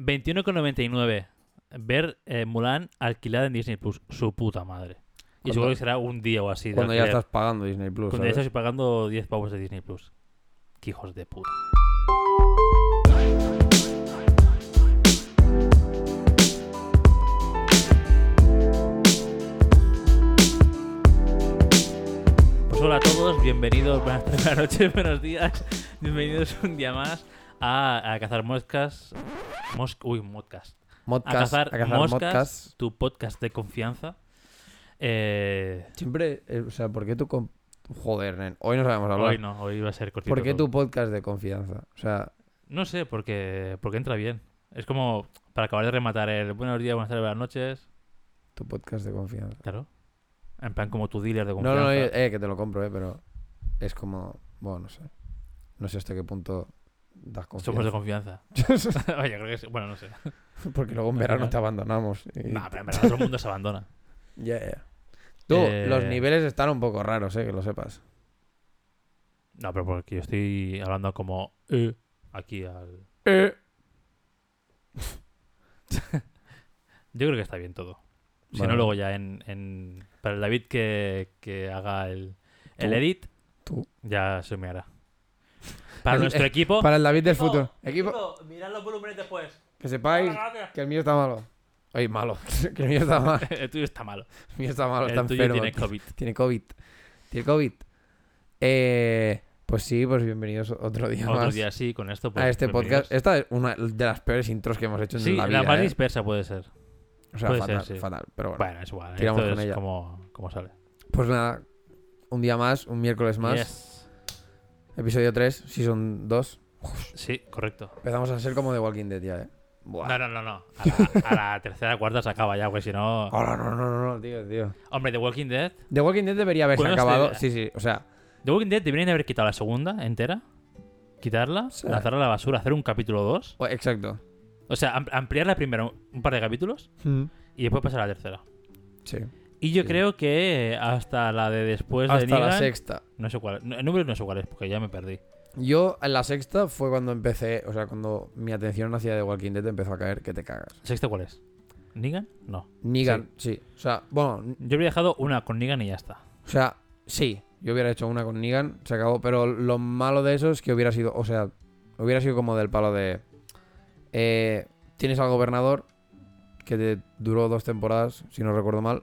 21,99. Ver eh, Mulan alquilada en Disney Plus. Su puta madre. Y seguro que será un día o así. de Cuando ya alquiler. estás pagando Disney Plus. Cuando ya ¿sabes? estoy pagando 10 pavos de Disney Plus. Qué hijos de puta. Pues hola a todos, bienvenidos, buenas tardes, buenas noches, buenos días. Bienvenidos un día más a, a cazar moscas. Mos uy. Modcast, a cazar, a cazar moscas, modcast. tu podcast de confianza. Eh, Siempre, eh, o sea, ¿por qué tu... Joder, nen, hoy no sabemos hablar. hoy no, hoy va a ser cortito. ¿Por qué todo. tu podcast de confianza? O sea, No sé, porque, porque entra bien. Es como para acabar de rematar el buenos días, buenas tardes, buenas noches. tu podcast de confianza. Claro. En plan como tu dealer de No, confianza. no, eh, eh, que te lo compro, eh, pero es como, bueno, no sé. No sé hasta qué punto das Somos de confianza. Oye, creo que sí. Bueno, no sé. Porque luego en verano te abandonamos. y- No, pero en verdad todo el mundo se abandona. Ya, ya. Tú, Eh, los niveles están un poco raros, eh, que lo sepas. No, pero porque yo estoy hablando como eh, aquí al. Eh. Yo creo que está bien todo. Si no, luego ya en, en- Para el David que, que haga el, el edit, Tú. ya se me hará. Para El- nuestro equipo. Para el David del futuro. Equipo, mirad los volúmenes después. que sepáis que el mío está malo. Oye, malo. que el mío está mal. el tuyo está malo. El mío está malo, el está tuyo enfermo. tiene COVID. Tiene COVID. Tiene COVID. Eh, pues sí, pues bienvenidos otro día Otro más día sí, con esto. Pues, a este podcast. Esta es una de las peores intros que hemos hecho en Sí, la la, vida. más eh. dispersa puede ser. O sea, puede fatal, ser, sí. fatal. Pero bueno. Bueno, es igual. tiramos Esto con es ella. como, como sale. Pues nada, un día más, un miércoles más. Yes. Episodio 3, Season 2. Sí, correcto. Empezamos a ser como The Walking Dead ya, eh. Buah. No, no, no, no. A la, a la tercera, cuarta se acaba ya, porque si no. Ahora, no, no, no, no, tío, tío. Hombre, The Walking Dead. The Walking Dead debería haberse Bueno, acabado. este- Sí, sí, o sea, The Walking Dead deberían de haber quitado la segunda entera. Quitarla, Sí. lanzarla a la basura, hacer un capítulo 2. o- exacto. O sea, am- ampliar la primera un- un par de capítulos y después pasar a la tercera. Sí. Y yo Sí. creo que hasta la de después de Hasta la Negan, sexta. No sé cuál. El número no sé cuál es, porque ya me perdí. Yo en la sexta fue cuando empecé, o sea, cuando mi atención hacia The Walking Dead empezó a caer, que te cagas. ¿Sexta cuál es? ¿Negan? No. Negan, sí. O sea, bueno, Yo habría dejado una con Negan y ya está. o sea, sí. Yo hubiera hecho una con Negan, se acabó. Pero lo malo de eso es que hubiera sido, o sea, hubiera sido como del palo de. eh, tienes al gobernador que te duró dos temporadas, si no recuerdo mal.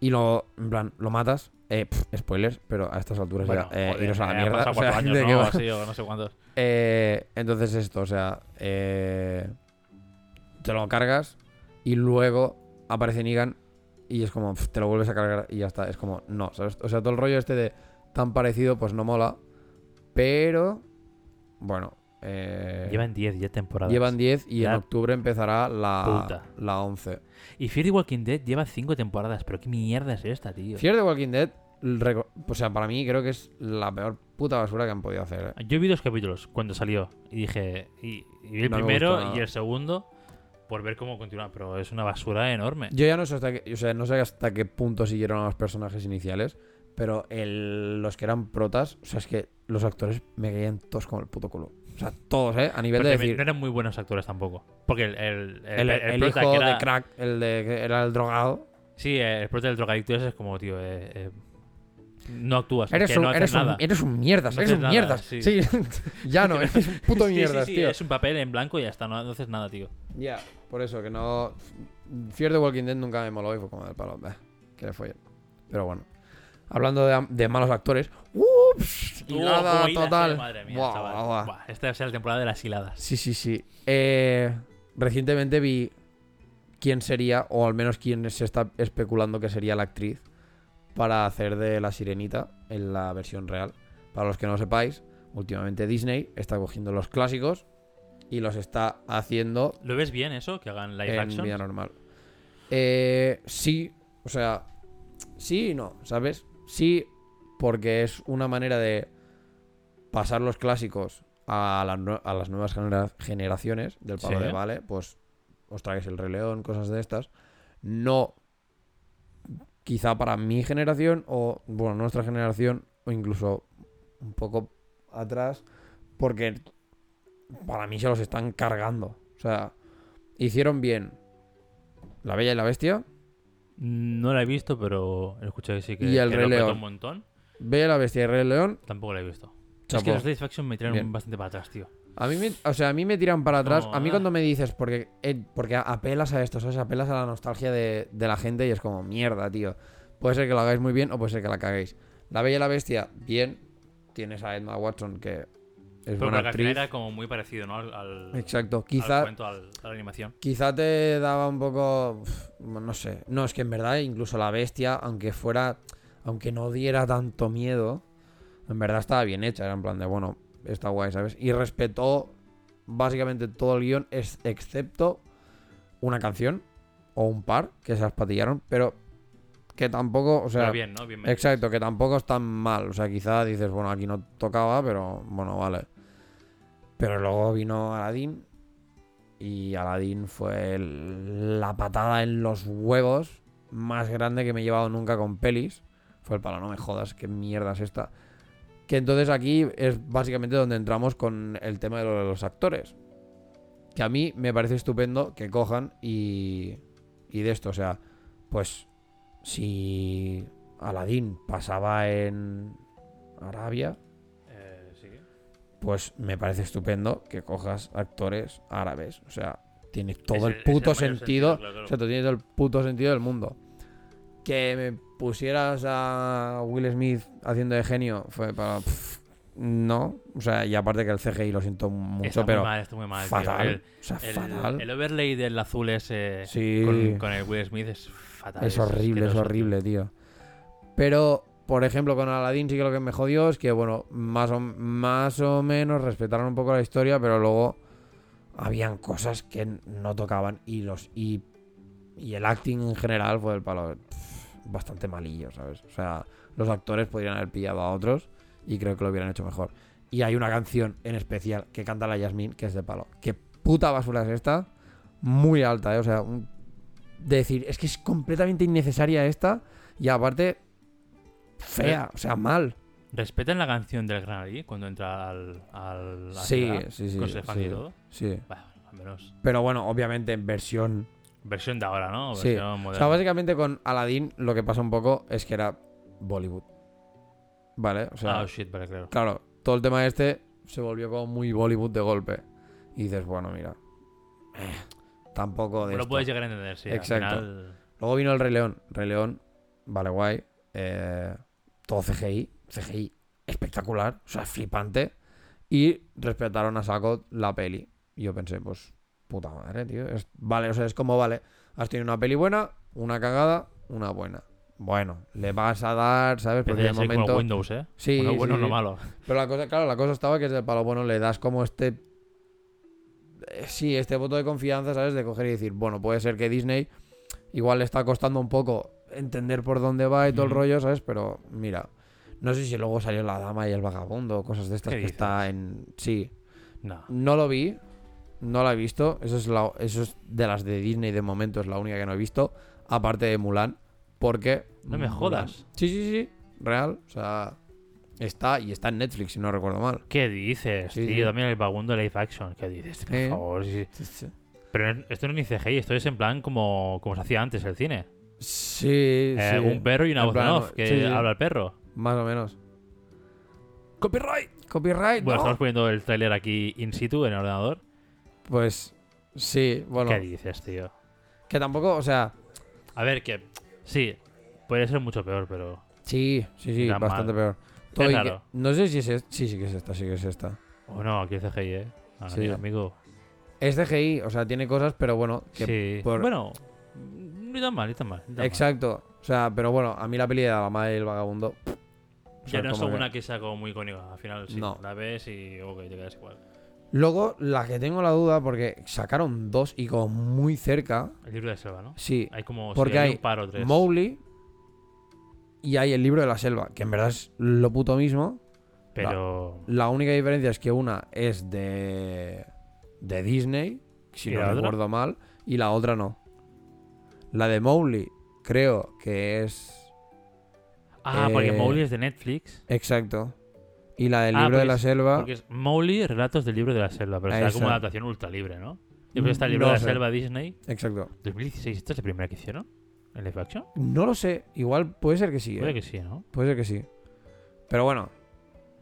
Y lo, en plan, lo matas. Eh, pff, spoilers, pero a estas alturas Bueno, ya. eh, joder, iros a la eh, mierda. o sea, cuatro años, ¿de qué ¿no? va? Así, o no sé cuántos. Eh, entonces esto, o sea, eh, te lo cargas y luego aparece Negan y es como, pf, te lo vuelves a cargar y ya está. Es como, no, ¿sabes? O sea, todo el rollo este de tan parecido, pues no mola. Pero, bueno, eh, Llevan 10 ya temporadas. llevan 10 y en octubre empezará la, puta. la 11. Y Fear the Walking Dead lleva 5 temporadas. Pero qué mierda es esta, tío. Fear the Walking Dead, o sea, para mí creo que es la peor puta basura que han podido hacer. eh. Yo vi dos capítulos cuando salió. Y dije. Y, y vi el No primero y el segundo. Por ver cómo continúa. Pero es una basura enorme. Yo ya no sé hasta qué, o sea, no sé hasta qué punto siguieron a los personajes iniciales, pero el- los que eran protas, o sea, es que los actores me caían todos como el puto culo. O sea, todos, ¿eh? A nivel de decir, no eran muy buenos actores tampoco. Porque el. El, el, el el prota hijo que era- de crack, el de que era el drogado. Sí, el prota del drogadicto ese es como, tío. eh, eh, no actúas. es Eres, que un, no eres, un, nada. eres un mierdas, No eres un nada, mierdas. sí. Sí, ya no, eres un puto Sí, sí, mierdas, sí, tío. Es un papel en blanco y ya está. No, no haces nada, tío. Ya, por eso que no. Fear the Walking Dead nunca me moló y fue como del palo. bah, que le follen. Pero bueno. Hablando de, de malos actores. ¡Ups! Hilada total. Madre mía, Buah, chaval. buah, buah. Buah, esta va a ser la temporada de las hiladas. Sí, sí, sí. Eh, recientemente vi quién sería, o al menos quién se está especulando que sería la actriz para hacer de la sirenita en la versión real. Para los que no sepáis, últimamente Disney está cogiendo los clásicos y los está haciendo ¿Lo ves bien eso? Que hagan live en action. vida normal. Eh, sí, o sea, sí y no, ¿sabes? Sí, porque es una manera de pasar los clásicos a, la a las nuevas genera- generaciones del palo Sí. de, vale, pues os traes el Rey León, cosas de estas. No, quizá para mi generación o, bueno, nuestra generación o incluso un poco atrás, porque para mí se los están cargando. O sea, hicieron bien La Bella y la Bestia. No la he visto, pero he escuchado que sí que, Y El que Rey León. un montón. Y la Bestia y Rey León. Tampoco la he visto. Es chapó. que los Live Action me tiran Bien. bastante para atrás, tío. A mí me, o sea, a mí me tiran para atrás. No, a mí ah. cuando me dices, porque, eh, porque apelas a esto, ¿sabes? Apelas a la nostalgia de, de la gente y es como, mierda, tío. Puede ser que lo hagáis muy bien o puede ser que la caguéis. La Bella y la Bestia, bien. Tienes a Emma Watson, que es Pero buena actriz. era como muy parecido, ¿no? Al, al, Exacto. al Quizá, cuento, al- a la animación. quizá te daba un poco. No sé. No, es que en verdad, incluso la Bestia, aunque fuera. Aunque no diera tanto miedo, en verdad estaba bien hecha. Era en plan de, bueno, está guay, ¿sabes? Y respetó básicamente todo el guion, es- excepto una canción o un par que se las patillaron, pero que tampoco, o sea, pero bien, ¿no? Bien exacto, que tampoco es tan mal. O sea, quizá dices, bueno, aquí no tocaba, pero bueno, vale. Pero luego vino Aladdin y Aladdin fue el- la patada en los huevos más grande que me he llevado nunca con pelis. Fue el palo, no me jodas, qué mierda es esta. Que entonces aquí es básicamente donde entramos con el tema de lo de los actores. Que a mí me parece estupendo que cojan y, y de esto, o sea, pues si Aladdin pasaba en Arabia, Eh, pues me parece estupendo que cojas actores árabes. O sea, tiene todo el puto sentido. claro, claro. O sea, tiene todo el puto sentido del mundo. Que me pusieras a Will Smith haciendo de genio fue para. pff, no. O sea, y aparte que el CGI lo siento mucho, está pero. muy mal, está muy mal. fatal. El, o sea, el- fatal. el overlay del azul ese Sí. con, con el Will Smith es fatal. Es horrible, es horrible, tío. Pero, por ejemplo, con Aladdin sí que lo que me jodió es que, bueno, más o, más o menos respetaron un poco la historia, pero luego habían cosas que no tocaban y los y, y el acting en general fue el palo pff, bastante malillo, ¿sabes? O sea, los actores podrían haber pillado a otros y creo que lo hubieran hecho mejor. Y hay una canción en especial que canta la Yasmín que es de palo. ¿Qué puta basura es esta? Muy alta, ¿eh? O sea, un- decir, es que es completamente innecesaria esta y aparte fea, o sea, mal. ¿Respetan la canción del Granadí cuando entra al. al Sí, sí, sí, Con sí. y todo. Sí. Bueno, al menos. Pero bueno, obviamente en versión Versión de ahora, ¿no? Sí. Versión O sea, básicamente con Aladdin lo que pasa un poco es que era Bollywood. ¿Vale? O sea, Ah, shit, vale, claro. claro, todo el tema este se volvió como muy Bollywood de golpe. Y dices, bueno, mira. eh, tampoco de Lo esto. puedes llegar a entender, sí. Exacto. Al final, Luego vino el Rey León. Rey León, vale, guay. eh, todo CGI. CGI espectacular. O sea, flipante. Y respetaron a saco la peli. Y yo pensé, pues, puta madre, tío. Es- vale, o sea, es como, vale, has tenido una peli buena, una cagada, una buena. Bueno, le vas a dar, ¿sabes? Porque de como momento... Windows, ¿eh? Sí, Uno bueno, sí, no malo. Pero la cosa, claro, la cosa estaba que es del palo bueno, le das como este. eh, Sí, este voto de confianza, ¿sabes? De coger y decir, bueno, puede ser que Disney igual le está costando un poco entender por dónde va y todo el rollo, ¿sabes? Pero mira, no sé si luego salió La Dama y el Vagabundo o cosas de estas ¿Qué que está en. Sí, No. no lo vi, no la he visto. Eso es, la, eso es de las de Disney de momento, es la única que no he visto. Aparte de Mulan, porque. No me Mulan- jodas. Sí, sí, sí, real. O sea, está y está en Netflix, si no recuerdo mal. ¿Qué dices, Sí, tío? sí. También el vagundo live action. ¿Qué dices? Por Eh. favor. sí, sí. Pero esto no es ni CGI, esto es en plan como, como se hacía antes el cine. Sí, Eh, sí. Un perro y una En voz en plan, off que habla el perro. Más o menos. ¡Copyright! Copyright, Bueno, ¿no? estamos poniendo el tráiler aquí in situ en el ordenador. Pues sí, bueno. ¿Qué dices, tío? Que tampoco, o sea, A ver, que sí, puede ser mucho peor, pero. sí, sí, sí, Tan bastante mal. peor. Todo y que- raro. no sé si es esta. Sí, sí que es esta, sí que es esta. Oh, no, aquí es CGI, ¿eh? Ah, Sí. amigo. Es CGI, o sea, tiene cosas, pero bueno. Que Sí. por- Bueno, ni tan mal, ni tan mal. ni tan mal. Exacto. O sea, pero bueno, a mí la peli de la madre y el vagabundo. o sea, Ya no es como que- una que sea como muy icónica. Al final, sí, No. la ves y ok, te quedas igual. Luego, la que tengo la duda, porque sacaron dos y como muy cerca. El libro de selva, ¿no? Sí, Hay como Porque sí, hay hay un par o tres. Mowgli y hay el libro de la selva, que en verdad es lo puto mismo. pero. La única diferencia es que una es de, de Disney, si ¿Y no la otra? recuerdo mal, y la otra no. La de Mowgli creo que es... Ah, porque eh, Mowgli es de Netflix. Exacto. Y la del Ah, libro de la es- selva... Porque es Mowgli, relatos del libro de la selva. Pero será como una adaptación ultra libre, ¿no? Y después está el libro No de la sé. selva Disney. Exacto. 2016, ¿esta es la primera que hicieron? ¿En live action? No lo sé. Igual puede ser que sí. ¿eh? Puede que sí, ¿no? Puede ser que sí. Pero bueno,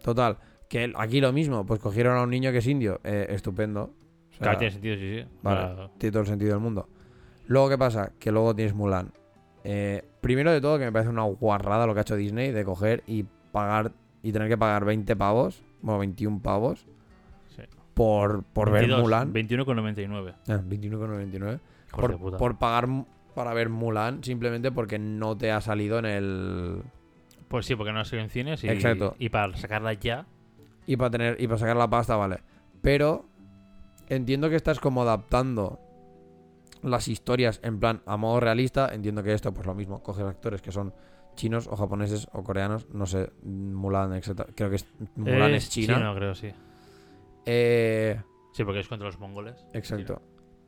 total. Que aquí lo mismo. Pues cogieron a un niño que es indio. eh, estupendo. O sea, Claro, tiene sentido, sí, sí. Vale. Tiene todo el sentido del mundo. Luego, ¿qué pasa? Que luego tienes Mulan. Eh, primero de todo, que me parece una guarrada lo que ha hecho Disney de coger y pagar y tener que pagar 20 pavos, bueno, 21 pavos, sí. por, por 22, ver Mulan. 21,99. Ah, 21,99. Hijos de Por, puta. por pagar para ver Mulan simplemente porque no te ha salido en el. Pues sí, porque no ha sido en cines y, Exacto. y para sacarla ya. Y para tener y para sacar la pasta, vale. Pero entiendo que estás como adaptando las historias en plan a modo realista. Entiendo que esto, pues lo mismo, coges actores que son chinos o japoneses o coreanos, no sé, Mulan, etc. Creo que es, Mulan es, China. chino, creo, sí. Eh, Sí, porque es contra los mongoles. exacto.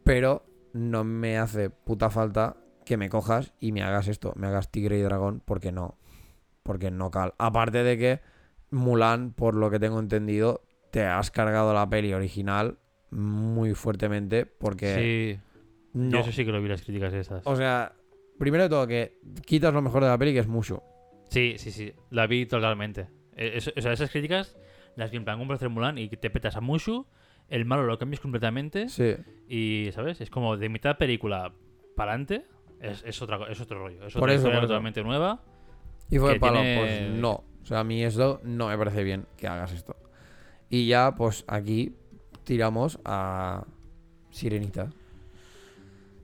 Pero no me hace puta falta que me cojas y me hagas esto, me hagas tigre y dragón, porque no. Porque no cal. Aparte de que Mulan, por lo que tengo entendido, te has cargado la peli original muy fuertemente porque Sí, no. yo eso sí que lo vi las críticas esas. O sea, primero de todo que quitas lo mejor de la peli que es Mushu. Sí, sí, sí. La vi totalmente. Eso- o sea, esas críticas las vi en plan, hacer Mulan y te petas a Mushu, el malo lo cambias completamente Sí. y, ¿sabes? Es como de mitad película para adelante. Es, es, otra, es otro rollo. Es Por otra eso, historia totalmente nueva. Y fue el palo, tiene- pues no. O sea, a mí esto no me parece bien que hagas esto. Y ya, pues aquí tiramos a Sirenita.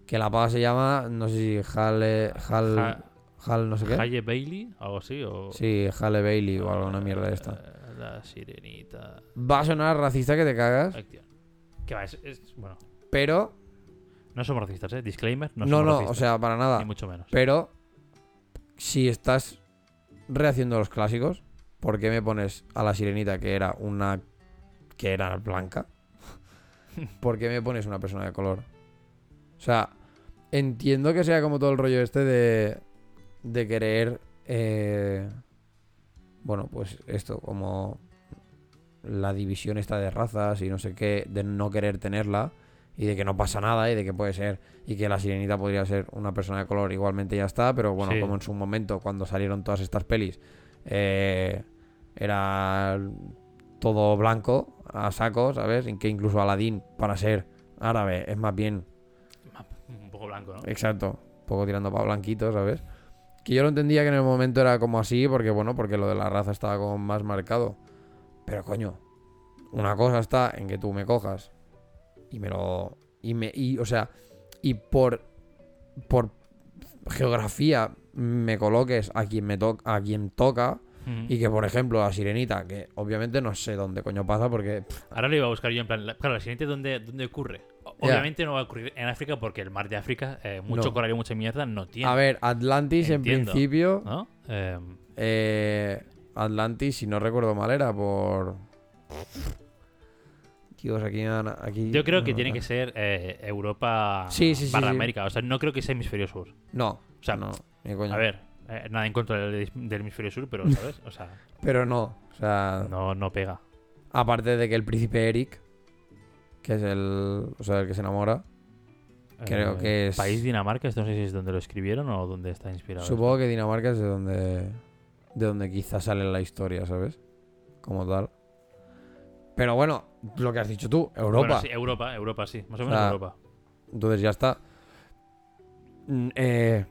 Que la paga se llama, no sé si Hale, Hal, Ja- Hal no sé qué. Halle Bailey, algo así. O, Sí, Hale Bailey o alguna mierda de esta. Eh, La sirenita. Va a sonar racista que te cagas. ¿Qué va? Es, es- bueno, pero no somos racistas, ¿eh? Disclaimer. No, no, somos no, o racistas, sea, para nada. Ni mucho menos. Pero si estás rehaciendo los clásicos, ¿por qué me pones a la sirenita que era una que era blanca? ¿Por qué me pones una persona de color? O sea, entiendo que sea como todo el rollo este de de querer eh, bueno, pues esto como la división esta de razas y no sé qué, de no querer tenerla y de que no pasa nada y de que puede ser y que la sirenita podría ser una persona de color igualmente ya está, pero bueno, Sí. como en su momento cuando salieron todas estas pelis eh, era todo blanco a saco, ¿sabes? En que incluso Aladdin para ser árabe es más bien poco blanco, ¿no? Exacto, un poco tirando para blanquito, ¿sabes? Que yo lo entendía que en el momento era como así, porque bueno, porque lo de la raza estaba como más marcado. Pero coño, una cosa está en que tú me cojas y me lo. Y me. Y, o sea, y por. Por geografía me coloques a quien me toca a quien toca y que por ejemplo la sirenita que obviamente no sé dónde coño pasa porque Ahora lo iba a buscar yo en plan. la- claro, la siguiente, ¿dónde, dónde ocurre? Obviamente no va a ocurrir en África porque el mar de África, eh, mucho No. coral y mucha mierda, no tiene. a ver Atlantis Entiendo. en principio ¿No? Eh, Eh, Atlantis, si no recuerdo mal, era por. Dios, aquí, me dan- aquí yo creo que tiene que ser eh, Europa Sí, sí, sí, barra sí. América. O sea, no creo que sea hemisferio sur. No, O sea, no, ni coño. a ver, eh, nada en contra del, del hemisferio sur, pero, ¿sabes? O sea, Pero no, o sea, no, no pega. aparte de que el príncipe Eric, que es el, o sea, el que se enamora, Creo Eh, que es- País Dinamarca, esto no sé si es donde lo escribieron o donde está inspirado. supongo que Dinamarca es de donde, de donde quizás sale la historia, ¿sabes? Como tal. Pero bueno, lo que has dicho tú, Europa. Bueno, sí, Europa, Europa, sí. Más o menos sea, Europa. Entonces ya está. Mm, eh,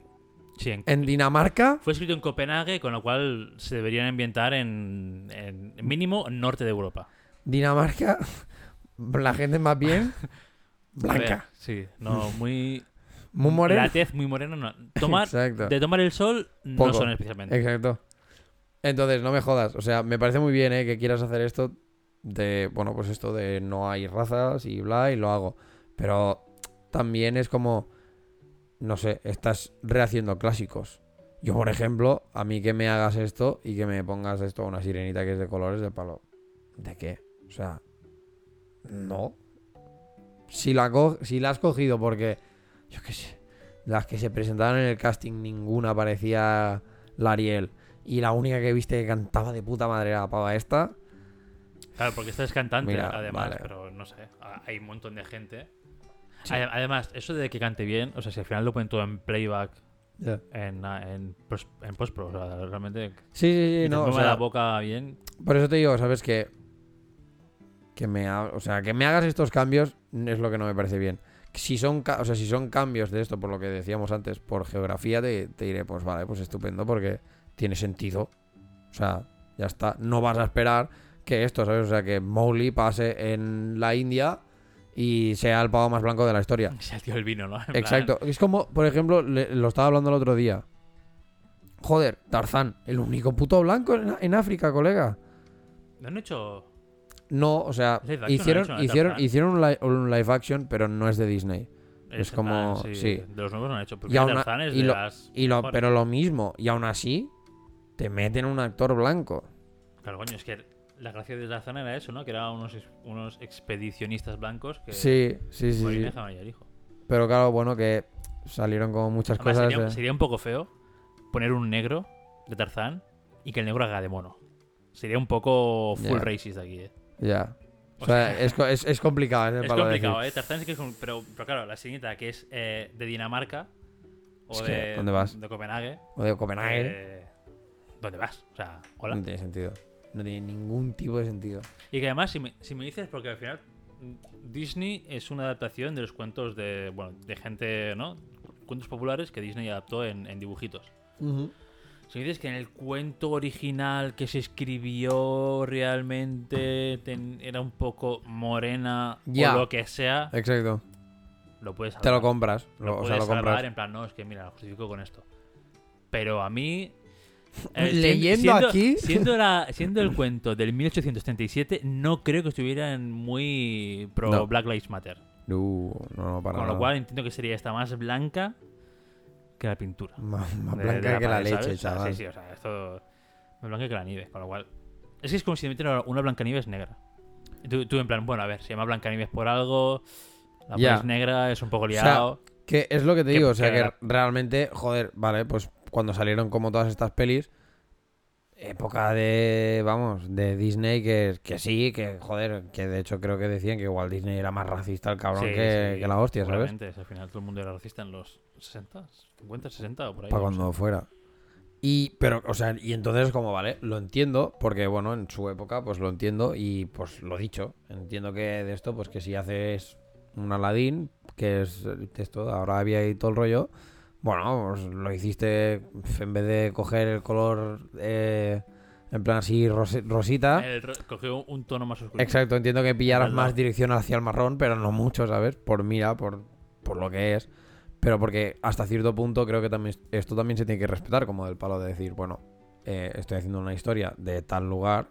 Sí, en- en Dinamarca, Fue escrito en Copenhague, con lo cual se deberían ambientar en, en mínimo norte de Europa. Dinamarca, la gente más bien blanca. sí, no, muy... Muy morena. La tez muy morena. no. Tomar, Exacto. de tomar el sol no son especialmente. Exacto. Entonces, no me jodas. O sea, me parece muy bien ¿eh? que quieras hacer esto de, bueno, pues esto de no hay razas y bla, y lo hago. Pero también es como, no sé, estás rehaciendo clásicos. Yo, por ejemplo, a mí que me hagas esto y que me pongas esto a una sirenita que es de colores de palo. ¿De qué? O sea, no. Si la, co- si la has cogido porque, yo qué sé, las que se presentaban en el casting, ninguna parecía la Ariel. Y la única que viste que cantaba de puta madre era la pava esta. Claro, porque esta es cantante, Mira, además, vale. pero no sé. ha- Hay un montón de gente. Sí. Además, eso de que cante bien, o sea, si al final lo ponen todo en playback en, ah, en, en postpro, o sea, realmente Sí, sí, sí, no, o sea, la boca bien. por eso te digo, ¿sabes? Que, que me, ha- o sea, que me hagas estos cambios es lo que no me parece bien. Si son, o sea, si son cambios de esto, por lo que decíamos antes, por geografía, te, te diré, pues vale, pues estupendo, porque tiene sentido. O sea, ya está. No vas a esperar que esto, ¿sabes? O sea, que Mowgli pase en la India y sea el pavo más blanco de la historia. Se tío el vino, ¿no? En plan, Exacto. Es como, por ejemplo, le- lo estaba hablando el otro día. Joder, Tarzán, el único puto blanco en, en África, colega. ¿No han hecho...? No, o sea, action, hicieron, hicieron, hicieron un, li- un live action, pero no es de Disney. Es como- plan, sí. De los nuevos no han hecho. Y aún a- es y de lo- las Y lo, mejores. pero lo mismo, y aún así, te meten un actor blanco. Claro, coño, es que la gracia de Tarzán era eso, ¿no? Que eran unos, unos expedicionistas blancos que... Sí, sí, sí, hijo. Pero claro, bueno, que salieron como muchas Además, cosas. sería, eh. sería un poco feo poner un negro de Tarzán y que el negro haga de mono. Sería un poco full Ya. racist aquí, ¿eh? Ya. O O sea, sea, es, co- es, es complicado. Es, el Es palo de complicado, decir. ¿eh? Que es un- pero, pero claro, la sirenita que es eh, de Dinamarca o Es que, de, ¿dónde vas? de Copenhague. O de Copenhague. eh, ¿Dónde vas? O sea, hola. No tiene sentido. No tiene ningún tipo de sentido. Y que además, si me, si me dices, porque al final mm, Disney es una adaptación de los cuentos de, bueno, de gente, ¿no? Cuentos populares que Disney adaptó en, en dibujitos. Si dices que en el cuento original que se escribió realmente ten- era un poco morena o lo que sea, Exacto. lo puedes Te lo salvar. compras. Lo Lo, o puedes sea, lo salvar compras. en plan, no, es que mira, lo justifico con esto. Pero a mí... Leyendo siendo, aquí- Siendo, la- siendo el cuento del 1837, no creo que estuvieran muy pro No. Black Lives Matter. No, no, para Con lo cual entiendo que sería esta más blanca que la pintura. Más, más de- blanca de que la leche, ¿sabes? Chaval. Sí, sí, o sea, esto más blanca que la nieve, con lo cual... Es que es como si metieran una Blancanieves negra. Y tú, tú en plan, bueno, a ver, se llama Blancanieves por algo, la Ya. pones negra, es un poco sea, liado. Que es lo que te digo, o sea que realmente, joder, vale, pues cuando salieron como todas estas pelis, época de, vamos, de Disney, que, que sí, que joder, que de hecho creo que decían que igual Disney era más racista el cabrón Sí, que, sí, que la hostia, ¿sabes? Al final todo el mundo era racista en los 60, 50, 60 o por ahí. Para cuando fuera. Y, pero, o sea, y entonces como, vale, lo entiendo, porque bueno, en su época, pues lo entiendo y pues lo dicho. Entiendo que de esto, pues que si haces un Aladdin, que es esto, ahora había ahí todo el rollo, bueno, pues lo hiciste en vez de coger el color eh, en plan así rosi- rosita. El ro- cogió un tono más oscuro. Exacto, entiendo que pillaras más dirección hacia el marrón, pero no mucho, ¿sabes? Por mira, por, por lo que es. Pero porque hasta cierto punto creo que también esto también se tiene que respetar, como del palo de decir, bueno, eh, estoy haciendo una historia de tal lugar,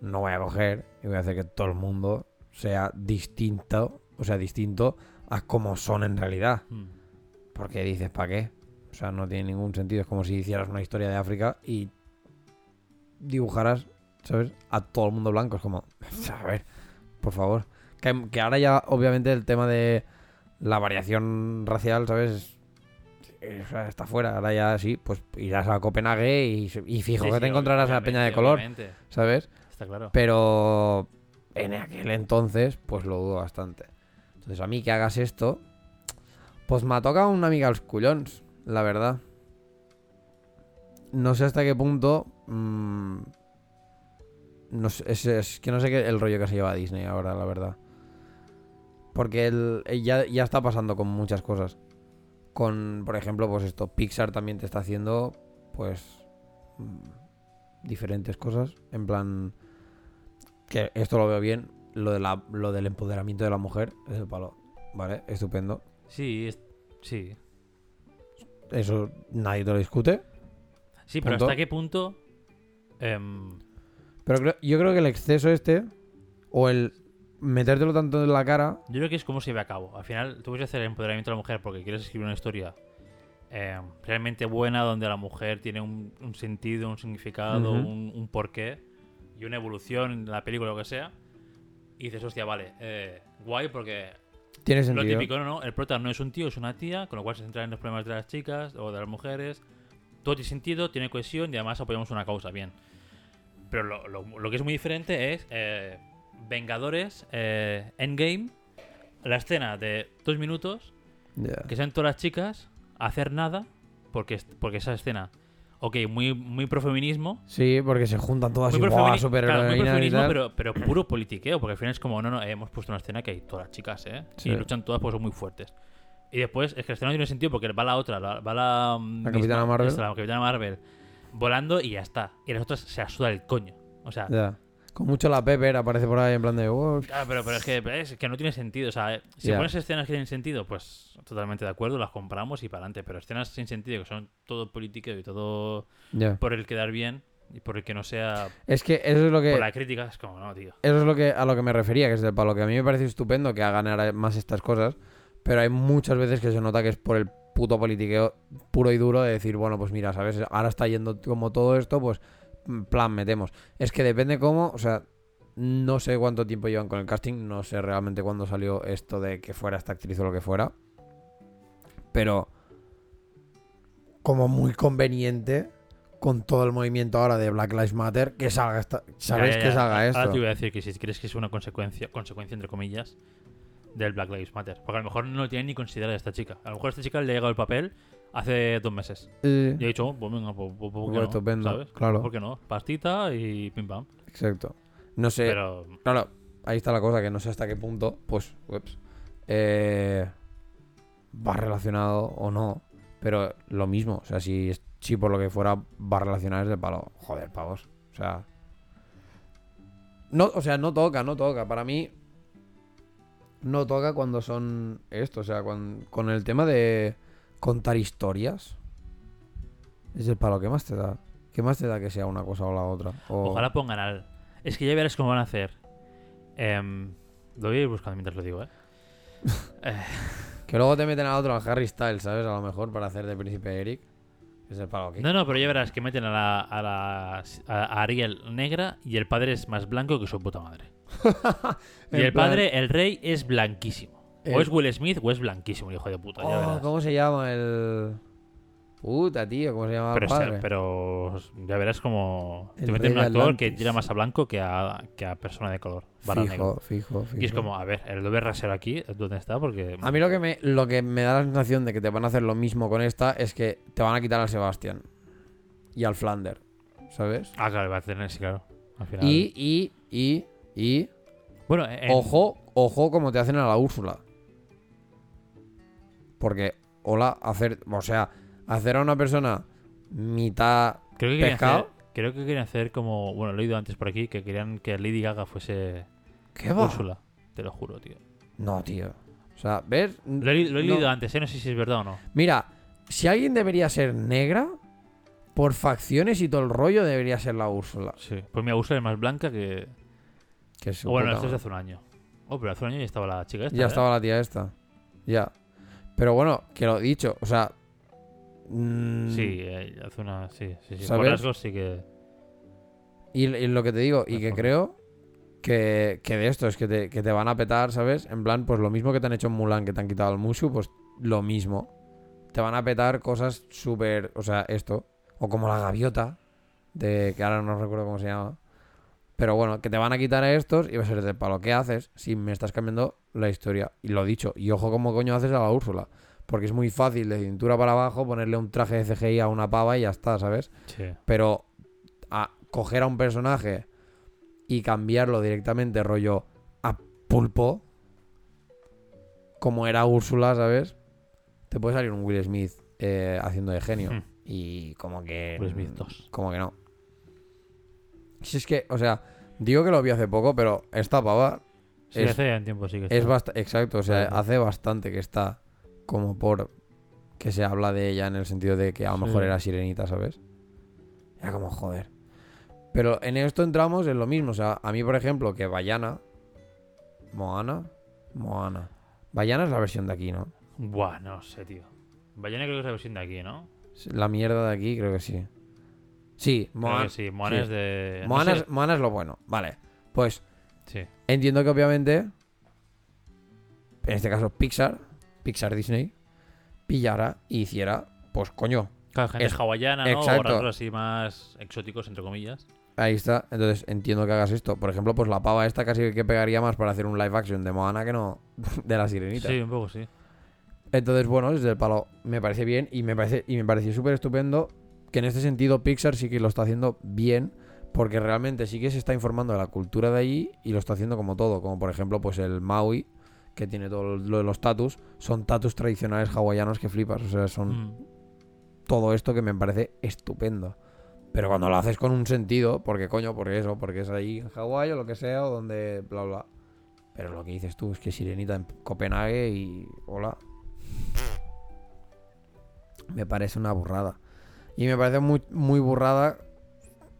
no voy a coger y voy a hacer que todo el mundo sea distinto, o sea, distinto a como son en realidad. Mm. Porque dices, ¿para qué? O sea, no tiene ningún sentido. Es como si hicieras una historia de África y dibujaras, ¿sabes? A todo el mundo blanco. Es como, a ver, por favor. Que, que ahora ya, obviamente, el tema de la variación racial, ¿sabes? Es- o sea, está fuera. Ahora ya sí, pues irás a Copenhague y, y fijo Sí, que sí, te encontrarás a la peña de color, obviamente. ¿sabes? Está claro. Pero en aquel entonces, pues lo dudo bastante. Entonces, a mí que hagas esto, pues me ha tocado una amiga als collons, la verdad. No sé hasta qué punto. mm, no sé, es, es que no sé qué el rollo que se lleva a Disney ahora, la verdad. Porque el, eh, ya, ya está pasando con muchas cosas. Con, por ejemplo, pues esto, Pixar también te está haciendo, pues, mm, diferentes cosas. En plan, que esto lo veo bien. Lo, de la, lo del empoderamiento de la mujer es el palo. Vale, estupendo. Sí, es- sí. Eso nadie te lo discute. Sí, pero Punto. ¿hasta qué punto? em, Pero creo- yo creo que el exceso este, o el metértelo tanto en la cara, yo creo que es cómo se ve a cabo. Al final, tú puedes hacer el empoderamiento de la mujer porque quieres escribir una historia em, realmente buena donde la mujer tiene un, un sentido, un significado, Ujú. un, un porqué y una evolución en la película o lo que sea. Y dices, hostia, vale, eh, guay porque tiene Lo sentido. típico, ¿no? ¿no? El prota no es un tío, es una tía, con lo cual se centra en los problemas de las chicas o de las mujeres. Todo tiene sentido, tiene cohesión y además apoyamos una causa, bien. Pero lo, lo- lo que es muy diferente es eh, Vengadores, eh, Endgame la escena de dos minutos, Ya. que sean todas las chicas a hacer nada, porque, porque esa escena, ok, muy, muy profeminismo. Sí, porque se juntan todas Muy, y profemini- ¡buah, super claro, muy profeminismo, pero, pero puro politiqueo, porque al final es como, no, no, eh, hemos puesto una escena que hay todas las chicas, ¿eh? Sí. Y luchan todas porque son muy fuertes. Y después, es que la escena no tiene sentido porque va la otra, la- va la... mm, La Capitana Marvel. esta, la Capitana Marvel, volando y ya está. Y las otras se asuda el coño. O sea, Ya. Con mucho la Pepper aparece por ahí en plan de. "Oh, Claro, pero, pero es, que, es que no tiene sentido. O sea, eh, si pones escenas que tienen sentido, pues totalmente de acuerdo, las compramos y para adelante. Pero escenas sin sentido, que son todo político y todo por el quedar bien y por el que no sea Es que eso es lo que. por la crítica, es como, no, tío. Eso es lo que, a lo que me refería, que es del palo. Que a mí me parece estupendo que hagan más estas cosas, pero hay muchas veces que se nota que es por el puto politiqueo puro y duro de decir, bueno, pues mira, ¿sabes? Ahora está yendo como todo esto, pues plan, metemos. Es que depende cómo, o sea, no sé cuánto tiempo llevan con el casting, no sé realmente cuándo salió esto de que fuera esta actriz o lo que fuera, pero como muy conveniente con todo el movimiento ahora de Black Lives Matter que salga esta, ¿sabes? Ya, ya, que salga esto. Ahora te voy a decir que si crees que es una consecuencia, consecuencia entre comillas, del Black Lives Matter. Porque a lo mejor no lo tienen ni considerado esta chica. A lo mejor a esta chica le ha llegado el papel hace dos meses. Sí. Y ha dicho, oh, pues venga, pues, pues, ¿por qué Pues no? estupendo, ¿Sabes? claro. ¿Por qué no? Pastita y pim pam. Exacto. No sé. Pero Claro, ahí está la cosa, que no sé hasta qué punto, pues, ups, eh, va relacionado o no. Pero lo mismo, o sea, si, si por lo que fuera va relacionado es de palo. Joder, pavos. O sea. No, o sea, no toca, no toca. Para mí. No toca cuando son esto. O sea, cuan- con el tema de contar historias. Es el palo. ¿Qué más te da? ¿Qué más te da que sea una cosa o la otra? O- Ojalá pongan al. Es que ya verás cómo van a hacer. Em, lo voy a ir buscando mientras lo digo, ¿eh? Que luego te meten a otro, al Harry Styles, ¿sabes? A lo mejor para hacer de príncipe Eric. Es el palo aquí. No, no, pero ya verás que meten a, la, a, la, a Ariel negra y el padre es más blanco que su puta madre. y el plan- padre, el rey, es blanquísimo. O es Will Smith o es blanquísimo, el hijo de puta. ya Oh, verás. ¿Cómo se llama el. Puta, tío, ¿cómo se llama Pero, el padre? pero ya verás como El te meten un de actor que Atlantis. tira más a blanco que a, que a persona de color. Barra negro. fijo, fijo, fijo. Y es como, a ver, el doble rasero aquí, ¿dónde está? Porque. A mí lo que, me, lo que me da la sensación de que te van a hacer lo mismo con esta es que te van a quitar al Sebastián y al Flander, ¿sabes? Ah, claro, va a tener, sí, claro. Al final. Y, y, y, y. Bueno, en- Ojo, ojo como te hacen a la Úrsula. Porque, hola, hacer. O sea, hacer a una persona mitad Creo que pescado. hacer, creo que querían hacer como. Bueno, lo he oído antes por aquí, que querían que Lady Gaga fuese ¿Qué va? Úrsula. Te lo juro, tío. No, tío. O sea, ¿ves? Lo he, lo he No. leído antes, ¿eh? No sé si es verdad o no. Mira, si alguien debería ser negra, por facciones y todo el rollo debería ser la Úrsula. Sí. Pues mi Úrsula es más blanca que. Que su bueno, puta esto es de hace un año. Oh, pero hace un año ya estaba la chica esta. Ya ¿eh? estaba la tía esta. Ya. Pero bueno, que lo dicho, o sea. mm, Sí, eh, hace una. Sí, sí, sí. Por rasgos sí que. Y, y lo que te digo, y que creo que, que de esto es que te, que te van a petar, ¿sabes? En plan, pues lo mismo que te han hecho en Mulan, que te han quitado el Mushu, pues lo mismo. Te van a petar cosas súper. O sea, esto. O como la gaviota, de que ahora no recuerdo cómo se llama. Pero bueno, que te van a quitar a estos y va a ser de palo. ¿Qué haces si me estás cambiando la historia? Y lo dicho. Y ojo, cómo coño haces a la Úrsula. Porque es muy fácil de cintura para abajo ponerle un traje de CGI a una pava y ya está, ¿sabes? Sí. Pero a coger a un personaje y cambiarlo directamente, rollo a pulpo, como era Úrsula, ¿sabes? Te puede salir un Will Smith eh, haciendo de genio. Hmm. Y como que. Will Smith 2. Como que no. Si es que, o sea, digo que lo vi hace poco, pero esta pava Sí, Es- hace un tiempo sí que es está. bastante. Exacto, o sea, Claro. hace bastante que está como por. que se habla de ella en el sentido de que a lo Sí. mejor era sirenita, ¿sabes? Era como joder. Pero en esto entramos en lo mismo. O sea, a mí, por ejemplo, que Bayana. Moana. Moana. Bayana es la versión de aquí, ¿no? Buah, no sé, tío. Bayana creo que es la versión de aquí, ¿no? La mierda de aquí, creo que sí. Sí, Moana. que sí, Moana sí. es de. no Moana, sé. es, Moana es lo bueno. Vale. Pues Sí. entiendo que obviamente. En este caso, Pixar. Pixar Disney. Pillara y hiciera. Pues coño. Claro, gente Es- hawaiana, ¿no? exacto. O rasgos así más exóticos, entre comillas. Ahí está. Entonces entiendo que hagas esto. Por ejemplo, pues la pava esta casi que pegaría más para hacer un live action de Moana que no de la sirenita. Sí, un poco sí. Entonces, bueno, desde el palo me parece bien y me parece y me pareció súper estupendo que en este sentido Pixar sí que lo está haciendo bien porque realmente sí que se está informando de la cultura de allí y lo está haciendo como todo, como por ejemplo pues el Maui que tiene todo lo de los tatus, son tatus tradicionales hawaianos que flipas, o sea, son Mm. todo esto que me parece estupendo. Pero cuando lo haces con un sentido, porque coño, porque eso, porque es ahí en Hawái o lo que sea, o donde bla bla. Pero lo que dices tú es que Sirenita en Copenhague y hola. Me parece una burrada. Y me parece muy, muy burrada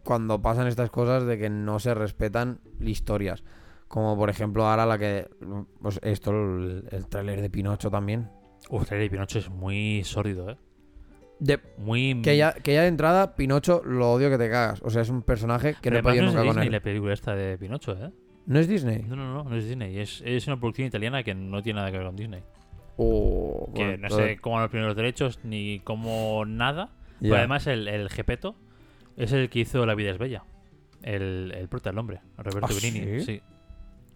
cuando pasan estas cosas de que no se respetan historias. Como por ejemplo ahora la que... Pues esto, el, el tráiler de Pinocho también. Uf, el trailer de Pinocho es muy sórdido, ¿eh? De, Muy... Que ya, que ya de entrada, Pinocho lo odio que te cagas. O sea, es un personaje que no he podido no es nunca con Disney él. la película esta de Pinocho, ¿eh? ¿No es Disney? No, no, no, no es Disney. Es, es una producción italiana que no tiene nada que ver con Disney. Oh, Que bueno, no sé cómo los primeros derechos ni cómo nada. Ya. Pero además el, el Gepeto es el que hizo La vida es bella. El, el prota, el hombre, Roberto ¿Ah, Benigni. sí? Sí.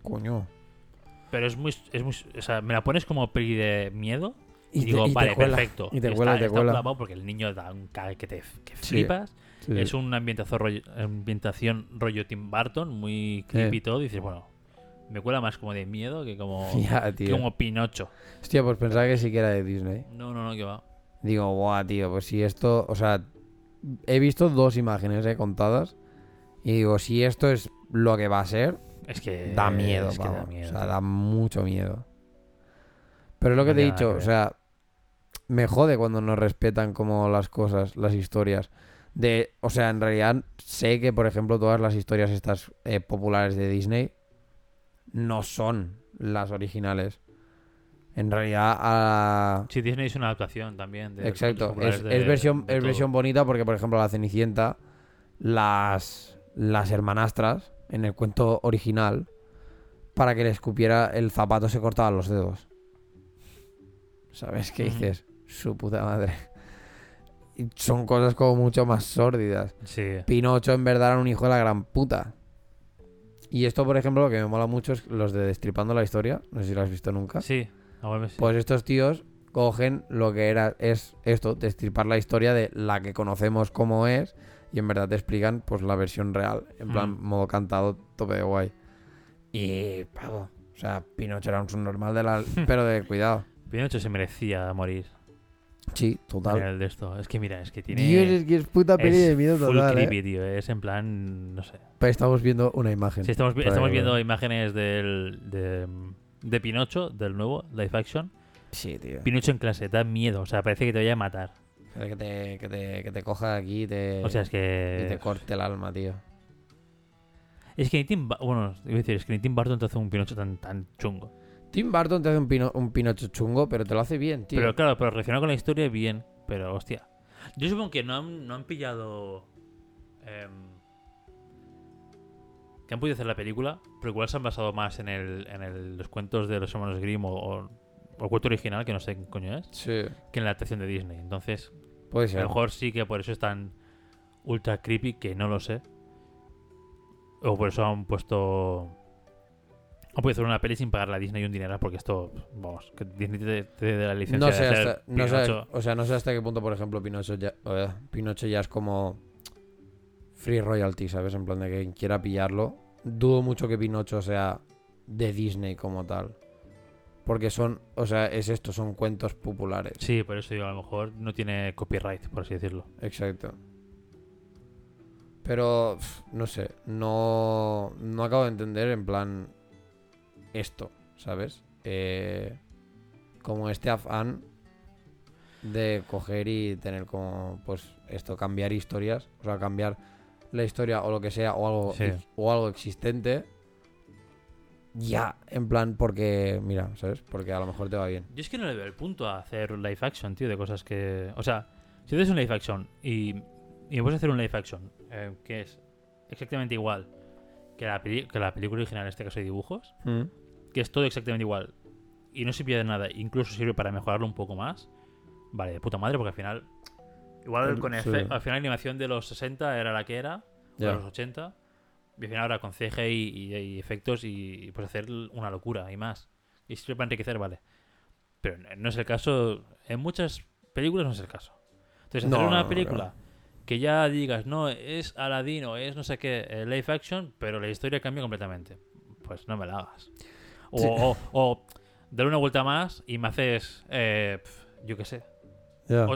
Coño. Pero es muy, es muy... O sea, me la pones como peli de miedo y, Y, digo, te, y vale, cuela, perfecto. Y te está, cuela, te está cuela. porque el niño da un cague que te que flipas. Sí, Es sí. una ambientación rollo, ambientación rollo Tim Burton, muy creepy y todo. Y dices, bueno, me cuela más como de miedo que como, Ya, que como Pinocho. Hostia, pues pensaba que sí que era de Disney. No, no, no, que va. Digo, buah, tío, pues si esto... O sea, he visto dos imágenes eh, contadas. Y digo, si esto es lo que va a ser, Es que da miedo, es que pavo. da miedo. O sea, da mucho miedo. Pero es lo que No te he dicho, o sea, me jode cuando no respetan como las cosas, las historias. De, o sea, en realidad sé que, por ejemplo, todas las historias estas eh, populares de Disney no son las originales. En realidad, a... Sí, Disney es una adaptación también. De Exacto, es, populares es de- versión, de es versión bonita porque, por ejemplo, la Cenicienta, las, las hermanastras, en el cuento original, para que le escupiera el zapato se cortaban los dedos. ¿Sabes qué dices? Su puta madre. Y son cosas como mucho más sórdidas. Sí. Pinocho en verdad era un hijo de la gran puta. Y esto, por ejemplo, lo que me mola mucho es los de Destripando la Historia. No sé si lo has visto nunca. Sí. Sí. Pues estos tíos cogen lo que era es esto, destripar la historia de la que conocemos como es y en verdad te explican pues la versión real, en plan Mm. modo cantado, tope de guay. Y pavo, o sea, Pinocho era un subnormal de la pero de cuidado. Pinocho se merecía morir Sí, total. el de esto. Es que mira, es que tiene... Dios, es que es puta peli de miedo full total, ¿eh? creepy, tío. Es en plan, no sé. Pero estamos viendo una imagen. Sí, estamos, estamos viendo imágenes del, de, de Pinocho, del nuevo live action. Sí, tío. Pinocho en clase, da miedo. O sea, parece que te vaya a matar. Que te, que te, que te coja aquí y te, O sea, es y te que... corte el alma, tío. Es que ni Tim... Bueno, iba a decir, es que ni Tim Burton te hace un Pinocho tan, tan chungo. Tim Burton te hace un, pino- un Pinocho chungo, pero te lo hace bien, tío. Pero claro, pero relacionado con la historia, bien. Pero, hostia. Yo supongo que no han, no han pillado... em, que han podido hacer la película, pero igual se han basado más en, el, en el- los cuentos de los hermanos Grimm o, o- o el cuento original, que no sé qué coño es, Sí, que en la adaptación de Disney. Entonces, puede a ser. lo mejor sí que por eso es tan ultra creepy que no lo sé. O por eso han puesto... Han podido hacer una peli sin pagarle a Disney un dinero porque esto, vamos, que Disney te, te dé la licencia No sé, de hacer hasta, no sé, o sea, no sé hasta qué punto, por ejemplo, Pinocho ya, Pinocho ya es como free royalty, ¿sabes? En plan de que quien quiera pillarlo. Dudo mucho que Pinocho sea de Disney como tal. Porque son, o sea, es esto, son cuentos populares. Sí, por eso digo, a lo mejor no tiene copyright, por así decirlo. Exacto. Pero, no sé, no, no acabo de entender en plan esto, ¿sabes? Eh, como este afán de coger y tener como, pues, esto, cambiar historias, o sea, cambiar la historia o lo que sea, o algo, Sí. o algo existente, ya, en plan, porque, mira, ¿sabes? Porque a lo mejor te va bien. Yo es que no le veo el punto a hacer live action, tío, de cosas que... O sea, si haces un live action y, y me puedes hacer un live action eh, que es exactamente igual que la, peli- que la película original, en este caso de dibujos, que es todo exactamente igual y no se pierde nada, incluso sirve para mejorarlo un poco más, vale, de puta madre, porque al final... Igual El- con sí. efe- al final la animación de los 60 era la que era, de los 80. Y al final ahora con CGI y, y efectos y, y, pues hacer una locura y más. Y siempre para enriquecer, vale. Pero no- no es el caso. En muchas películas no es el caso. Entonces, hacer No, una no, película que ya digas, no, es Aladdin o es no sé qué, eh, live action, pero la historia cambia completamente. Pues no me la hagas. O, Sí. o, o darle una vuelta más y me haces, eh, yo qué sé,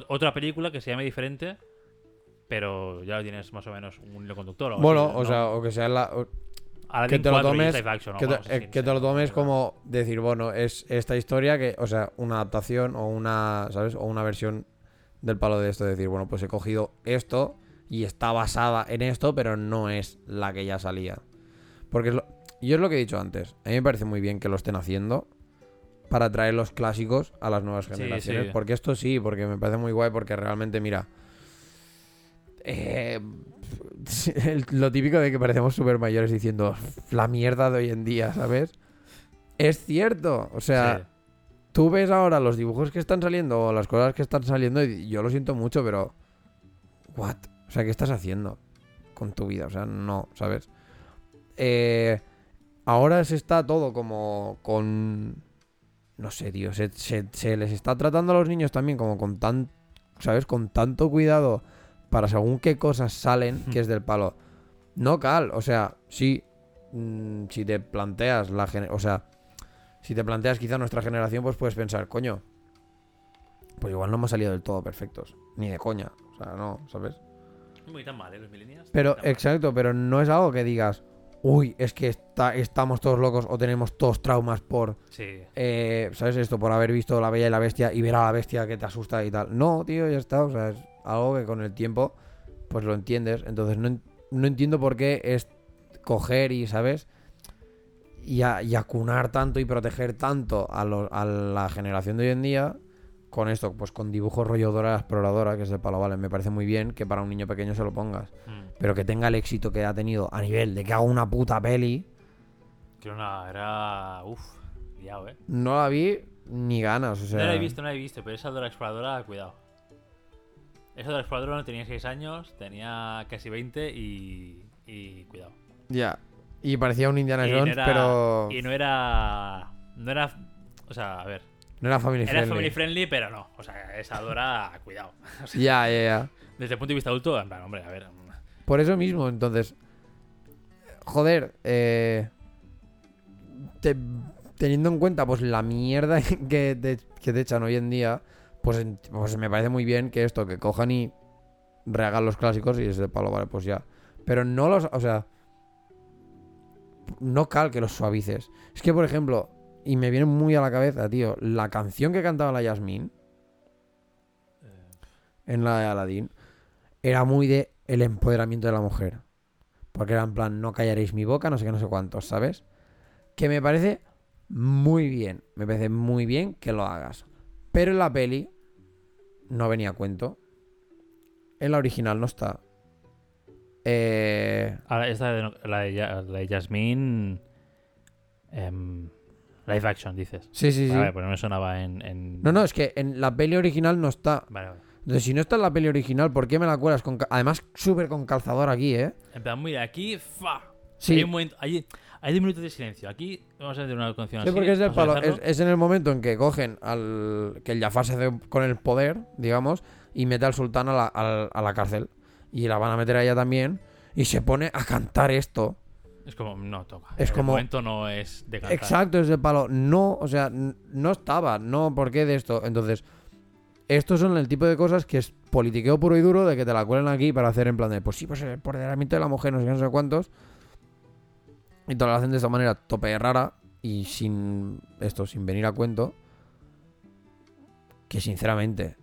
Otra película que se llame diferente, pero ya tienes más o menos un hilo conductor. o Bueno, así, o ¿no? sea, o que sea la, o- que te lo 4 y tomes- action, que, te, eh, que te lo tomes como decir, bueno, es esta historia que, o sea, una adaptación o una, ¿sabes? O una versión del palo de esto, de decir, bueno, pues he cogido esto y está basada en esto, pero no es la que ya salía. Porque es lo, yo es lo que he dicho antes, a mí me parece muy bien que lo estén haciendo para traer los clásicos a las nuevas Sí, generaciones. sí. Porque esto sí, porque me parece muy guay, porque realmente, mira, eh, el- lo típico de que parecemos súper mayores diciendo la mierda de hoy en día, ¿sabes? Es cierto, o sea, Sí. tú ves ahora los dibujos que están saliendo o las cosas que están saliendo y yo lo siento mucho, pero... ¿What? O sea, ¿qué estás haciendo con tu vida? O sea, no, ¿sabes? Eh, ahora se está todo como con... No sé, tío, se, se- se les está tratando a los niños también como con tan... ¿Sabes? Con tanto cuidado para según qué cosas salen que es del palo. No cal, o sea, sí, mm, si te planteas la... O sea, si te planteas quizá nuestra generación, pues puedes pensar, coño, pues igual no hemos salido del todo perfectos. Ni de coña. O sea, no, ¿sabes? Muy tan mal, ¿eh? Los millennials. Pero, mal. exacto, pero no es algo que digas, uy, es que está, estamos todos locos o tenemos todos traumas por, Sí. eh, ¿sabes esto? Por haber visto La Bella y la Bestia y ver a la bestia que te asusta y tal. No, tío, ya está. O sea, es algo que con el tiempo, pues lo entiendes. Entonces no, no entiendo por qué es coger y, ¿sabes? Y, a- y acunar tanto y proteger tanto a, lo- a la generación de hoy en día con esto, pues con dibujos rollo Dora la exploradora, que es de palo, vale, me parece muy bien que para un niño pequeño se lo pongas. Mm. Pero que tenga el éxito que ha tenido a nivel de que haga una puta peli, Que una. Era. Uf, liado, ¿eh? no la vi ni ganas. O sea, No la he visto, no la he visto, pero esa Dora Exploradora, cuidado. Esa Dora Exploradora no tenía 6 años, tenía casi 20 y. y cuidado. Ya. Y parecía un Indiana y no Jones, era, pero Y no era. No era. O sea, a ver. No era family Era friendly. family friendly, pero no. O sea, esa Dora, cuidado. O sea, Ya, ya, ya. desde el punto de vista adulto, en plan, hombre, a ver. Por eso mismo, entonces. Joder, eh, te- teniendo en cuenta pues la mierda que te, que te echan hoy en día, pues, pues me parece muy bien que esto, que cojan y rehagan los clásicos y es de palo, vale, pues ya. Pero no los, o sea, no cal que los suavices. Es que, por ejemplo, y me viene muy a la cabeza, tío, la canción que cantaba la Yasmín en la de Aladdin era muy de el empoderamiento de la mujer. Porque era en plan, no callaréis mi boca, no sé qué, no sé cuántos, ¿sabes? Que me parece muy bien. Me parece muy bien que lo hagas. Pero en la peli no venía a cuento. En la original no está. Eh, Ahora, esta de, la, de, la de Jasmine. em, live action, dices. sí, sí, sí. Vale, pues no me sonaba en. en- No, no, es que en la peli original no está. Vale, vale. Entonces, si no está en la peli original, ¿por qué me la cuelas con... Además, súper con calzador aquí, ¿eh? En plan, mira, aquí. ¡fa! Sí. Hay un momento. Hay, hay 10 minutos de silencio. Aquí vamos a hacer una canción Sí, así. porque es del a palo. Es, en el momento en que cogen al. que el Jafar se hace con el poder, digamos, y mete al sultán a la, al- a la cárcel. Y la van a meter a ella también. Y se pone a cantar esto. Es como, no toca. Es El como- momento no es de cantar. Exacto, es del palo. No, o sea, no estaba. No, ¿por qué de esto? Entonces, estos son el tipo de cosas que es politiqueo puro y duro de que te la cuelen aquí para hacer en plan de, pues sí, pues el empoderamiento de la mujer, no sé qué, no sé cuántos. Y te lo hacen de esta manera tope rara y sin esto, sin venir a cuento. Que sinceramente,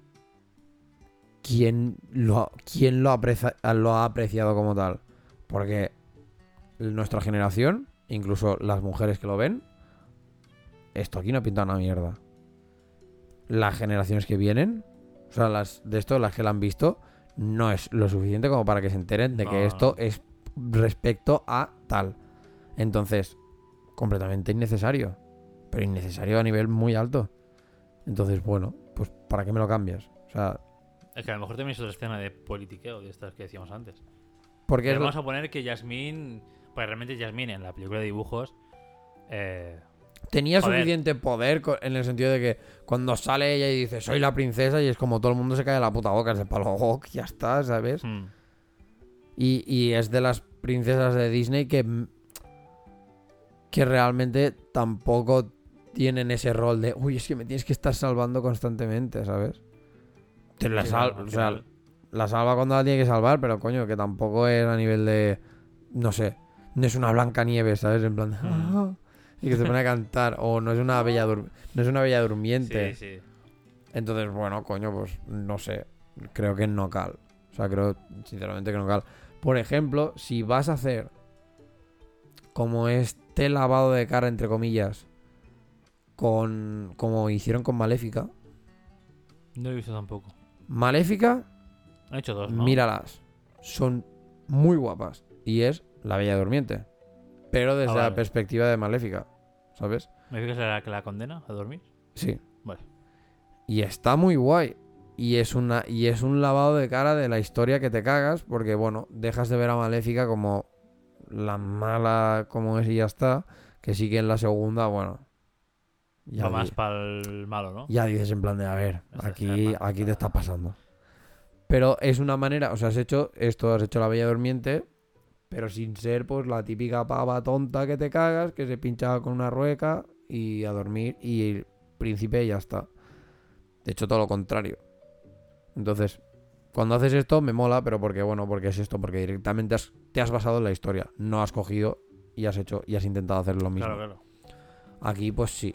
¿quién lo, quién lo, aprecia- lo ha apreciado como tal? Porque nuestra generación, incluso las mujeres que lo ven, esto aquí no pinta una mierda. Las generaciones que vienen, o sea, las de esto, las que la han visto, no es lo suficiente como para que se enteren de que esto es respecto a tal. Entonces, completamente innecesario. Pero innecesario a nivel muy alto. Entonces, bueno, pues ¿para qué me lo cambias? O sea, Es que a lo mejor también es otra escena de politiqueo de estas que decíamos antes. Porque Pero es vamos a poner que Jasmine. Pues realmente Jasmine en la película de dibujos. Eh, tenía Joder. suficiente poder en el sentido de que cuando sale ella y dice soy la princesa y es como todo el mundo se cae de la puta boca, es de palo, "Oh, ya está, ¿sabes? hmm. Y, y es de las princesas de Disney que, que realmente tampoco tienen ese rol de, uy, es que me tienes que estar salvando constantemente, ¿sabes? Te la, sal- o sea, la salva cuando la tiene que salvar, pero coño, que tampoco es a nivel de, no sé, no es una Blanca Nieve, ¿sabes? En plan, Mm. "Ah", y que se pone a cantar, o no es una bella, dur- no es una bella durmiente. Sí, sí. Entonces, bueno, coño, pues no sé. Creo que no cal. O sea, creo sinceramente que no cal. Por ejemplo, si vas a hacer como este lavado de cara, entre comillas, con como hicieron con Maléfica. No lo he visto tampoco. Maléfica, Han hecho dos, ¿no? míralas. Son muy guapas. Y es la Bella Durmiente. Pero desde Ah, la perspectiva de Maléfica. ¿Sabes? ¿Me dices que es la que la condena a dormir? Sí. Vale. Y está muy guay. Y es, una, y es un lavado de cara de la historia que te cagas, porque bueno, dejas de ver a Maléfica como la mala como es y ya está. Que sí que en la segunda, bueno. Ya, más para el malo, ¿no? ya dices en plan de, a ver, aquí, aquí te está pasando. Pero es una manera, o sea, has hecho esto, has hecho la Bella Durmiente, pero sin ser pues la típica pava tonta que te cagas, que se pincha con una rueca y a dormir y el príncipe ya está. De hecho, todo lo contrario. Entonces, cuando haces esto me mola, pero porque, bueno, porque es esto, porque directamente has- te has basado en la historia, no has cogido y has hecho y has intentado hacer lo mismo. Claro, claro. Aquí, pues sí.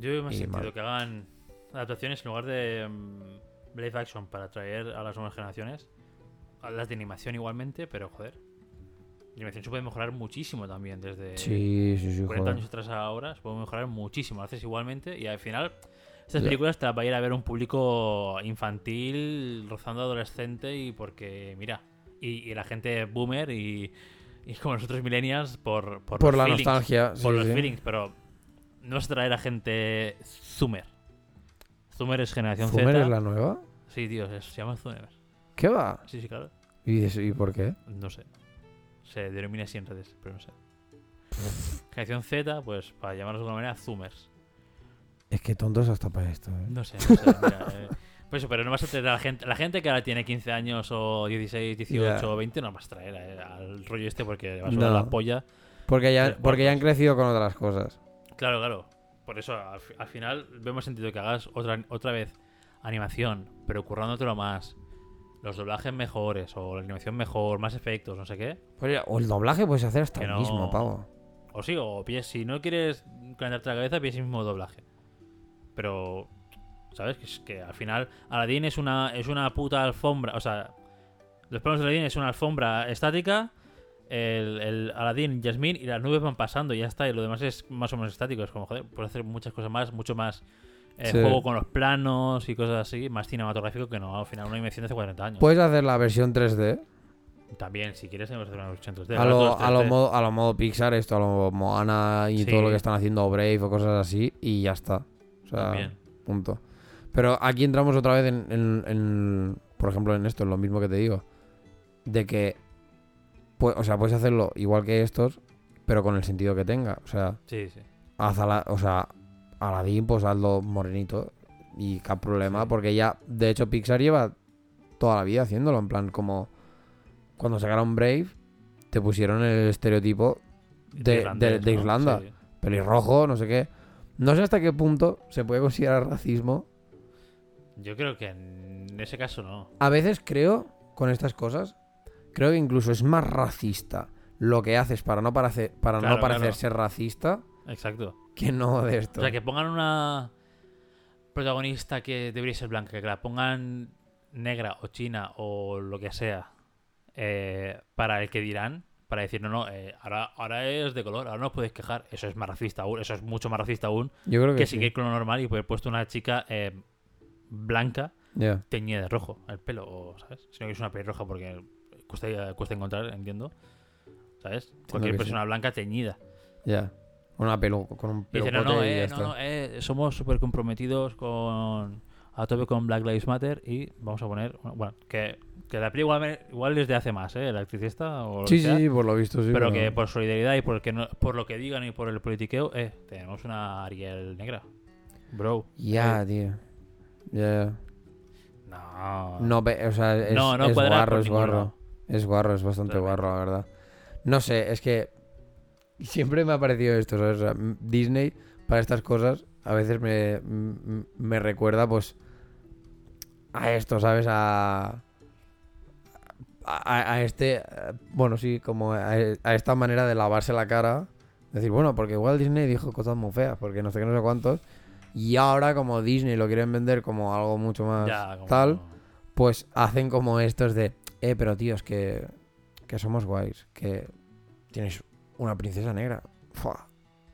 Yo veo más sentido mal. que hagan adaptaciones en lugar de mm, live action para atraer a las nuevas generaciones. A las de animación igualmente, pero joder. La animación se puede mejorar muchísimo también desde Sí, sí, sí, 40 joder. años atrás a ahora. Se puede mejorar muchísimo. Lo haces igualmente y al final estas películas te las va a ir a ver un público infantil, rozando adolescente y porque, mira, y, y la gente boomer y, y como nosotros millennials por, por, la feelings, nostalgia. por los feelings, pero no a traer a gente Zoomer. Zoomer es generación ¿Zoomer Z. es la nueva? Sí, tío, se, llama Zoomer. ¿Qué va? Sí, sí, claro. ¿Y, y por qué? No sé. Se denomina así en redes, pero no sé. generación Z, pues para llamarlos de alguna manera, Zoomers. Es que tontos hasta para esto. ¿eh? No sé, no sé. mira, eh, pues eso, pero no vas a traer a la gente. La gente que ahora tiene 15 años o 16, 18 Ya. o 20, no vas a traer eh, al rollo este porque va a No. la polla. Porque ya, porque ya han crecido con otras cosas. Claro, claro. Por eso, al final, vemos sentido que hagas otra, otra vez animación, pero currándotelo más. Los doblajes mejores, o la animación mejor, más efectos, no sé qué. Pues o el doblaje puedes hacer hasta Que el no- mismo, pavo. O sí, o pilles, si no quieres calentarte la cabeza, pilles el mismo doblaje. Pero, ¿sabes? Que, es que al final, Aladdin es una, es una puta alfombra. O sea, los planos de Aladdin es una alfombra estática. El, el Aladdin, Jasmine y las nubes van pasando y ya está. Y lo demás es más o menos estático. Es como, joder, puedes hacer muchas cosas más, mucho más eh, Sí. juego con los planos y cosas así, más cinematográfico que no. Al final, una animación de hace 40 años. Puedes hacer la versión 3D. También, si quieres, hacer una versión 3D. A lo, es a, lo 3D. modo, a lo modo Pixar, esto, a lo Moana y Sí. todo lo que están haciendo, Brave o cosas así, y ya está. O sea, También. punto. Pero aquí entramos otra vez en, en- en- por ejemplo, en esto, en lo mismo que te digo. De que, o sea, puedes hacerlo igual que estos, pero con el sentido que tenga. O sea, Sí, sí. haz a la- o sea, Aladdin, pues hazlo morenito. Y qué problema, porque ya, de hecho, Pixar lleva toda la vida haciéndolo. En plan, como cuando sacaron Brave, te pusieron el estereotipo de, irlandés, de- de ¿no? Irlanda. Sí. pelirrojo, no sé qué. No sé hasta qué punto se puede considerar racismo. Yo creo que en ese caso no. A veces creo, con estas cosas, creo que incluso es más racista lo que haces para no parecer, para Claro, no parecer claro. ser racista Exacto. Que no de esto. O sea, que pongan una protagonista que debería ser blanca, que la pongan negra o china o lo que sea eh, para el que dirán, para decir, no, no, eh, ahora, ahora es de color, ahora no os podéis quejar. Eso es más racista aún, eso es mucho más racista aún Yo creo que, que sí. si que lo normal y haber puesto una chica eh, blanca teñida de rojo el pelo, o, ¿sabes? Si no que es una pelirroja porque cuesta, cuesta encontrar, entiendo. ¿Sabes? Cualquier sí. persona blanca teñida. Ya. Con una pelu con un Y dice, no, no, eh, no, no, eh, somos súper comprometidos con a tope con Black Lives Matter y vamos a poner, bueno, que, que la peli igual, igual es de hace más, ¿eh? La electricista o lo Sí, que sea, sí, por lo visto, sí. pero que por solidaridad y por, que no- por lo que digan y por el politiqueo, eh, tenemos una Ariel negra. Bro. Ya, tío. Ya. No. No, ve- o sea, es, No, no es guarro, es guarro. lado. Es guarro, es bastante Totalmente. guarro, la verdad. No sé, es que siempre me ha parecido esto, ¿sabes? O sea, Disney, para estas cosas, a veces me, me recuerda, pues, a esto, ¿sabes? A, a, a este, bueno, sí, como a, a esta manera de lavarse la cara. Decir, bueno, porque igual Disney dijo cosas muy feas, porque no sé qué, no sé cuántos. Y ahora, como Disney lo quieren vender como algo mucho más Ya, como- tal, pues hacen como estos de, eh, pero tíos, que, que somos guays, que tienes una princesa negra. Fua,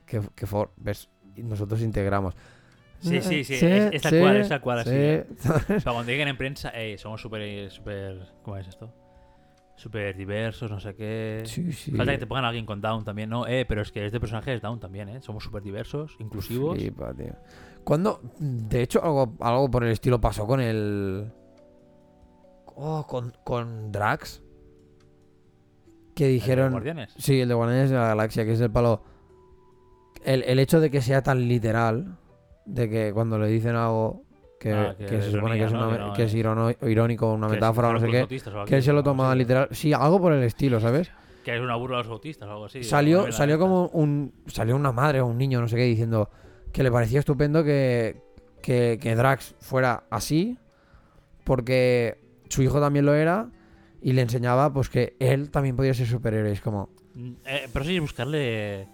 que, que for, ves, y nosotros integramos. Sí, sí, sí, es- es tal cual, es tal cual, así, sí. O sea, cuando digan en prensa, eh, somos súper, súper, ¿cómo es esto? Súper diversos, no sé qué. Sí, sí. Falta que te pongan a alguien con Down también, ¿no? Eh, pero es que este personaje es Down también, ¿eh? Somos súper diversos, inclusivos. Flipa, tío. Cuando, de hecho, algo, algo por el estilo pasó con el... Oh, con, con Drax. Que ¿El de dijeron... Guardianes. Sí, el de Guardianes de la Galaxia, que es el palo. El, el hecho de que sea tan literal, de que cuando le dicen algo que, Ah, que que es se supone ironía, que es, una- no que es irónico, una metáfora o no sé qué, que él se lo toma literal. Sí, algo por el estilo, ¿sabes? Que es una burla a los autistas o algo así. salió salió como un. Salió una madre o un niño, no sé qué, diciendo que le parecía estupendo que, que, que Drax fuera así, porque su hijo también lo era, y le enseñaba pues que él también podía ser superhéroe. Es como. Mm, eh, pero sí es buscarle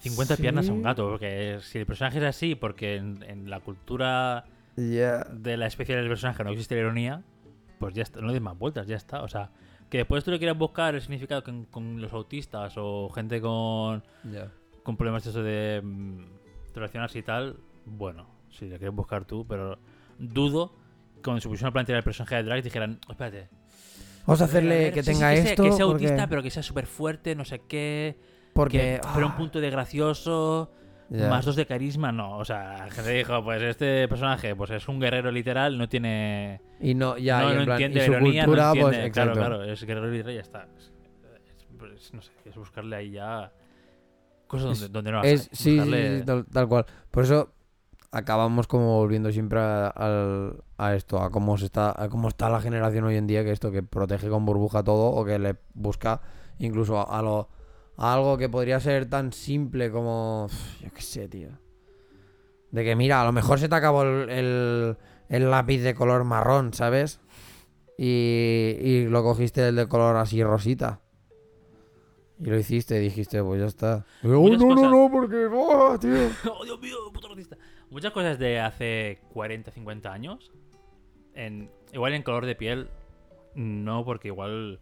50 piernas a un Sí. gato, porque si el personaje es así, porque en, en la cultura Ya. de la especie del personaje no existe la ironía, pues ya está, no le des más vueltas, ya está. O sea, que después tú le quieras buscar el significado con, con los autistas o gente con, Ya. con problemas de eso de mm, relacionarse y tal, bueno, si le quieres buscar tú, pero dudo que cuando se pusieron a plantear el personaje de Drax dijeran, espérate, Vamos a hacerle que sí, sí, tenga que sea- esto. que sea porque- autista, pero que sea súper fuerte, no sé qué, porque, que, pero un ah, punto de gracioso, más dos de carisma, no. O sea, la gente dijo, pues este personaje pues es un guerrero literal, no tiene... Y no, ya, no, y en no plan, entiende y su ironía, cultura, no entiende. pues, claro, claro, es guerrero literal y ya está. Es, es- pues, no sé, es buscarle ahí ya cosas donde, Es- donde no las Es, hay. sí, sí, Buscarle- sí, tal, tal cual. Por eso acabamos como volviendo siempre a, al- a esto, a cómo se está, a cómo está la generación hoy en día, que esto que protege con burbuja todo o que le busca incluso a, a lo algo que podría ser tan simple como yo qué sé, tío. De que mira, a lo mejor se te acabó el, el- el lápiz de color marrón, ¿sabes? Y, y lo cogiste el de color así rosita. Y lo hiciste, dijiste, pues ya está. Y luego, Muchas no, no, cosas- no, porque, ¡oh, tío! ¡Oh, Dios mío, puto racista! Muchas cosas de hace 40, 50 años, en, igual en color de piel, no, porque igual...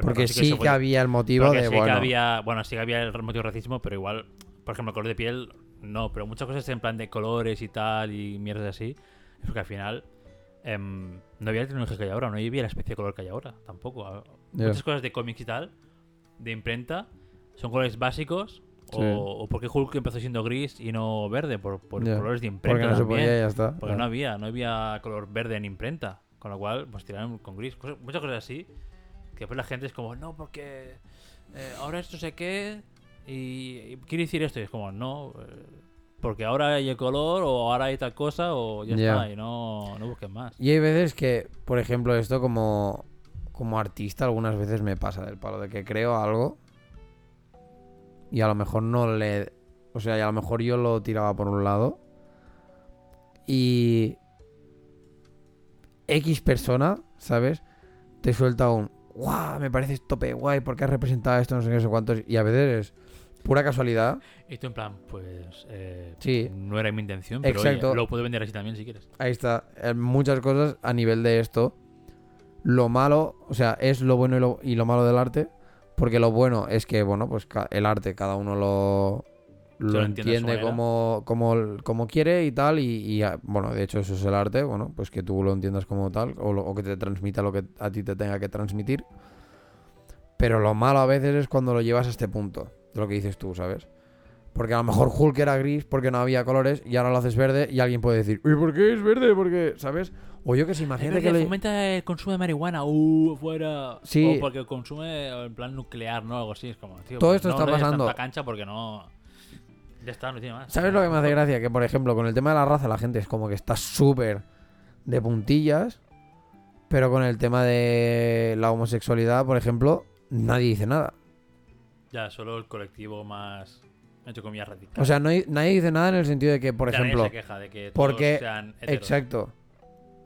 Porque sí que había el motivo de, sí bueno, que había, bueno, sí que había el motivo de racismo, pero igual, por ejemplo, el color de piel, no, pero muchas cosas en plan de colores y tal y mierdas así, es porque al final em, no había la tecnología que hay ahora, no había la especie de color que hay ahora, tampoco. Muchas cosas de cómics y tal, de imprenta, son colores básicos, Sí. o porque Hulk empezó siendo gris y no verde, por, por colores de imprenta porque no se también. podía y ya está. Porque no había, no había color verde en imprenta. Con lo cual, pues tiraron con gris. Cosas- muchas cosas así. Que después la gente es como, no, porque eh, ahora esto sé qué. Y, y quiere decir esto. Y es como, no. eh, porque ahora hay el color, o ahora hay tal cosa, o ya está. Y no, no busquen más. Y hay veces que, por ejemplo, esto como, como artista algunas veces me pasa del palo de que creo algo y a lo mejor no le... O sea, y a lo mejor yo lo tiraba por un lado y X persona, ¿sabes? Te suelta un... ¡Guau! Me parece tope guay porque has representado esto, no sé qué, no sé cuántos. Y a veces es pura casualidad. Y tú en plan, pues... eh, Sí. No era mi intención, pero oye, Exacto. lo puedo vender así también si quieres. Ahí está. Eh, muchas cosas a nivel de esto. Lo malo, o sea, es lo bueno y lo, y lo malo del arte. Porque lo bueno es que, bueno, pues el arte cada uno lo, lo entiende como, como, como quiere y tal. Y, y, ah, bueno, de hecho eso es el arte. Bueno, pues que tú lo entiendas como tal. O, lo- o que te transmita lo que a ti te tenga que transmitir. Pero lo malo a veces es cuando lo llevas a este punto. De lo que dices tú, ¿sabes? Porque a lo mejor Hulk era gris porque no había colores y ahora lo haces verde y alguien puede decir, ¿y por qué es verde? Porque, ¿sabes? O yo que sé, imagínate que le... fomenta el consumo de marihuana, uh, fuera. Sí. O porque consume en plan nuclear, ¿no? Algo así. Es como, tío, Todo pues esto no está pasando. tanta cancha porque no. Ya está, no tiene más. ¿Sabes lo que me hace gracia? Que, por ejemplo, con el tema de la raza, la gente es como que está súper de puntillas, pero con el tema de la homosexualidad, por ejemplo, nadie dice nada. Ya, solo el colectivo más. Entre comillas, radical. O sea, no hay- nadie dice nada en el sentido de que, por nadie ejemplo, se queja de que porque- todos sean heteros. exacto,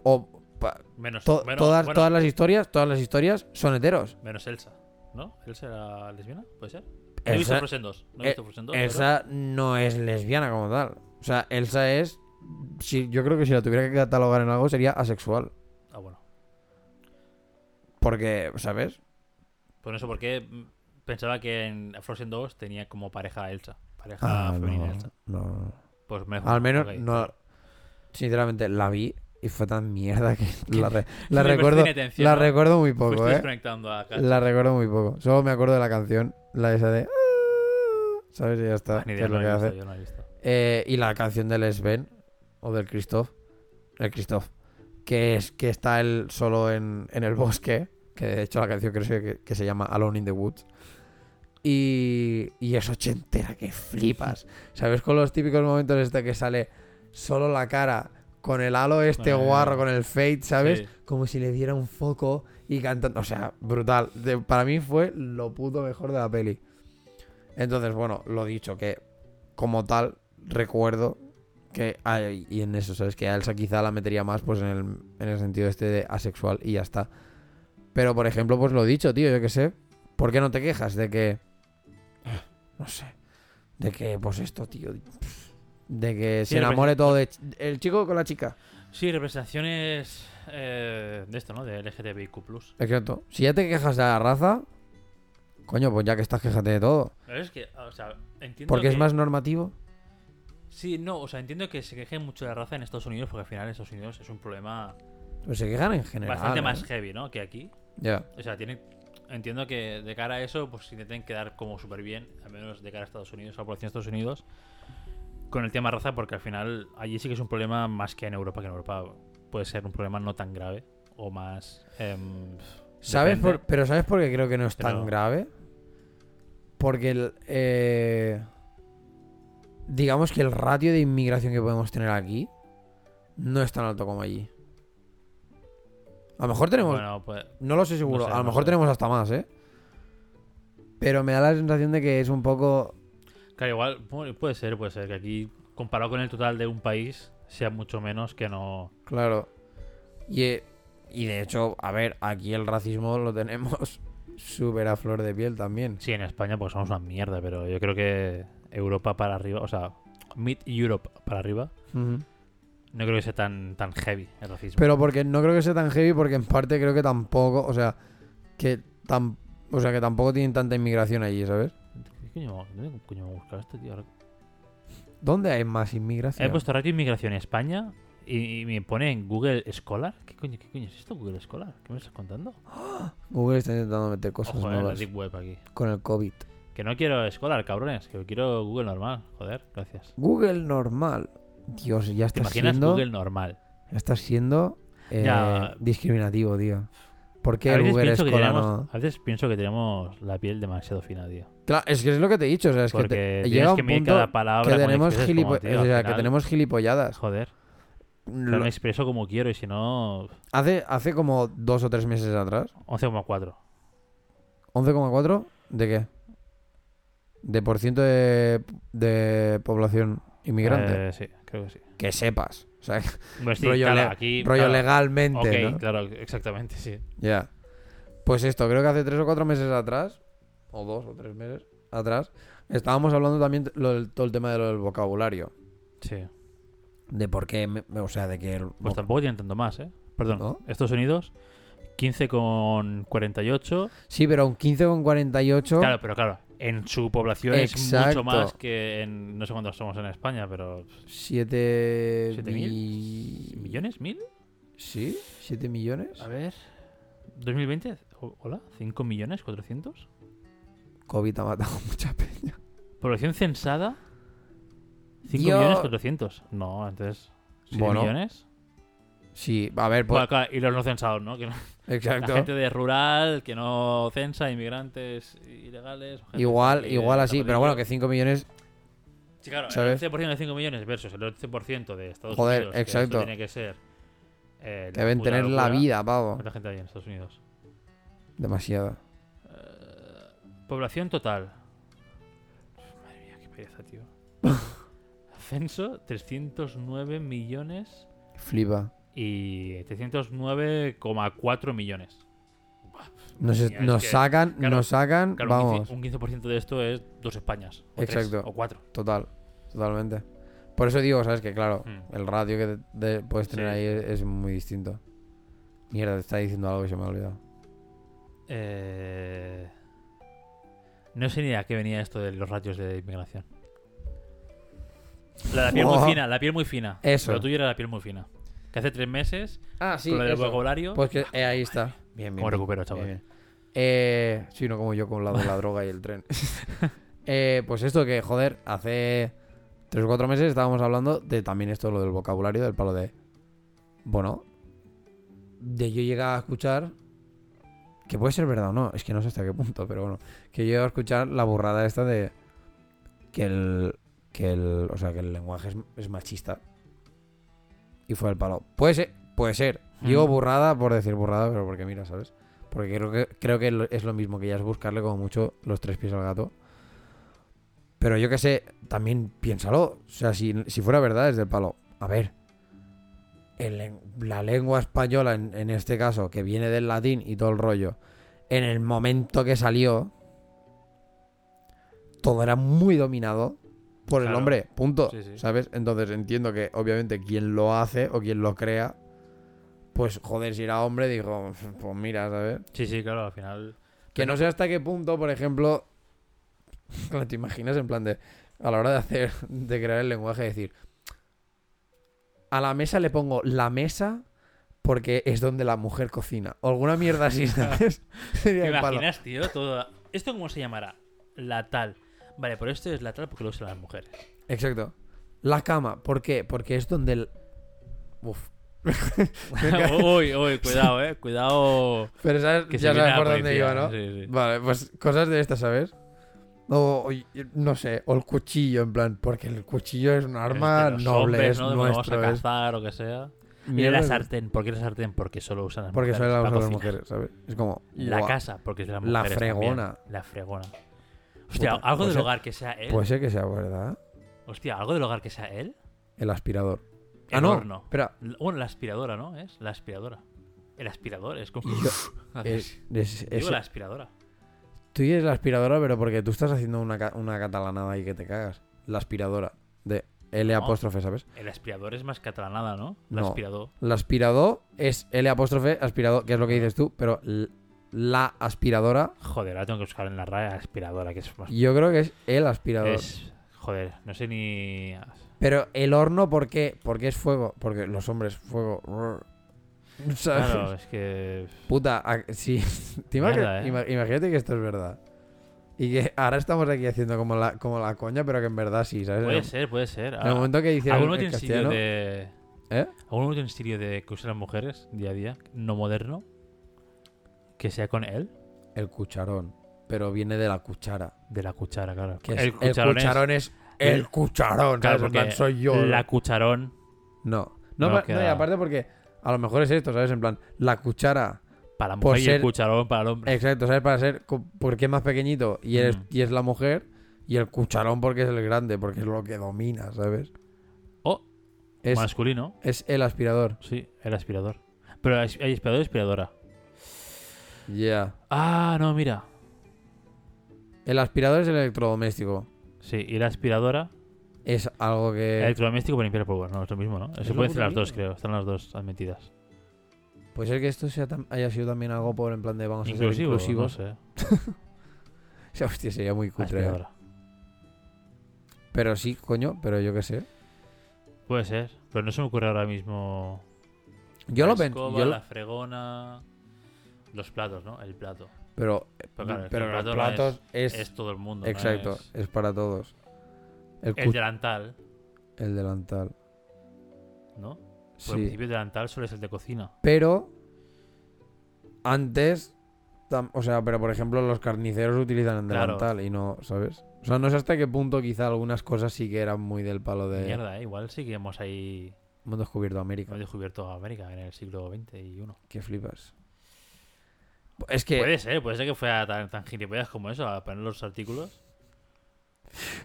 o pa- Menos, to- bueno, todas, bueno, todas las historias, todas las historias son heteros. menos Elsa. ¿No? ¿Elsa era lesbiana? ¿Puede ser? No he visto Elsa, Frozen 2. No he eh, visto Frozen 2. pero- Elsa no es lesbiana como tal. O sea, Elsa es, si, yo creo que si la tuviera que catalogar en algo sería asexual, Ah, bueno. porque, ¿sabes? Por eso, porque mm, pensaba que en Frozen 2 tenía como pareja a Elsa. Pareja Ah, femenina no, no. Pues me Al menos, no. Sinceramente, la vi y fue tan mierda que la, re- la recuerdo. atención, La ¿no? recuerdo muy poco, eh. a. La recuerdo muy poco. Solo me acuerdo de la canción, la esa de. "Ah", ¿Sabes? Y ya está. Ah, ni que idea, es lo no que he hace. visto, yo no he visto. Eh, y la canción del Sven, o del Christoph. El Christoph. Que es que está él solo en, en el bosque. Que de hecho la canción creo que, que se llama Alone in the Woods. Y, y es ochentera, que flipas. ¿Sabes? Con los típicos momentos este que sale solo la cara con el halo este guarro, con el fade, ¿sabes? Sí. Como si le diera un foco y cantando. O sea, brutal. De- para mí fue lo puto mejor de la peli. Entonces, bueno, lo dicho, que como tal, recuerdo que. ay, y en eso, ¿sabes? Que a Elsa quizá la metería más, pues en el, en el sentido este de asexual y ya está. Pero, por ejemplo, pues lo dicho, tío, yo qué sé. ¿Por qué no te quejas de que. No sé. De que, pues esto, tío. De que Sí, se enamore todo de. El chico con la chica. Sí, representaciones eh, de esto, ¿no? De LGTBIQ. Exacto. Si ya te quejas de la raza, coño, pues ya que estás, quejate de todo. Pero es que, o sea, entiendo Porque es más normativo. Sí, no, o sea, entiendo que se quejen mucho de la raza en Estados Unidos porque al final en Estados Unidos es un problema Pues se quejan en general. bastante ¿eh? más heavy, ¿no? Que aquí. Ya. O sea, tienen, entiendo que de cara a eso, pues intenten quedar como súper bien, al menos de cara a Estados Unidos, a la población de Estados Unidos, con el tema raza, porque al final allí sí que es un problema más que en Europa, que en Europa puede ser un problema no tan grave o más... em, ¿Sabes por- pero ¿sabes por qué creo que no es tan grave? Porque el, eh, digamos que el ratio de inmigración que podemos tener aquí no es tan alto como allí. A lo mejor tenemos, Bueno, pues... no lo sé seguro, no sé, a lo no mejor sé. tenemos hasta más, ¿eh? Pero me da la sensación de que es un poco... Claro, igual pu- puede ser, puede ser que aquí, comparado con el total de un país, sea mucho menos que no... Claro. Y, eh, y de hecho, a ver, aquí el racismo lo tenemos súper a flor de piel también. Sí, en España pues somos una mierda, pero yo creo que Europa para arriba, o sea, Mid Europe para arriba, Ujú. No creo que sea tan, tan heavy el racismo. Pero porque no creo que sea tan heavy, porque en parte creo que tampoco, o sea, que tan, o sea, que tampoco tienen tanta inmigración allí, ¿sabes? ¿Qué coño, ¿Dónde coño me esto, tío? ¿Dónde hay más inmigración? He puesto ratio inmigración en España y, y me pone en Google Scholar. ¿Qué coño, ¿Qué coño es esto, Google Scholar? ¿Qué me estás contando? Google está intentando meter cosas Ojo, la nuevas Deep Web aquí. con el COVID. Que no quiero Scholar, cabrones, que quiero Google normal. Joder, gracias. Google normal. Dios, ya ¿Te está imaginas siendo, Google normal? ya está siendo eh, Ya. discriminativo, tío. ¿Por qué a, veces Google pienso que tenemos, no? a veces pienso que tenemos la piel demasiado fina, tío. Claro, es que es lo que te he dicho, o sea, es que te- llega un que punto cada palabra que tenemos, expresiones como, gilipo- tío, o que tenemos gilipolladas. Joder, Lo- me expreso como quiero y si no, hace, hace como dos o tres meses atrás, 11,4. 11,4 ¿de qué? De por ciento de, de población inmigrante. Eh, sí, creo que sí. Que sepas. O sea, sí, rollo, claro, le- aquí, rollo claro, legalmente, Ok, ¿no? claro, exactamente, sí. Ya. Pues esto, creo que hace tres o cuatro meses atrás, o dos o tres meses atrás, estábamos hablando también lo del- todo el tema de lo del vocabulario. Sí. De por qué, me- o sea, de que... el Pues tampoco tienen tanto más, ¿eh? Perdón, ¿No? Estados Unidos, 15,48. Sí, pero un 15 con 48... Claro, pero claro, en su población es Exacto. mucho más que en. No sé cuántos somos en España, pero. 7 ¿Siete mil? ¿Millones? ¿Mil? Sí, 7 millones. A ver. ¿2020? O- ¿Hola? ¿5 millones? ¿400? COVID ha matado mucha peña. Población censada 5 Yo- millones 400. No, antes. ¿7 Bueno, millones? Sí, a ver, pues, Bueno, claro, y los no censados, ¿no? Que no- exacto. La gente de rural que no censa, inmigrantes ilegales. Igual, igual así, pero bueno, que tapadillo. 5 millones, Sí, claro, ¿sabes? el 11% de 5 millones versus el 11% de Estados Joder, Unidos. esto exacto. tiene que ser. eh, deben tener la vida, pavo. ¿Cuánta gente hay en Estados Unidos? Demasiada. Población total. Madre mía, qué pereza, tío. Censo, 309 millones Flipa. Y 309,4 millones. Nos, mía, nos que, sacan, claro, nos sacan, claro, vamos, un 15%, un 15% de esto es dos Españas. O tres, Exacto. o cuatro. total, totalmente. Por eso digo, ¿sabes? Que claro, Mm. el ratio que de- de- puedes tener Sí. ahí es, es muy distinto. Mierda, te está diciendo algo que se me ha olvidado. Eh... No sé ni a qué venía esto de los ratios de inmigración. La, la piel Oh. muy fina, la piel muy fina. Eso. Lo tuyo era la piel muy fina. Que hace tres meses, Ah, sí, con lo del eso. vocabulario, Pues que eh, ahí está. Bien, bien. ¿Cómo recupero, chaval? bien, bien. Eh, sí, no como yo con la de la droga y el tren. Eh, pues esto que, joder, hace tres o cuatro meses estábamos hablando de también esto, lo del vocabulario, del palo de... Bueno, de yo llegar a escuchar... Que puede ser verdad o no, es que no sé hasta qué punto, pero bueno. Que yo llego a escuchar la burrada esta de... Que el... Que el... O sea, que el lenguaje es, es machista. Y fue el palo. Puede ser, puede ser. Digo burrada por decir burrada, pero porque mira, ¿sabes? Porque creo que, creo que es lo mismo, que ya es buscarle como mucho los tres pies al gato. Pero yo que sé, también piénsalo. O sea, si, si fuera verdad, es del palo. A ver, el la lengua española, en, en este caso, que viene del latín y todo el rollo, en el momento que salió, todo era muy dominado por el hombre, punto. Sí, sí. ¿Sabes? Entonces entiendo que, obviamente, quien lo hace o quien lo crea, pues joder, si era hombre, digo, pues mira, ¿sabes? Sí, sí, claro, al final. Que no sé hasta qué punto, por ejemplo, te imaginas en plan de, a la hora de hacer, de crear el lenguaje, decir, a la mesa le pongo la mesa porque es donde la mujer cocina. O alguna mierda así, ¿sabes? ¿Te imaginas, tío? Todo... ¿Esto cómo se llamará? La tal. Vale, pero esto es la tal porque lo usan las mujeres. Exacto. La cama, ¿por qué? Porque es donde el... Uf. uy, uy, cuidado, eh. Cuidado. Pero sabes, Que ya sabes la por dónde iba, ¿no? Sí, sí. Vale, pues cosas de estas, ¿sabes? O, no sé, o el cuchillo, en plan, porque el cuchillo es un arma Es noble, hombres, es ¿no? Nuestro. Vamos a es cazar o que sea. Y mierda la sartén. ¿Por qué la sartén? Porque solo usan las Porque mujeres. la para usan las mujeres, ¿sabes? Es como. La casa, porque es de las La mujeres. fregona. también. La fregona. Hostia, Puta, algo del ser- hogar que sea él. Puede ser que sea verdad. Hostia, algo del hogar que sea él. El aspirador. El ah, no. horno. Espera. Bueno, la aspiradora, ¿no? Es la aspiradora. El aspirador es como. Es, es- Digo es- la aspiradora. tú dices la aspiradora, pero porque tú estás haciendo una, una catalanada ahí que te cagas. La aspiradora. De L No. apóstrofe, ¿sabes? El aspirador es más catalanada, ¿no? El No. aspirador. La aspirador es L apóstrofe, aspirador, que es lo que dices tú, pero la aspiradora, Joder, ahora tengo que buscar en la RAE aspiradora, que es más. yo creo que es el aspirador. Es. Joder, no sé ni. Pero el horno, ¿por qué? Porque es fuego. Porque los hombres, fuego. ¿Sabes? Claro, es que. Puta, sí. Imag- ¿eh? ima- Imagínate que esto es verdad. Y que ahora estamos aquí haciendo como la, como la coña, pero que en verdad sí, ¿sabes? Puede ser, puede ser. en el momento que hicieron ¿Algún utensilio de. ¿Eh? ¿Algún utensilio de que usan las mujeres día a día? No moderno. Que sea con él. El cucharón. Pero viene de la cuchara. De la cuchara, claro. Que es- el el cucharón, cucharón, es. El cucharón, Claro, ¿sabes? Porque soy yo. La cucharón. No. No, No y aparte porque a lo mejor es esto, ¿sabes? En plan, la cuchara... Para la mujer y el cucharón para el hombre. Exacto, ¿sabes? Para ser... Porque es más pequeñito y, eres, Mm. y es la mujer. Y el cucharón porque es el grande, porque es lo que domina, ¿sabes? O Es, masculino. es el aspirador. Sí, el aspirador. Pero hay hay aspirador y aspiradora. Ya. Ah, no, mira. El aspirador es el electrodoméstico. Sí, y la aspiradora. Es algo que... Electrodoméstico para limpiar polvo. No, es lo mismo, ¿no? Se pueden puto las dos, creo. Están las dos admitidas. Puede ser que esto sea haya sido también algo por en plan de vamos a ser Inclusivo, inclusivos. no sé. O sea, hostia, sería muy cutre. ¿eh? Pero sí, coño, pero yo qué sé. Puede ser. Pero no se me ocurre ahora mismo. Yo la lo pensé. escoba, Yo la fregona. Los platos, ¿no? El plato. Pero, Pero claro, el los plato no platos es, Es todo el mundo. no Exacto, es- es para todos. El, El delantal. El delantal. ¿no? Por el Sí. principio el delantal solo es el de cocina. Pero antes, tam- o sea, pero por ejemplo los carniceros utilizan el Claro. delantal y no, ¿sabes? O sea, no sé hasta qué punto quizá algunas cosas sí que eran muy del palo de... Mierda, ¿eh? igual sí que hemos ahí Hemos descubierto América. hemos descubierto América en el siglo XX y uno. Que flipas. Es que, Puede ser, puede ser que fuera tan, tan gilipollas como eso, a poner los artículos.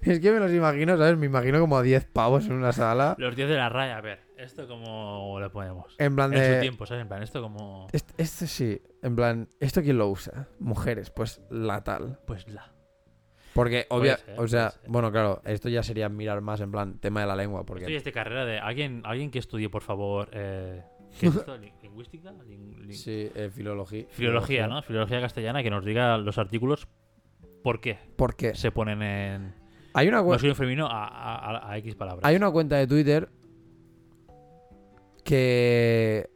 es que me los imagino, ¿sabes? Me imagino como a 10 pavos en una sala. Los 10 de la raya, a ver, ¿esto cómo lo ponemos? En plan En su de... tiempo, ¿sabes? En plan, esto como... Este, este sí, en plan, ¿esto quién lo usa? Mujeres, pues la tal. Pues la. Porque, obvia, ser, o sea, bueno, claro, esto ya sería mirar más en plan tema de la lengua, porque... Estoy de carrera de... ¿Alguien, alguien que estudie, por favor... Eh, ¿Qué es esto? Lin- ¿Lingüística? Lin- lin- Sí, eh, filología. Filología, ¿no? Filología castellana, que nos diga los artículos por qué ¿Por qué? se ponen en Hay una, cue- masculino y femenino a, a- a- a X palabras. hay una cuenta de Twitter que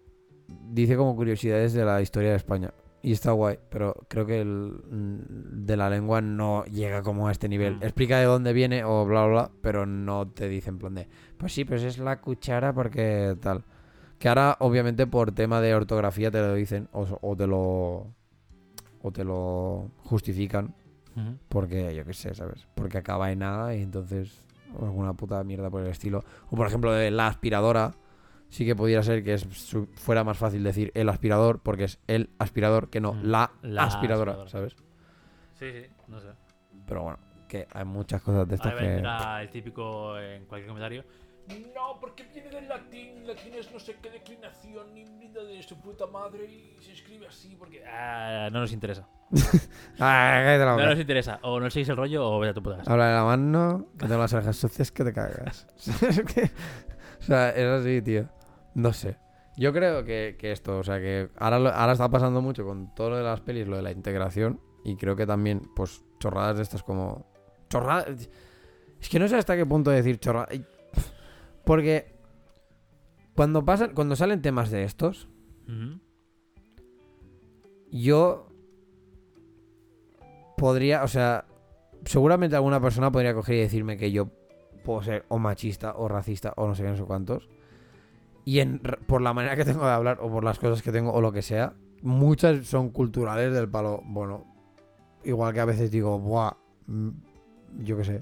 dice como curiosidades de la historia de España. Y está guay, pero creo que el mm, de la lengua no llega como a este nivel. Mm. Explica de dónde viene o bla, bla, bla, pero no te dice en plan de, pues sí, pues es la cuchara porque tal. Que ahora, obviamente, por tema de ortografía te lo dicen o, o te lo... O te lo justifican porque, yo qué sé, ¿sabes? Porque acaba en nada y entonces alguna puta mierda por el estilo. O por ejemplo de la aspiradora, sí que pudiera ser que es, fuera más fácil decir el aspirador porque es el aspirador que no Mm, la, la aspiradora, aspiradora. ¿sabes? Sí, sí, no sé. Pero bueno, que hay muchas cosas de estas Ahí que... el típico en cualquier comentario. No, porque viene del latín, latín es no sé qué declinación, ni brinda de su puta madre y se escribe así porque... Ah, no nos interesa. Ah, cállate la No nos interesa. O no seguís el rollo o vete a tu puta casa. Habla de la mano, que tengo las orejas sucias que te cagas. Es que- o sea, es así, tío. No sé. Yo creo que, que esto, o sea, que ahora, lo- ahora está pasando mucho con todo lo de las pelis, lo de la integración. Y creo que también, pues, chorradas de estas como. Chorradas. Es que no sé hasta qué punto decir chorradas. Porque. Cuando pasan, cuando salen temas de estos, yo podría, o sea, seguramente alguna persona podría coger y decirme que yo puedo ser o machista o racista o no sé qué, no sé cuántos. Y en, por la manera que tengo de hablar o por las cosas que tengo o lo que sea, muchas son culturales del palo, bueno, igual que a veces digo, buah, mm, yo qué sé.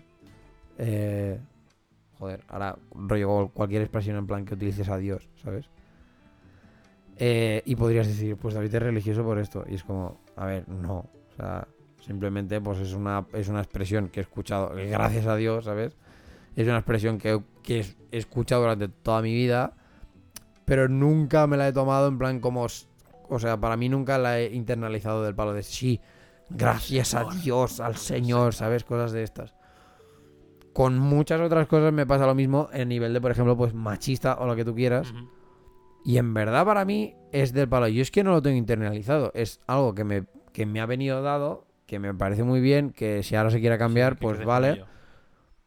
Eh, joder, ahora rollo cualquier expresión en plan que utilices a Dios, ¿sabes? Eh, y podrías decir, pues David es religioso por esto. Y es como, a ver, no. O sea, simplemente pues es una, es una expresión que he escuchado, gracias a Dios, ¿sabes? Es una expresión que, que he escuchado durante toda mi vida, pero nunca me la he tomado en plan como... O sea, para mí nunca la he internalizado del palo de sí, gracias a Dios, al Señor, ¿sabes? Cosas de estas. Con muchas otras cosas me pasa lo mismo en nivel de, por ejemplo, pues machista o lo que tú quieras. Y en verdad para mí es del palo. Yo es que no lo tengo internalizado. Es algo que me, que me ha venido dado, que me parece muy bien, que si ahora se quiere cambiar, Sí, pues vale.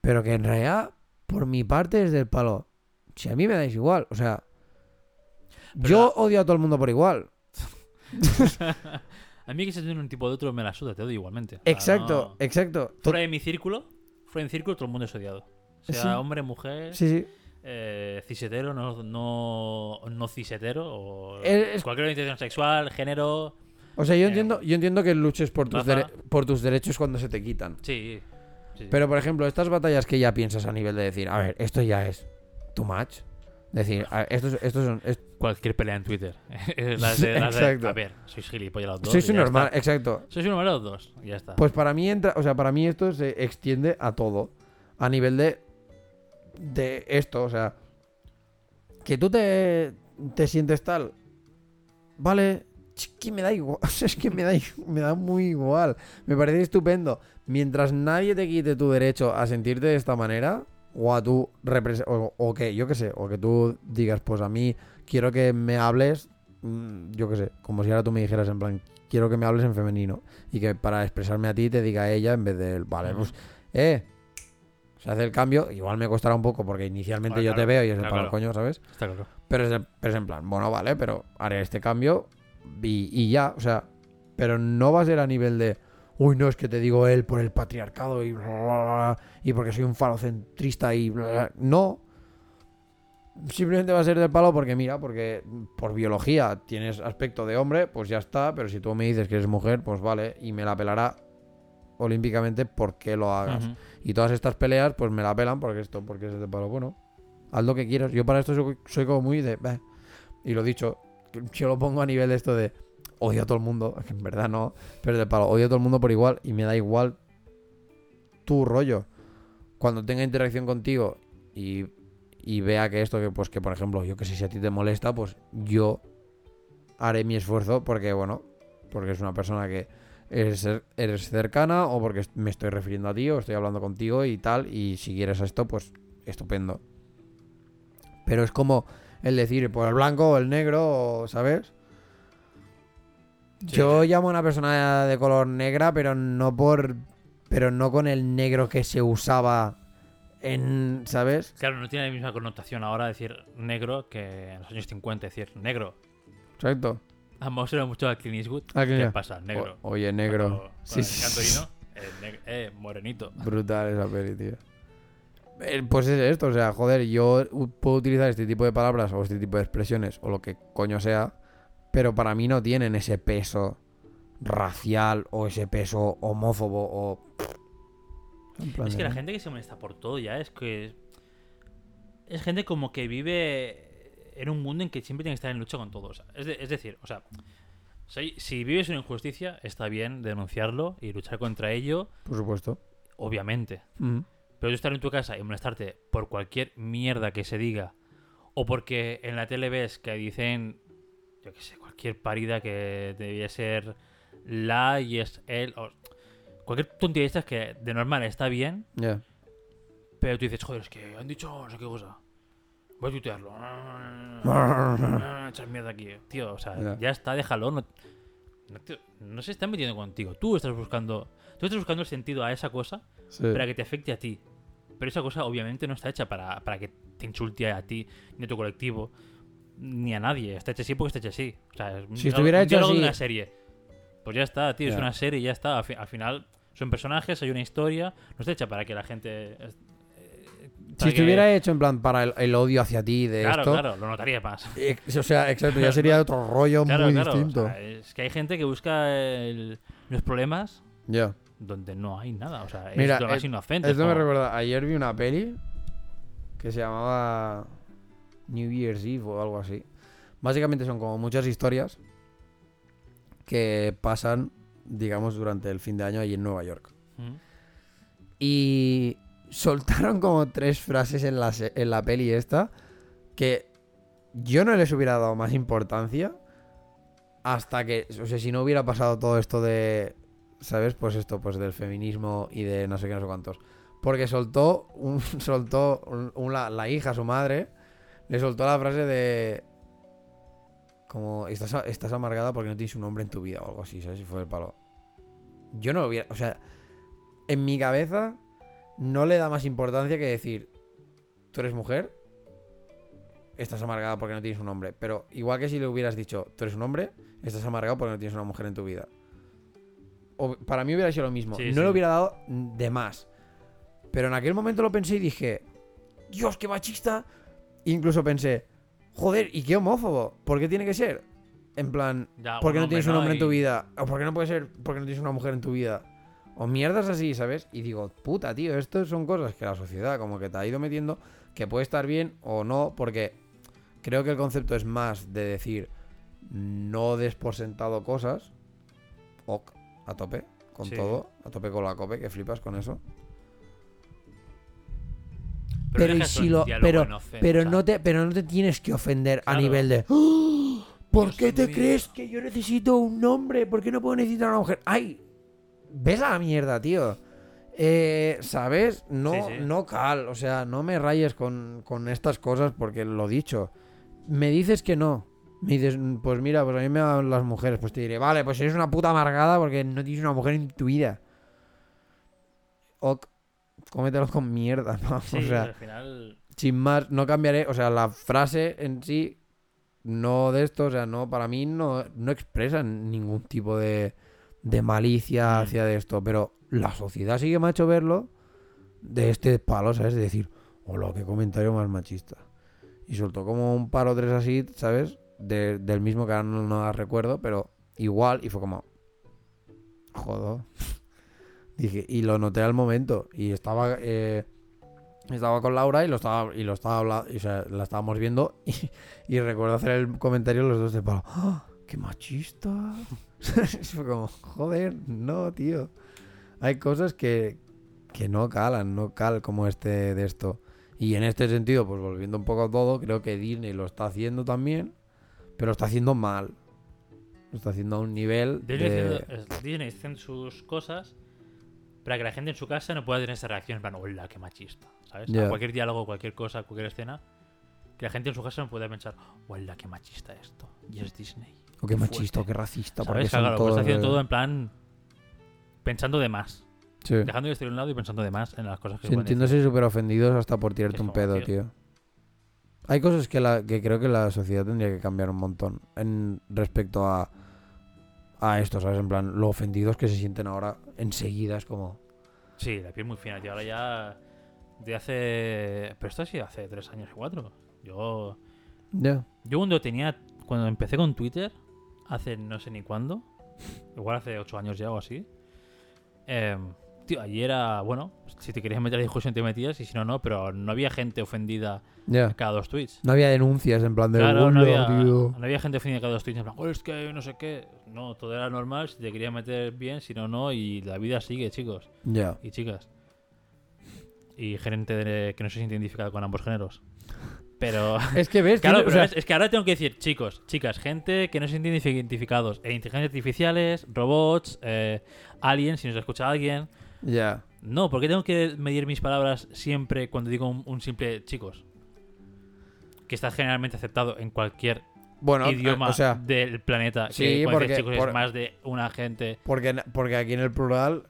Pero que en realidad, por mi parte, es del palo. Si a mí me dais igual, o sea... Pero yo odio a todo el mundo por igual. a mí que se tiene un tipo de otro me la suda, te odio igualmente. Exacto, no- exacto. Fuera de mi círculo, mi círculo, todo el mundo es odiado. Sea Sí. hombre, mujer, Sí, sí. eh, cisetero, no, no, no cisetero, o Es- cualquier orientación sexual, género. O sea, yo Eh, entiendo, yo entiendo que luches por tus, por tus derechos cuando se te quitan. Sí. sí. Pero, por ejemplo, estas batallas que ya piensas a nivel de decir, a ver, esto ya es too much. Decir, estos, estos son... est- Cualquier pelea en Twitter. las de, las de- Exacto. a ver, sois gilipollas los dos. sois un normal, está. exacto. Sois un normal los dos. Ya está. Pues para mí entra, o sea, para mí esto se extiende a todo. A nivel de de esto, o sea, que tú te, te sientes tal, vale, es que me da igual, es que me da, me da muy igual. Me parece estupendo. Mientras nadie te quite tu derecho a sentirte de esta manera, o a tú o, o que, yo qué sé, o que tú digas, pues a mí quiero que me hables, mm, yo qué sé, como si ahora tú me dijeras en plan, quiero que me hables en femenino y que para expresarme a ti te diga ella en vez de. Vale, pues, eh, se hace el cambio, igual me costará un poco porque inicialmente yo te veo y es el claro, palo claro. coño, ¿sabes? Está claro. Pero es, pero es en plan, bueno, vale, pero haré este cambio y, y ya, o sea, pero no va a ser a nivel de, uy, no, es que te digo él por el patriarcado y bla, bla, bla, y porque soy un falocentrista y bla, bla". no, simplemente va a ser del palo porque, mira, porque por biología tienes aspecto de hombre, pues ya está. Pero si tú me dices que eres mujer, pues vale, y me la pelará olímpicamente porque lo hagas. Y todas estas peleas, pues me la pelan porque esto, porque es de palo. Bueno, haz lo que quieras. Yo para esto soy, soy como muy de. "Bah". Y lo dicho, yo lo pongo a nivel de esto de. Odio a todo el mundo, en verdad no, pero de palo, odio a todo el mundo por igual y me da igual tu rollo. Cuando tenga interacción contigo y, y vea que esto, que pues que por ejemplo, yo que sé, si a ti te molesta, pues yo haré mi esfuerzo porque, bueno, porque es una persona que eres, eres cercana o porque me estoy refiriendo a ti o estoy hablando contigo y tal, y si quieres esto, pues estupendo. Pero es como el decir, por el blanco o el negro, ¿sabes? Sí, Yo llamo a una persona de color negra, pero no por. Pero no con el negro que se usaba en. ¿Sabes? Claro, no tiene la misma connotación ahora decir negro que en los años 50, decir negro. Exacto. Vamos a mucho a Clint Eastwood. Ah, ¿qué pasa? Negro. O- oye, negro. Cuando- Sí, sí, eh, eh, morenito. Brutal esa peli, tío. Eh, Pues es esto, o sea, joder, yo puedo utilizar este tipo de palabras o este tipo de expresiones o lo que coño sea, pero para mí no tienen ese peso racial o ese peso homófobo o... Plan Es que la gente que se molesta por todo ya es que. Es gente como que vive en un mundo en que siempre tiene que estar en lucha con todo. o sea, es, de- es decir, o sea, si, si vives una injusticia, está bien denunciarlo y luchar contra ello, Por supuesto. obviamente. Mm. Pero tú estar en tu casa y molestarte por cualquier mierda que se diga, o porque en la tele ves que dicen, yo qué sé, cualquier parida que debía ser la y es él, o cualquier tontería de estas que de normal está bien, Ya. pero tú dices, joder, es que han dicho no sé qué cosa. Voy a tuitearlo. Echar mierda aquí. Tío, o sea, Ya. ya está, déjalo. No, no, tío, no se están metiendo contigo. Tú estás buscando. Tú estás buscando el sentido a esa cosa Sí. para que te afecte a ti. Pero esa cosa obviamente no está hecha para, para que te insulte a ti, ni a tu colectivo, ni a nadie. Está hecha así porque está hecha así. O sea, es Si estuviera hecho diálogo de así- una serie. Pues ya está, tío, es una serie y ya está. Al, fi- al final son personajes, hay una historia. No está hecha para que la gente... eh, Si que- estuviera hecho en plan para el, el odio hacia ti de Claro, esto... claro, lo notaría más. ex- O sea, exacto, ya sería otro rollo Claro, muy claro. o distinto. sea, es que hay gente que busca el- los problemas Ya. donde no hay nada. O sea, Mira, es es- inocente. Esto me recuerda, ayer vi una peli que se llamaba New Year's Eve o algo así. Básicamente son como muchas historias que pasan, digamos, durante el fin de año allí en Nueva York. Mm. Y soltaron como tres frases en la, en la peli esta que yo no les hubiera dado más importancia hasta que, o sea, si no hubiera pasado todo esto de, ¿sabes? Pues esto, pues del feminismo y de no sé qué, no sé cuántos. Porque soltó, un, soltó un- un- la, la hija, su madre, le soltó la frase de... Como, estás, estás amargada porque no tienes un hombre en tu vida o algo así, ¿sabes? Si fue el palo. Yo no lo hubiera... O sea, en mi cabeza no le da más importancia que decir, tú eres mujer, estás amargada porque no tienes un hombre. Pero igual que si le hubieras dicho, tú eres un hombre, estás amargado porque no tienes una mujer en tu vida. O, para mí hubiera sido lo mismo. Sí, no sí. le hubiera dado de más. Pero en aquel momento lo pensé y dije, Dios, qué machista. Incluso pensé, joder, y qué homófobo. ¿Por qué tiene que ser? En plan, Ya, ¿por qué no tienes un hombre en tu vida? ¿O por qué no puede ser porque no tienes una mujer en tu vida? O mierdas así, ¿sabes? Y digo, puta, tío, esto son cosas que la sociedad como que te ha ido metiendo que puede estar bien o no, porque creo que el concepto es más de decir, no des por sentado cosas, ok, a tope, con Sí. todo, a tope con la cope, que flipas con eso. Pero, eso si lo- pero- inocente, Pero sea, no te, pero no te tienes que ofender a nivel de "¡Ah! ¿Por Dios qué te mío". crees que yo necesito un hombre? ¿Por qué no puedo necesitar a una mujer? ¡Ay! ¿Ves a la mierda, tío? Eh, ¿Sabes? No, Sí, sí. no cal. O sea, no me rayes con, con estas cosas porque lo dicho. Me dices que no. Me dices, pues mira, pues a mí me van las mujeres. Pues te diré, vale, pues eres una puta amargada porque no tienes una mujer en tu vida. Ok, cómetelo con mierda, ¿no? Sí, o sea, al final. sin más, no cambiaré, o sea, la frase en sí, no de esto, o sea, no, para mí no, no expresa ningún tipo de, de malicia Mm. hacia de esto, pero la sociedad sí que me ha hecho verlo de este palo, ¿sabes? De decir, hola, qué comentario más machista. Y soltó como un par o tres así, ¿sabes? De- del mismo que ahora no, no recuerdo, pero igual. Y fue como. Joder. Dije, y lo noté al momento. Y estaba. eh, estaba con Laura y lo estaba, y lo estaba hablando, o sea, la estábamos viendo y, y recuerdo hacer el comentario los dos de palo. ¡Ah! ¡Qué machista! Fue como, joder, no, tío. Hay cosas que, que no calan, no cal como este de esto. Y en este sentido, pues volviendo un poco a todo, creo que Disney lo está haciendo también, pero lo está haciendo mal. Lo está haciendo a un nivel Disney, de... haciendo- Disney sus cosas para que la gente en su casa no pueda tener esa reacción en plan, hola, qué machista. ¿Sabes? A Ya. cualquier diálogo, cualquier cosa, cualquier escena, que la gente en su casa no pueda pensar, hola, qué machista esto. Y es Disney. O qué qué machista, o qué racista. Porque ¿Sabes? son Claro, pues todos está haciendo todo en plan pensando de más. Sí. Dejando de estar a un lado y pensando de más en las cosas que. Sintiéndose súper ofendidos hasta por tirarte un pedo, tío. tío. Hay cosas que, la, que creo que la sociedad tendría que cambiar un montón en respecto a, a esto, ¿sabes? En plan, lo ofendidos que se sienten ahora enseguida es como... Sí, la piel muy fina, tío. Ahora ya. De hace. Pero esto sido hace tres años y cuatro. Yo. Ya. Yo cuando tenía. Cuando empecé con Twitter, hace no sé ni cuándo. Igual hace ocho años ya o así. em, tío, allí era. Bueno, si te querías meter a discusión te metías y si no, no. Pero no había gente ofendida cada dos tweets. No había denuncias en plan de... Claro, no "Hola, había, tío". no había gente ofendida cada dos tweets. En plan, "Oh, es que no sé qué. No, todo era normal. Si te querías meter bien, si no, no. Y la vida sigue, chicos Ya. y chicas. Y gente de- que no se siente identificada con ambos géneros. Pero. Es que ves, claro, tío, o pero sea, es, es que ahora tengo que decir, chicos, chicas, gente que no se sienten identificados en inteligencias artificiales, robots, eh, aliens, si nos escucha alguien. Ya. No, porque tengo que medir mis palabras siempre cuando digo un, un simple chicos. Que está generalmente aceptado en cualquier Bueno, idioma o sea, del planeta. sí, que porque- chicos por- es más de una gente. porque, porque aquí en el plural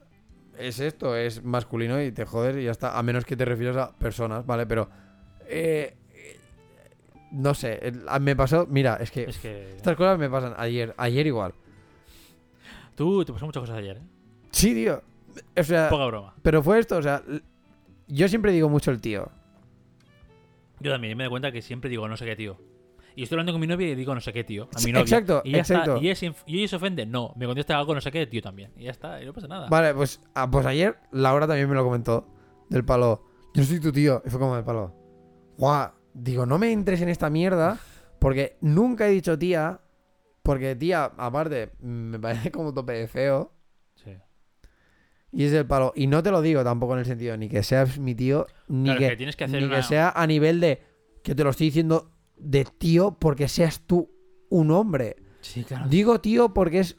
es esto, es masculino y te jodes y ya está. A menos que te refieras a personas, ¿vale? Pero... eh, eh, no sé, me pasó... Mira, es que... Es que. Estas cosas me pasan ayer, ayer igual. Tú te pasó muchas cosas ayer, ¿eh? Sí, tío. O sea, Poca broma. pero fue esto, o sea, yo siempre digo mucho el tío. Yo también me doy cuenta que siempre digo no sé qué tío. Y estoy hablando con mi novia y digo no sé qué tío. A mi novia. Exacto, y ya exacto. Está. Y ella se ofende. No, me contesta algo no sé qué tío también. Y ya está, y no pasa nada. Vale, pues, ah, pues ayer Laura también me lo comentó. Del palo. Yo soy tu tío. Y fue como del palo. Guau. Digo, no me entres en esta mierda. Porque nunca he dicho tía. Porque tía, aparte, me parece como tope de feo. Y es del palo. Y no te lo digo tampoco en el sentido ni que seas mi tío, ni Claro, que, que tienes que hacer ni una- que sea a nivel de que te lo estoy diciendo de tío porque seas tú un hombre. Sí, claro. Digo tío porque es,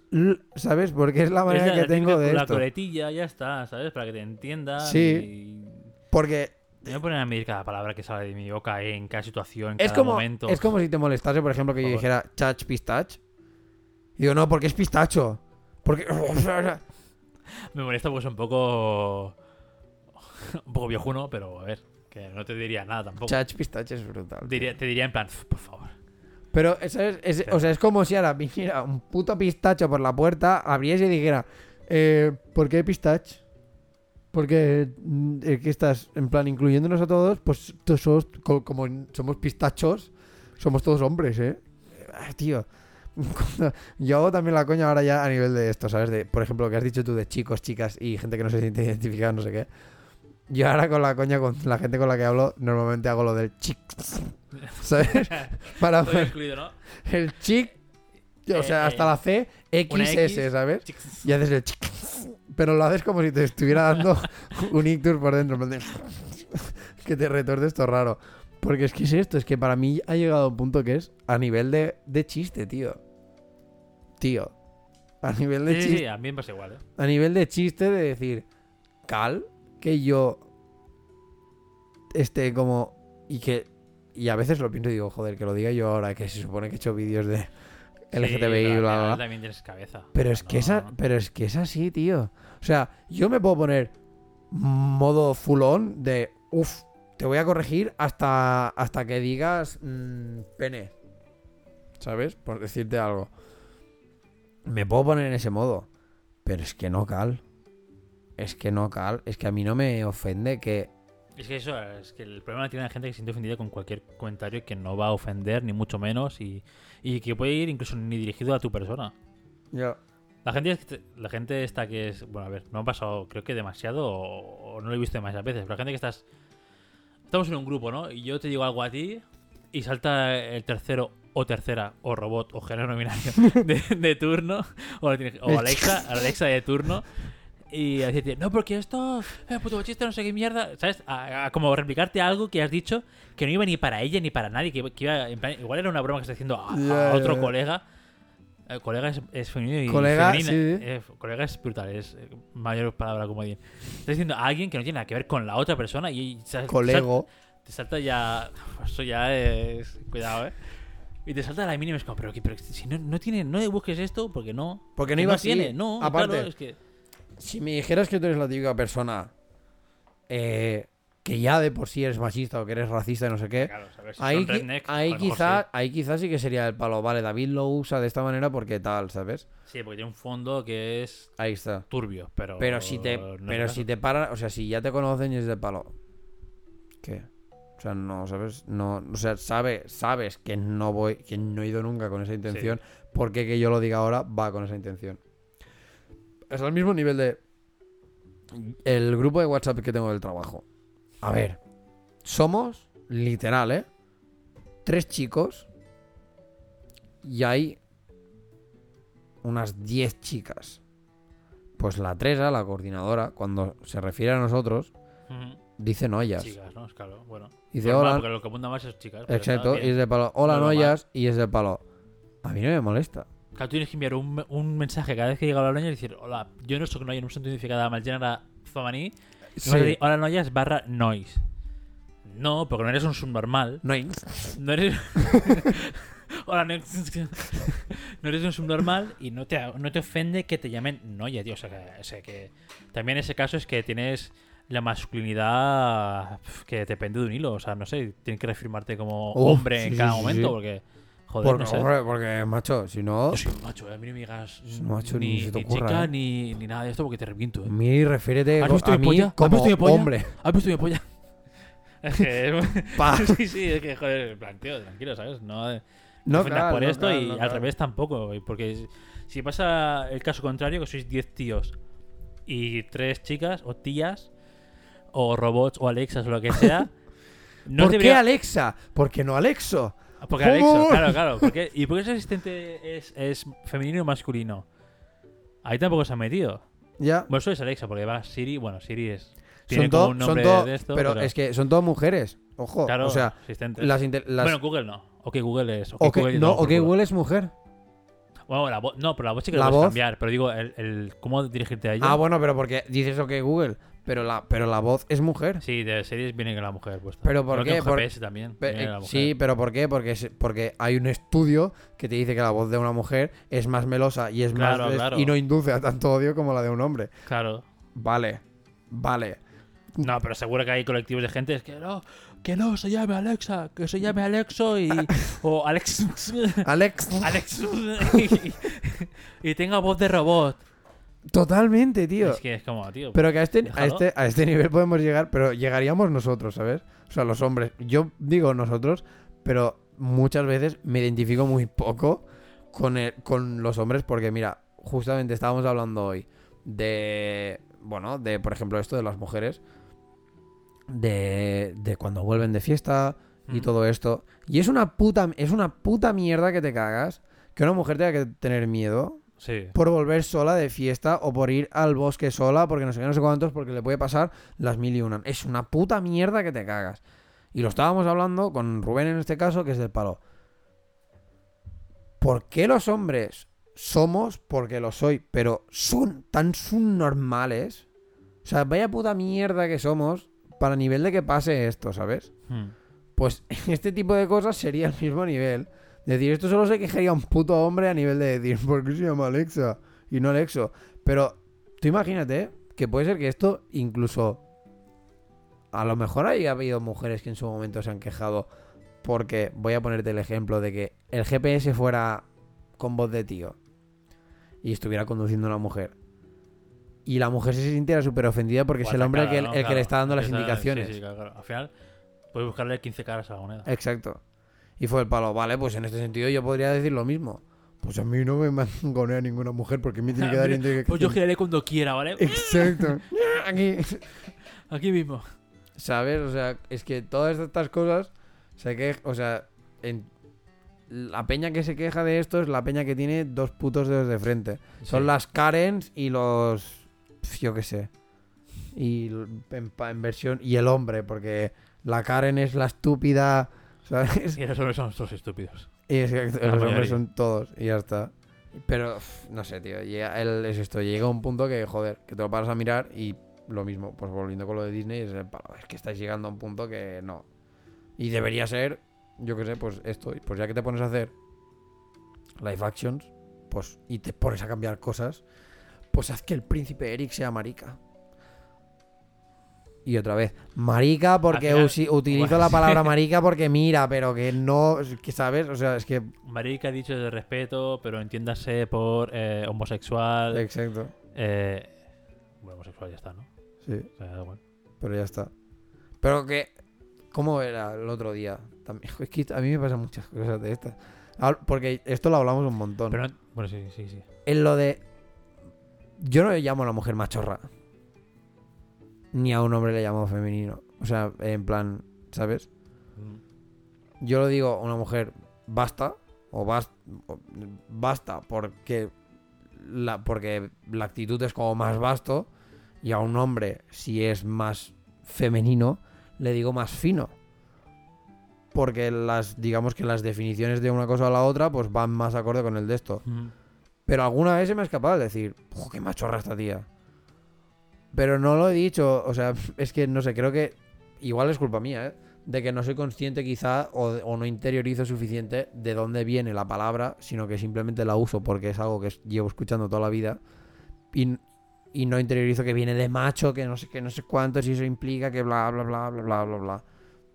¿sabes? Porque es la manera Es la- que la tengo de La esto. coletilla, ya está, ¿sabes? Para que te entiendan. Sí. Y... Porque Te voy a poner a medir cada palabra que sale de mi boca en cada situación, en es cada como, momento. es como si te molestase, por ejemplo, que yo Por favor. dijera chach pistach. Y digo, no, porque es pistacho. Porque... Me molesta porque es un poco. un poco viejuno, pero a ver, que no te diría nada tampoco. chach pistach es brutal. Diría- te diría en plan, por favor. Pero, ¿sabes? Es, o sea, es como si ahora viniera un puto pistacho por la puerta, abriese y dijera, eh, ¿por qué pistach? Porque mm, eh, que estás, en plan, incluyéndonos a todos, pues todos somos, co- como somos pistachos, somos todos hombres, ¿eh? Ah, tío. Yo hago también la coña ahora ya a nivel de esto, ¿sabes? De, por ejemplo, lo que has dicho tú de chicos, chicas y gente que no se siente identificada, no sé qué. Yo ahora con la coña, con la gente con la que hablo, normalmente hago lo del chic. ¿Sabes? Para incluido, ¿no? el chic, o sea, Eh, hasta la C, XS, X. ¿sabes? Y haces el chic. Pero lo haces como si te estuviera dando un ictus por dentro. que te retorce esto raro. Porque es que es esto, es que para mí ha llegado a un punto que es a nivel de, de chiste, tío. Tío. A nivel de Sí, sí, chiste. sí, a mí me pasa igual, ¿eh? A nivel de chiste de decir, Cal, que yo esté como. Y que. Y a veces lo pienso y digo, joder, que lo diga yo ahora, que se supone que he hecho vídeos de LGTBI, Sí, al bla, bla. también tienes cabeza. Pero es que esa, no. pero es que es así, tío. O sea, yo me puedo poner modo full on de uff, te voy a corregir hasta, hasta que digas mm, pene. ¿Sabes? Por decirte algo. Me puedo poner en ese modo. Pero es que no cal. Es que no cal. Es que a mí no me ofende que Es que eso, es que el problema tiene la gente que se siente ofendida con cualquier comentario que no va a ofender, ni mucho menos, y, y que puede ir incluso ni dirigido a tu persona. Ya. La gente, la gente está que es. Bueno, a ver, no ha pasado, creo que demasiado, o, o no lo he visto demasiadas veces, pero la gente que estás. Estamos en un grupo, ¿no? Y yo te digo algo a ti, y salta el tercero o tercera, o robot, o género binario de, de turno, o, Alexa, Alexa de turno, y decirte, no, porque esto, eh, puto machista, no sé qué mierda, ¿sabes? A, a como replicarte algo que has dicho que no iba ni para ella ni para nadie, que, iba- que iba, en plan, igual era una broma que estás haciendo a, otro colega. Eh, colega es, es femenino y Colega, femenina. sí, eh, colega es brutal, es eh, mayor palabra como bien. Estás diciendo a alguien que no tiene nada que ver con la otra persona y sal- Colego. sal- te salta ya. Eso ya es. Cuidado, eh. Y te salta la mínima y es como, pero, pero si no, no tiene, no busques esto porque no. Porque no iba así. tiene, no. Aparte, claro, es que. Si me dijeras que tú eres la típica persona eh, que ya de por sí eres machista o que eres racista y no sé qué, Claro, sabes, si ahí, redneck, ahí, quizá, ahí quizá sí que sería el palo. Vale, David lo usa de esta manera porque tal, ¿sabes? Sí. Sí, porque tiene un fondo que es Ahí está. turbio, pero. Pero si te, no pero si te paran, o sea, si ya te conocen y es de palo. ¿Qué? O sea, no, ¿sabes? No, o sea, sabe, sabes que no voy, que no he ido nunca con esa intención. Porque que yo lo diga ahora va con esa intención. Es al mismo nivel de el grupo de WhatsApp que tengo del trabajo. A ver, somos literal, ¿eh? Tres chicos y hay unas 10 chicas. Pues la Teresa, la coordinadora, cuando se refiere a nosotros, dice noyas. Chicas, ¿no? Claro, bueno. Dice Normal, hola. Porque lo que apunta más es chicas. Exacto, y es de palo. Hola Normal. noyas, y es de palo. A mí no me molesta. Claro, tú tienes que enviar un, un mensaje cada vez que llega la noia y decir, hola, yo no soy noia, no soy identificada amb el gènere femení, sí. hola noia es barra nois. No, porque no eres un subnormal. No hay- No eres... hola, no... no eres un subnormal y no te, no te ofende que te llamen noia, tío. O sea, que, o sea, que también ese caso es que tienes la masculinidad que te pende de un hilo. O sea, no sé, tienes que reafirmarte como hombre sí, en cada momento sí. porque... Joder, Porque, no sé. hombre, porque, macho, si no, Yo soy un macho, eh. a mí no me digas macho, ni ni, se te ni ocurra, chica ¿eh? ni, ni nada de esto porque te reviento. Eh. mi refiérete ¿Has visto a mi mí polla? ¿Has como visto mi polla? hombre. ¿Has visto mi polla? Es que... Pa. sí, sí, es que, joder, en plan, tío, tranquilo, ¿sabes? No, eh, No, claro, por no, esto claro, y no, al claro. revés tampoco. Porque si- pasa el caso contrario, que sois 10 tíos y tres chicas o tías o robots o Alexas o lo que sea... ¿Por qué debería- Alexa? Porque no Alexo. Porque Alexo, claro, claro. Porque, ¿Y por qué ese asistente es, es femenino o masculino? Ahí tampoco se ha metido. Ya. Bueno, eso es Alexa, porque va Siri. Bueno, Siri es. Tiene Son como todo, un son nombre todo, de esto. pero, es que son todas mujeres. Ojo, Claro, o sea, asistentes. las, las- Bueno, Google no. Ok, Google es. Ok, o que- Google no, no, o por que culo. Google es mujer. Bueno, la voz. No, pero la voz sí que La la puedes voz. cambiar. Pero digo, el, el cómo dirigirte a ella. Ah, bueno, pero porque dices ok Google, pero la, pero la voz es mujer. Sí, de series viene con la mujer puesta. ¿Pero por que qué? en Por- GPS también. Pe- viene eh, la mujer. sí, pero ¿por qué? Porque, es- porque hay un estudio que te dice que la voz de una mujer es más melosa y es Claro, más claro. y no induce a tanto odio como la de un hombre. Claro. Vale, vale. No, pero seguro que hay colectivos de gente es que no, que no se llame Alexa, que se llame Alexo y. o Alex. Alex, Alex. y, y tenga voz de robot. Totalmente, tío. Es que es como, tío. Pero que a este, a, este, a este nivel podemos llegar, pero llegaríamos nosotros, ¿sabes? O sea, los hombres. Yo digo nosotros, pero muchas veces me identifico muy poco con, el- con los hombres porque, mira, justamente estábamos hablando hoy de, bueno, de, por ejemplo, esto de las mujeres, de, de cuando vuelven de fiesta y Mm. todo esto. Y es una puta, es una puta mierda que te cagas que una mujer tenga que tener miedo Sí. por volver sola de fiesta o por ir al bosque sola porque no sé qué, no sé cuántos, porque le puede pasar las mil y una. Es una puta mierda que te cagas. Y lo estábamos hablando con Rubén en este caso, que es del palo. ¿Por qué los hombres somos? Porque lo soy, pero son tan subnormales. O sea, vaya puta mierda que somos para nivel de que pase esto, ¿sabes? Mm. Pues este tipo de cosas sería el mismo nivel. Decir, esto solo se quejaría un puto hombre a nivel de decir, ¿por qué se llama Alexa? Y no Alexo. Pero tú imagínate que puede ser que esto incluso... A lo mejor haya habido mujeres que en su momento se han quejado porque, voy a ponerte el ejemplo de que el GPS fuera con voz de tío y estuviera conduciendo una mujer. y la mujer se sintiera súper ofendida porque es el hombre el que, cara, ¿no? el que Claro, le está dando las esa- indicaciones. sí, sí, claro. Al final, puedes buscarle 15 caras a la moneda. Exacto. Y fue el palo, vale, pues en este sentido yo podría decir lo mismo. Pues a mí no me mangonea ninguna mujer porque me tiene que dar indicaciones. Pues yo giraré cuando quiera, ¿vale? Exacto. Aquí. Aquí mismo. ¿Sabes? O sea, es que todas estas cosas se que, o sea, en la peña que se queja de esto es la peña que tiene dos putos dedos de frente. Son las Karens y los yo qué sé. Y en, en versión y el hombre, porque la Karen es la estúpida, ¿sabes? Y esos hombres son todos estúpidos. Y es que los hombres son todos y ya está. Pero no sé, tío, llega, el- es esto, llega un punto que joder, que te lo paras a mirar y lo mismo, pues volviendo con lo de Disney, es, el palo, es que estáis llegando a un punto que no. Y debería ser, yo qué sé, pues esto, pues ya que te pones a hacer live actions, pues y te pones a cambiar cosas, pues haz que el príncipe Eric sea marica. Y otra vez, marica porque Al final- usi- utilizo Bueno, la palabra marica porque mira, pero que no, que sabes, o sea, es que Marica ha dicho de respeto, pero entiéndase por eh, homosexual. exacto, eh, bueno, homosexual ya está, ¿no? sí, O sea, da igual. pero ya está. Pero que ¿cómo era el otro día? También es que a mí me pasan muchas cosas de estas. Porque esto lo hablamos un montón. Pero, bueno, sí, sí, sí. En lo de. Yo no le llamo a la mujer machorra. Ni a un hombre le llamo femenino. O sea, en plan, ¿sabes? Yo lo digo a una mujer basta. O bas- o basta porque la, porque la actitud es como más vasto. Y a un hombre, si es más femenino, le digo más fino. Porque las, digamos que las definiciones de una cosa a la otra, pues van más acorde con el de esto. Mm. Pero alguna vez se me ha escapado de decir, "Jo, qué machorra esta tía. Pero no lo he dicho, o sea, es que no sé, creo que igual es culpa mía, ¿eh? De que no soy consciente quizá o, o no interiorizo suficiente de dónde viene la palabra, sino que simplemente la uso porque es algo que llevo escuchando toda la vida y, y no interiorizo que viene de macho, que no sé qué, no sé cuánto, si eso implica que bla, bla, bla, bla, bla, bla, bla.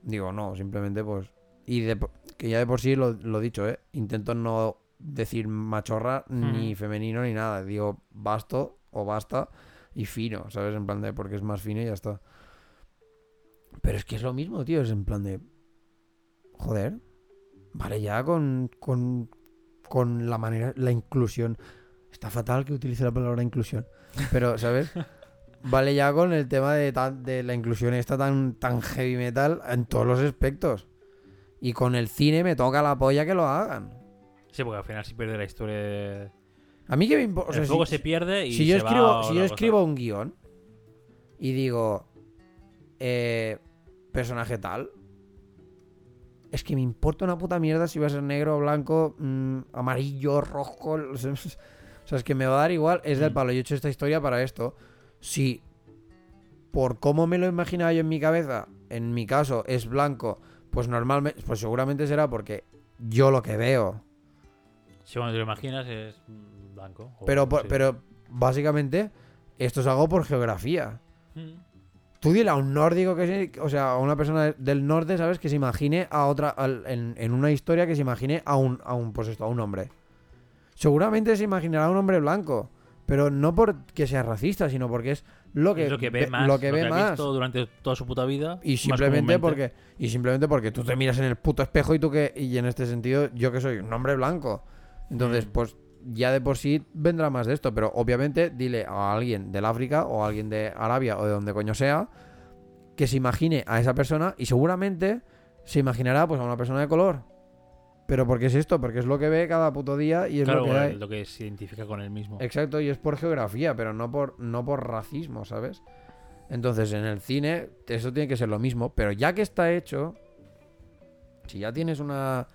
Digo, no, simplemente pues... Y de, que ya de por sí lo, lo he dicho, ¿eh? Intento no decir machorra ni femenino ni nada. Digo basto o basta y fino, ¿sabes? En plan de porque es más fino y ya está. Pero es que es lo mismo, tío. Es en plan de... Joder. Vale, ya con, con, con la manera, la inclusión. Está fatal que utilice la palabra inclusión. Pero, ¿sabes? Vale ya con el tema de, de la inclusión esta tan, tan heavy metal en todos los aspectos. Y con el cine me toca la polla que lo hagan. Sí, porque al final se pierde la historia. de- A mí que me importa. el juego se pierde y si yo se va escribo, si yo cosa. escribo un guion y digo eh, personaje tal, es que me importa una puta mierda si va a ser negro, blanco, mm, amarillo, rojo. O sea, o sea, es que me va a dar igual. Es del Mm. palo. Yo he hecho esta historia para esto. Si por cómo me lo imaginaba yo en mi cabeza, en mi caso es blanco, pues normalmente, pues seguramente será porque yo lo que veo Si cuando te lo imaginas es mm, blanco. Pero, por- sí. pero básicamente, esto es algo por geografía. Mm. Tú dile a un nórdico que se, o sea, a una persona del norte, ¿sabes? Que se imagine a otra, en, en una historia que se imagine a un, a un, pues esto, a un hombre. Seguramente se imaginará a un hombre blanco. Pero no porque sea racista, sino porque es lo que, es lo que ve más. lo que ve ha más. visto durante toda su puta vida. Y simplemente porque y simplemente porque tú te miras en el puto espejo y tú que y en este sentido yo que soy un hombre blanco. Entonces, Mm. pues ya de por sí vendrá más de esto, pero obviamente dile a alguien del África o a alguien de Arabia o de donde coño sea que se imagine a esa persona y seguramente se imaginará pues a una persona de color. Pero porque es esto, porque es lo que ve cada puto día y es Claro, lo que bueno, hay. lo que se identifica con el mismo. Exacto, y es por geografía, pero no por, no por racismo, ¿sabes? Entonces, en el cine, eso tiene que ser lo mismo, pero ya que está hecho, si ya tienes una.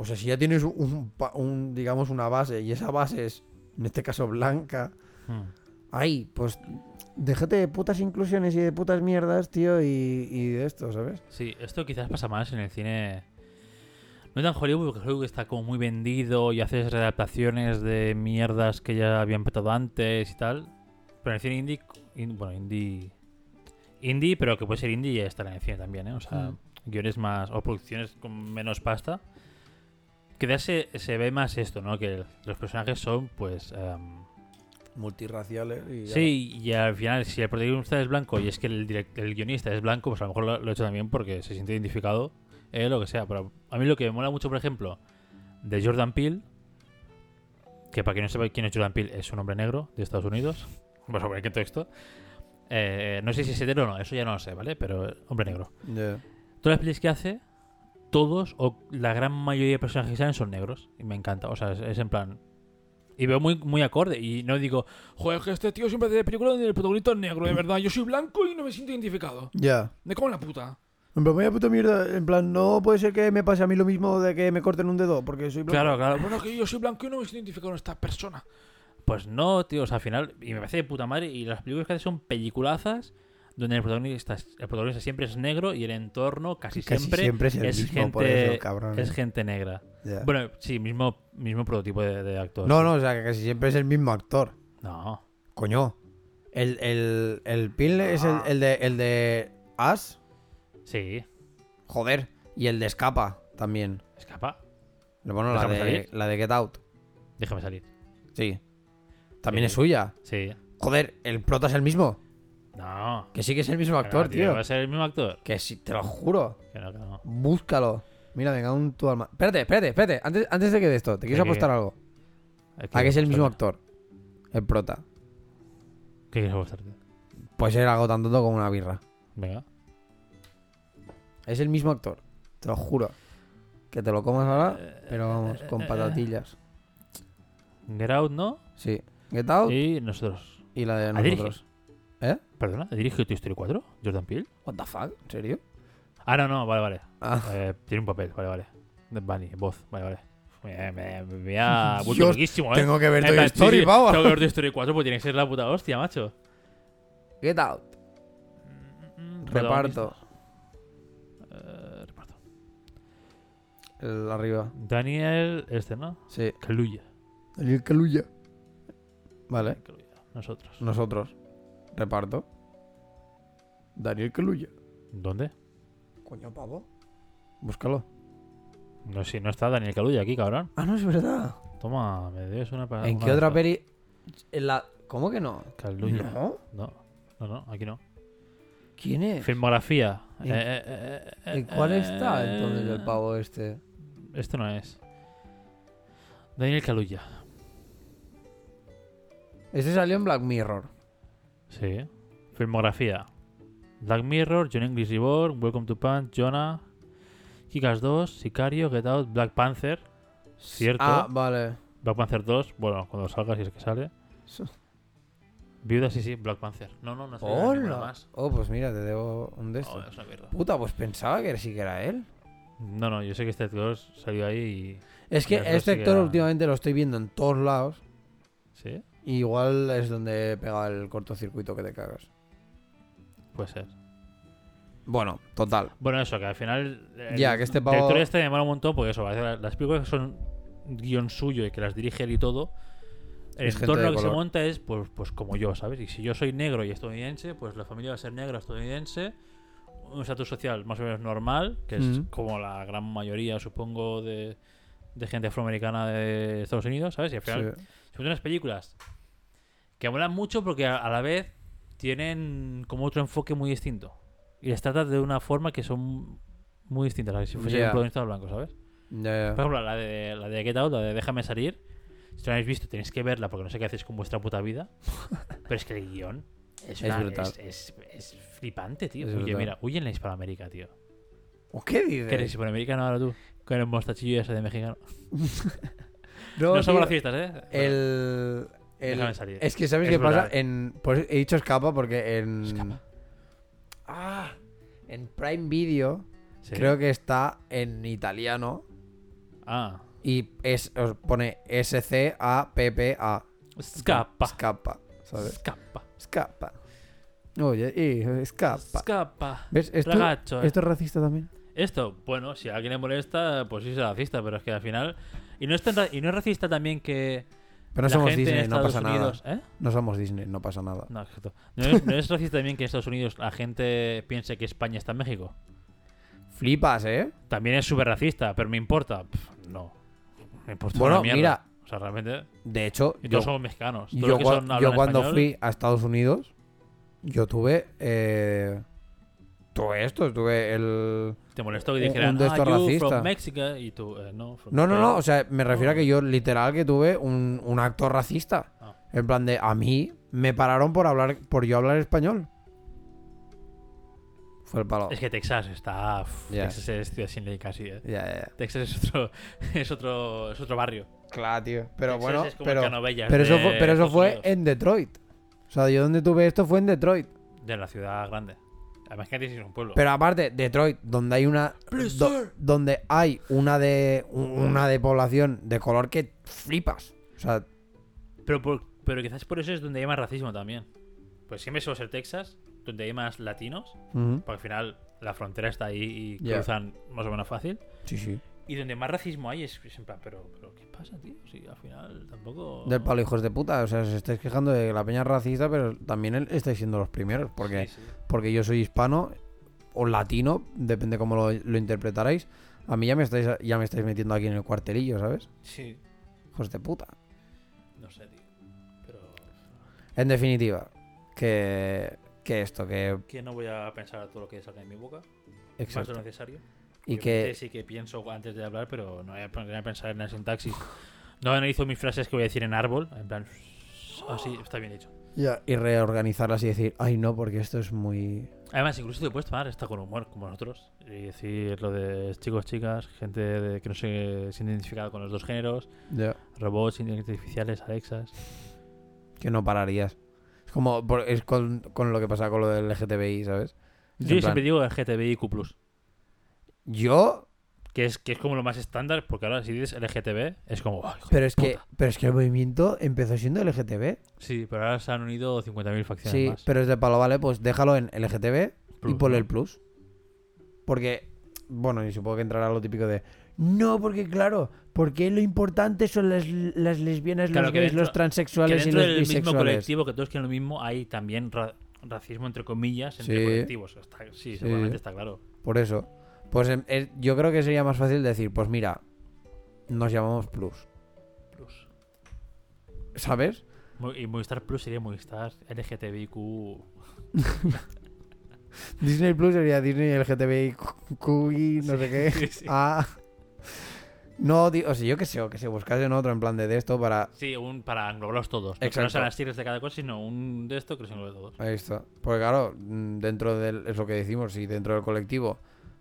O sea, si ya tienes un, un, digamos, una base, y esa base es, en este caso, blanca, Mm. ahí, pues. Déjate de putas inclusiones y de putas mierdas, tío, y, y de esto, ¿sabes? Sí, esto quizás pasa más en el cine. No tan Hollywood, porque Hollywood está como muy vendido y haces readaptaciones de mierdas que ya habían petado antes y tal. Pero en el cine indie, in- bueno, indie. Indie, pero que puede ser indie y estar en el cine también, ¿eh? O sea, Mm. guiones más. o producciones con menos pasta. Quizás se, se ve más esto, ¿no? Que los personajes son, pues. em, multirraciales y ya Sí, y al final, si el protagonista es blanco y es que el, direct- el guionista es blanco, pues a lo mejor lo, lo he hecho también porque se siente identificado, eh, lo que sea. Pero a mí lo que me mola mucho, por ejemplo, de Jordan Peele, que para quien no sepa quién es Jordan Peele, es un hombre negro de Estados Unidos. Vamos a ver qué texto. Eh, no sé si es hetero o no, eso ya no lo sé, ¿vale? Pero hombre negro. Ya. Todas las pelis que hace, todos o la gran mayoría de personajes que salen son negros. Y me encanta. O sea, es, es en plan. Y veo muy, muy acorde. Y no digo, Joder, que este tío siempre hace películas donde el protagonista es negro, de verdad. Yo soy blanco y no me siento identificado. Ya. Me cago en la puta. En plan, vaya puta mierda. En plan, no puede ser que me pase a mí lo mismo de que me corten un dedo porque soy blanco. claro, claro. Bueno, que yo soy blanco y no me siento identificado con esta persona. Pues no, tío. O sea, al final. Y me parece de puta madre. Y las películas que hace son peliculazas. Donde el protagonista, el protagonista siempre es negro y el entorno casi, Casi siempre, siempre es el es, mismo, gente, eso, cabrón. es gente negra. Bueno, sí, mismo, mismo prototipo de, de actor. no, sí. no, o sea, que casi siempre es el mismo actor. No. Coño. El, el, el Pil es el, el de, el de As. Sí. Joder. Y el de Escapa también. Escapa. Bueno, la ¿Déjame de, salir? la de Get Out. Déjame salir. Sí. También Sí. es suya. Sí. Joder, el prota es el mismo. No. Que sí que es el mismo actor, tío. ¿Va a ser el mismo actor? Que sí, te lo juro. Que no, que no. Búscalo. Mira, venga, un tu alma. Espérate, espérate, espérate. Antes, antes de que de esto, te quieres ¿De qué? apostar algo. Hay A que es el mismo actor. El prota. ¿Qué quieres apostarte? Puede ser algo tan tonto como una birra. Venga. Es el mismo actor. Te lo juro. Que te lo comas ahora, pero vamos, con patatillas. Get Out, ¿no? Sí. Get Out Y nosotros. y la de nosotros. ¿Eh? Perdona, ¿dirige Toy Story 4? ¿Jordan Peele? What the fuck? ¿En serio? Ah, no, no, vale, vale. Ah. Eh, tiene un papel, vale, vale. De Bunny, voz, vale, vale. Me, me, me voy a... vuelto Dios, loquísimo, ¿eh? Tengo que ver Toy sí, Story, pavo. Tengo que ver Toy Story 4 porque tiene que ser la puta hostia, macho. Get Out. Reparto. Eh, reparto. El arriba. Daniel, este, ¿no? Sí. Kaluuya. Daniel Kaluuya. Vale. Kaluuya. Nosotros. Nosotros. Reparto. Daniel Kaluuya. ¿Dónde? Coño, pavo. Búscalo. No, si no está Daniel Kaluuya aquí, cabrón. Ah, no es verdad. Toma, me debes una para. ¿En una qué otra peli? En la... ¿Cómo que no? Kaluuya. ¿No? No, no, no, aquí no. ¿Quién es? Filmografía. ¿En- Eh, eh, eh, ¿En cuál está entonces el pavo este? Este no es. Daniel Kaluuya. Este salió en Black Mirror. Sí. Filmografía. Black Mirror, John English Reborn, Welcome to Punch, Jonah, Kikas 2, Sicario, Get Out, Black Panther. Cierto. Ah, vale. Black Panther 2, bueno, cuando salga, si es que sale. Viuda, sí, sí, Black Panther. No, no, no ninguna ¡Hola! más. Oh, pues mira, te debo un de Oh, estos. es una mierda. Puta, pues pensaba que sí que era él. No, no, yo sé que este actor salió ahí y. Es que este actor últimamente lo estoy viendo en todos lados. ¿Sí? Y igual es donde pega el cortocircuito que te cagas. Puede ser. Bueno, total. Bueno, eso, que al final. el Ya, que este pavo- director este me mola un montón porque eso, parece que las películas que son guion suyo y que las dirige él y todo. El Es entorno que se monta es pues, pues como yo, ¿sabes? Y si yo soy negro y estadounidense, pues la familia va a ser negra estadounidense. Un estatus social más o menos normal, que es Mm. como la gran mayoría, supongo, de, de gente afroamericana de Estados Unidos, ¿sabes? Y al final Sí. Son unas películas que molan mucho porque a, a la vez tienen como otro enfoque muy distinto. Y les trata de una forma que son muy distintas, a si fuese Ya. un protagonista blanco, ¿sabes? Ya, ya. Por ejemplo, la de, la de Get Out, la de Déjame salir. Si no la habéis visto, tenéis que verla porque no sé qué hacéis con vuestra puta vida. Pero es que el guion es, Es una- es, es- es flipante, tío. Es Oye, mira, huye en la Hispanoamérica, tío. ¿O ¿Qué ¿Qué eres dices? hispanoamericano ahora tú? Con el mostachillo ese de mexicano. No, No, somos racistas, ¿eh? El, el- Déjame salir. Es que ¿sabes Es qué pasa? En, pues he dicho escapa porque en... Escapa. Ah, en Prime Video Sí. creo que está en italiano Ah. y es, os pone S-C-A-P-P-A. Escapa. Escapa, ¿sabes? Escapa. Escapa. Oye, y escapa. Escapa. ¿Ves? Esto, eh. esto es racista también. Esto, bueno, si a alguien le molesta, pues sí es racista, pero es que al final. Y no es, tan ra- y no es racista también que. Pero no la somos gente Disney, en no pasa Unidos. nada. ¿Eh? No somos Disney, no pasa nada. No, exacto. ¿No es, no es racista también que en Estados Unidos la gente piense que España está en México? Flipas, ¿eh? También es súper racista, pero me importa. Pff, no. Me importa Bueno, una mira, O sea, realmente. De hecho, Y yo, somos mexicanos. Todos yo, los que cua- son- yo hablan cuando español, fui a Estados Unidos, yo tuve. Eh, tuve esto, tuve el. Te molestó que un- dijeran, un de ah, you racista". from Mexico. Y tú, eh, no. from No, no, no, Spain". o sea, me refiero a que yo literal que tuve un, un acto racista. Ah. En plan de, a mí me pararon por hablar, por yo hablar español. Fue el palo. Es que Texas está. Texas es ciudad sin ley casi, eh. Ya. Texas es otro, es otro, es otro barrio. Claro, tío. Pero Texas bueno, es como pero, el pero eso fue, pero eso Estados fue Unidos, en Detroit. O sea, yo donde tuve esto fue en Detroit. de la ciudad grande. Además que es un pueblo. Pero aparte, Detroit, donde hay una. do- donde hay una de. una de población de color que flipas. O sea, Pero, por- pero quizás por eso es donde hay más racismo también. Pues siempre suele ser Texas, donde hay más latinos, ujú. porque al final la frontera está ahí y Ya. cruzan más o menos fácil. sí, sí. Y donde más racismo hay es, en plan, pero, pero ¿qué pasa, tío? Si al final tampoco... Del palo, hijos de puta. O sea, os estáis quejando de que la peña es racista, pero también estáis siendo los primeros. Porque, Sí, sí. porque yo soy hispano o latino, depende cómo lo, lo interpretarais. A mí ya me estáis ya me estáis metiendo aquí en el cuartelillo, ¿sabes? Sí, Hijos de puta. no sé, tío. Pero... En definitiva, que, que esto, que. Que no voy a pensar todo lo que salga de mi boca. Más de Exacto. lo necesario. Y que. Sí que pienso antes de hablar, pero no voy a poner a pensar en la sintaxis. No analizo mis frases que voy a decir en árbol. En plan... Así, está bien hecho. Ya, y reorganizarlas y decir, ay no, porque esto es muy. Además, incluso te puedes tomar esta con humor, como nosotros. Y decir lo de chicos, chicas, gente de- que no se siente identificada con los dos géneros, Ya. robots, inteligencias artificiales, Alexas. Que no pararías. Es como. por- Es con, con lo que pasa con lo del LGTBI, ¿sabes? Es Yo siempre digo LGTBIQ. Yo. Que es, que es como lo más estándar, porque ahora si dices LGTB es como. "Ay, hijo de Pero es que. puta". Pero es que el movimiento empezó siendo LGTB. Sí, pero ahora se han unido 50.000 facciones Sí, más. pero es de palo, vale, pues déjalo en LGTB y Plus, ponle ¿no? el plus. Porque, bueno, y supongo que entrará lo típico de. No, porque claro, porque lo importante son las, las lesbianas, Claro, los que gays, dentro- los Que transexuales y dentro los del mismo colectivo, que todos quieren lo mismo, hay también ra- racismo entre comillas entre Sí. colectivos. Está- sí, seguramente está claro. Por eso. Pues em, yo creo que sería más fácil decir, pues mira, nos llamamos plus. Plus. ¿Sabes? Y Movistar Plus sería Movistar LGTBIQ. Disney Plus sería Disney LGTBI QI, no sé qué. Sí, sí. Ah. No, o sea, yo qué sé, o que se buscasen otro en plan de, de esto para. Sí, un para englobarlos todos. No que no Exacto. sean las siglas de cada cosa, sino un de esto que los englobe todos. Ahí está. Porque claro, mm, dentro del. Es lo que decimos, y dentro del colectivo.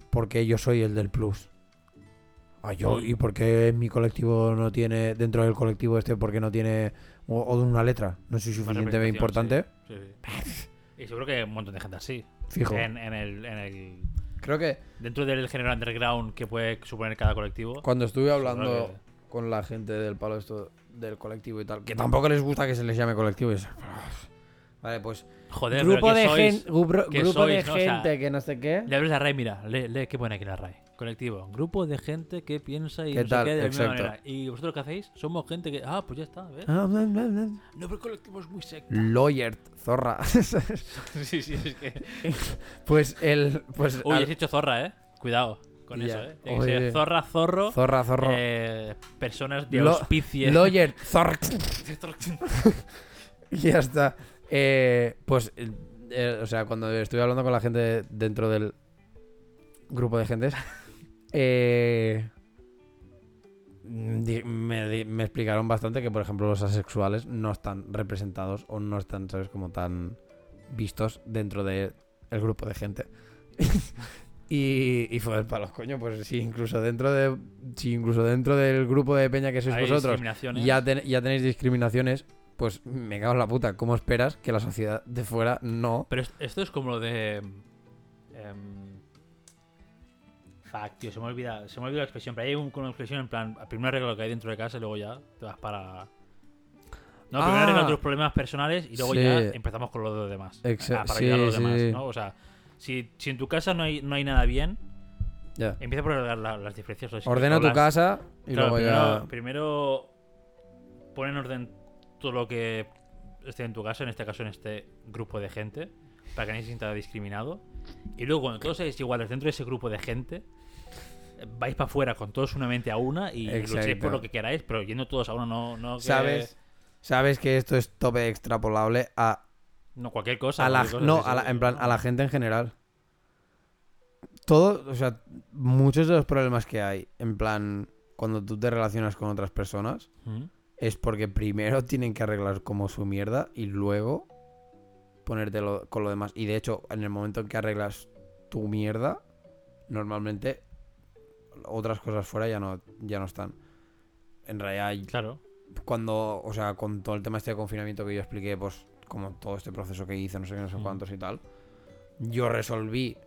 Porque yo soy el del plus? Ah, yo. ¿y por qué mi colectivo no tiene. Dentro del colectivo este, por qué no tiene. O, o de una letra? No soy suficientemente importante. Sí, sí. Y seguro que hay un montón de gente así. Fijo. En, en el, en el- Creo que dentro del género underground que puede suponer cada colectivo. cuando estuve hablando que- con la gente del palo esto del colectivo y tal, que tampoco les gusta que se les llame colectivo. y es- Vale, pues Joder, grupo pero ¿qué de, sois? gen- grupo, ¿Qué grupo de? O sea, gente que no sé qué. Le abres la RAE, mira, lee, lee qué pone aquí la RAE. Colectivo. Grupo de gente que piensa y ¿Qué no tal? sé qué de la misma manera. ¿Y vosotros qué hacéis? Somos gente que. Ah, pues ya está, ¿ves? Ah. No, pero el colectivo es muy secta. Lawyer, zorra. sí, sí, es que. pues el. Pues Uy, al- has dicho zorra, ¿eh? Cuidado con eso, ¿eh? Tiene que Oye. ser zorra, zorro. zorra, zorro. eh, personas de Lo- auspicie. Lawyer, zorra. Y ya está. Eh, pues, eh, eh, o sea, cuando estuve hablando con la gente dentro del grupo de gentes, eh, me, explicaron bastante que, por ejemplo, los asexuales no están representados o no están, ¿sabes? Como tan vistos dentro del grupo de gente. y, y fue el palo, coño, pues sí, incluso dentro de si incluso dentro del grupo de peña que sois Hay vosotros discriminaciones. ya, ten- ya tenéis discriminaciones, pues me cago en la puta. ¿Cómo esperas que la sociedad de fuera no? Pero es- esto es como lo de. em, fuck, tío, se me olvida, se me olvida la expresión. Pero hay un- una expresión en plan: primero arregla lo que hay dentro de casa y luego ya te vas para. No, primero Ah. arregla tus problemas personales y luego Sí. ya empezamos con los demás. Exa- Ah, para sí, a los sí, demás. ¿no? O sea, si, si en tu casa no hay, no hay nada bien, Ya. empieza por arreglar la- las diferencias. Ordena tu las- casa y Claro, luego primero, ya. primero pon en orden todo lo que esté en tu casa, en este caso en este grupo de gente, para que nadie se sienta discriminado. Y luego, cuando todos seáis iguales dentro de ese grupo de gente, vais para afuera con todos una mente a una y luchéis Exacto. por lo que queráis, pero yendo todos a uno, no, no que- ¿Sabes? Sabes que esto es tope extrapolable a, No, cualquier cosa. a la, cualquier cosa, no, a la- en plan, a la gente en general. Todo, o sea, muchos de los problemas que hay, en plan, cuando tú te relacionas con otras personas, ¿Mm? Es porque primero tienen que arreglar como su mierda y luego ponértelo con lo demás. Y de hecho, en el momento en que arreglas tu mierda, normalmente otras cosas fuera ya no, ya no están. En realidad, Claro. cuando, o sea, con todo el tema este de confinamiento que yo expliqué, pues como todo este proceso que hice, no sé qué, no sé Mm. cuántos y tal, yo resolví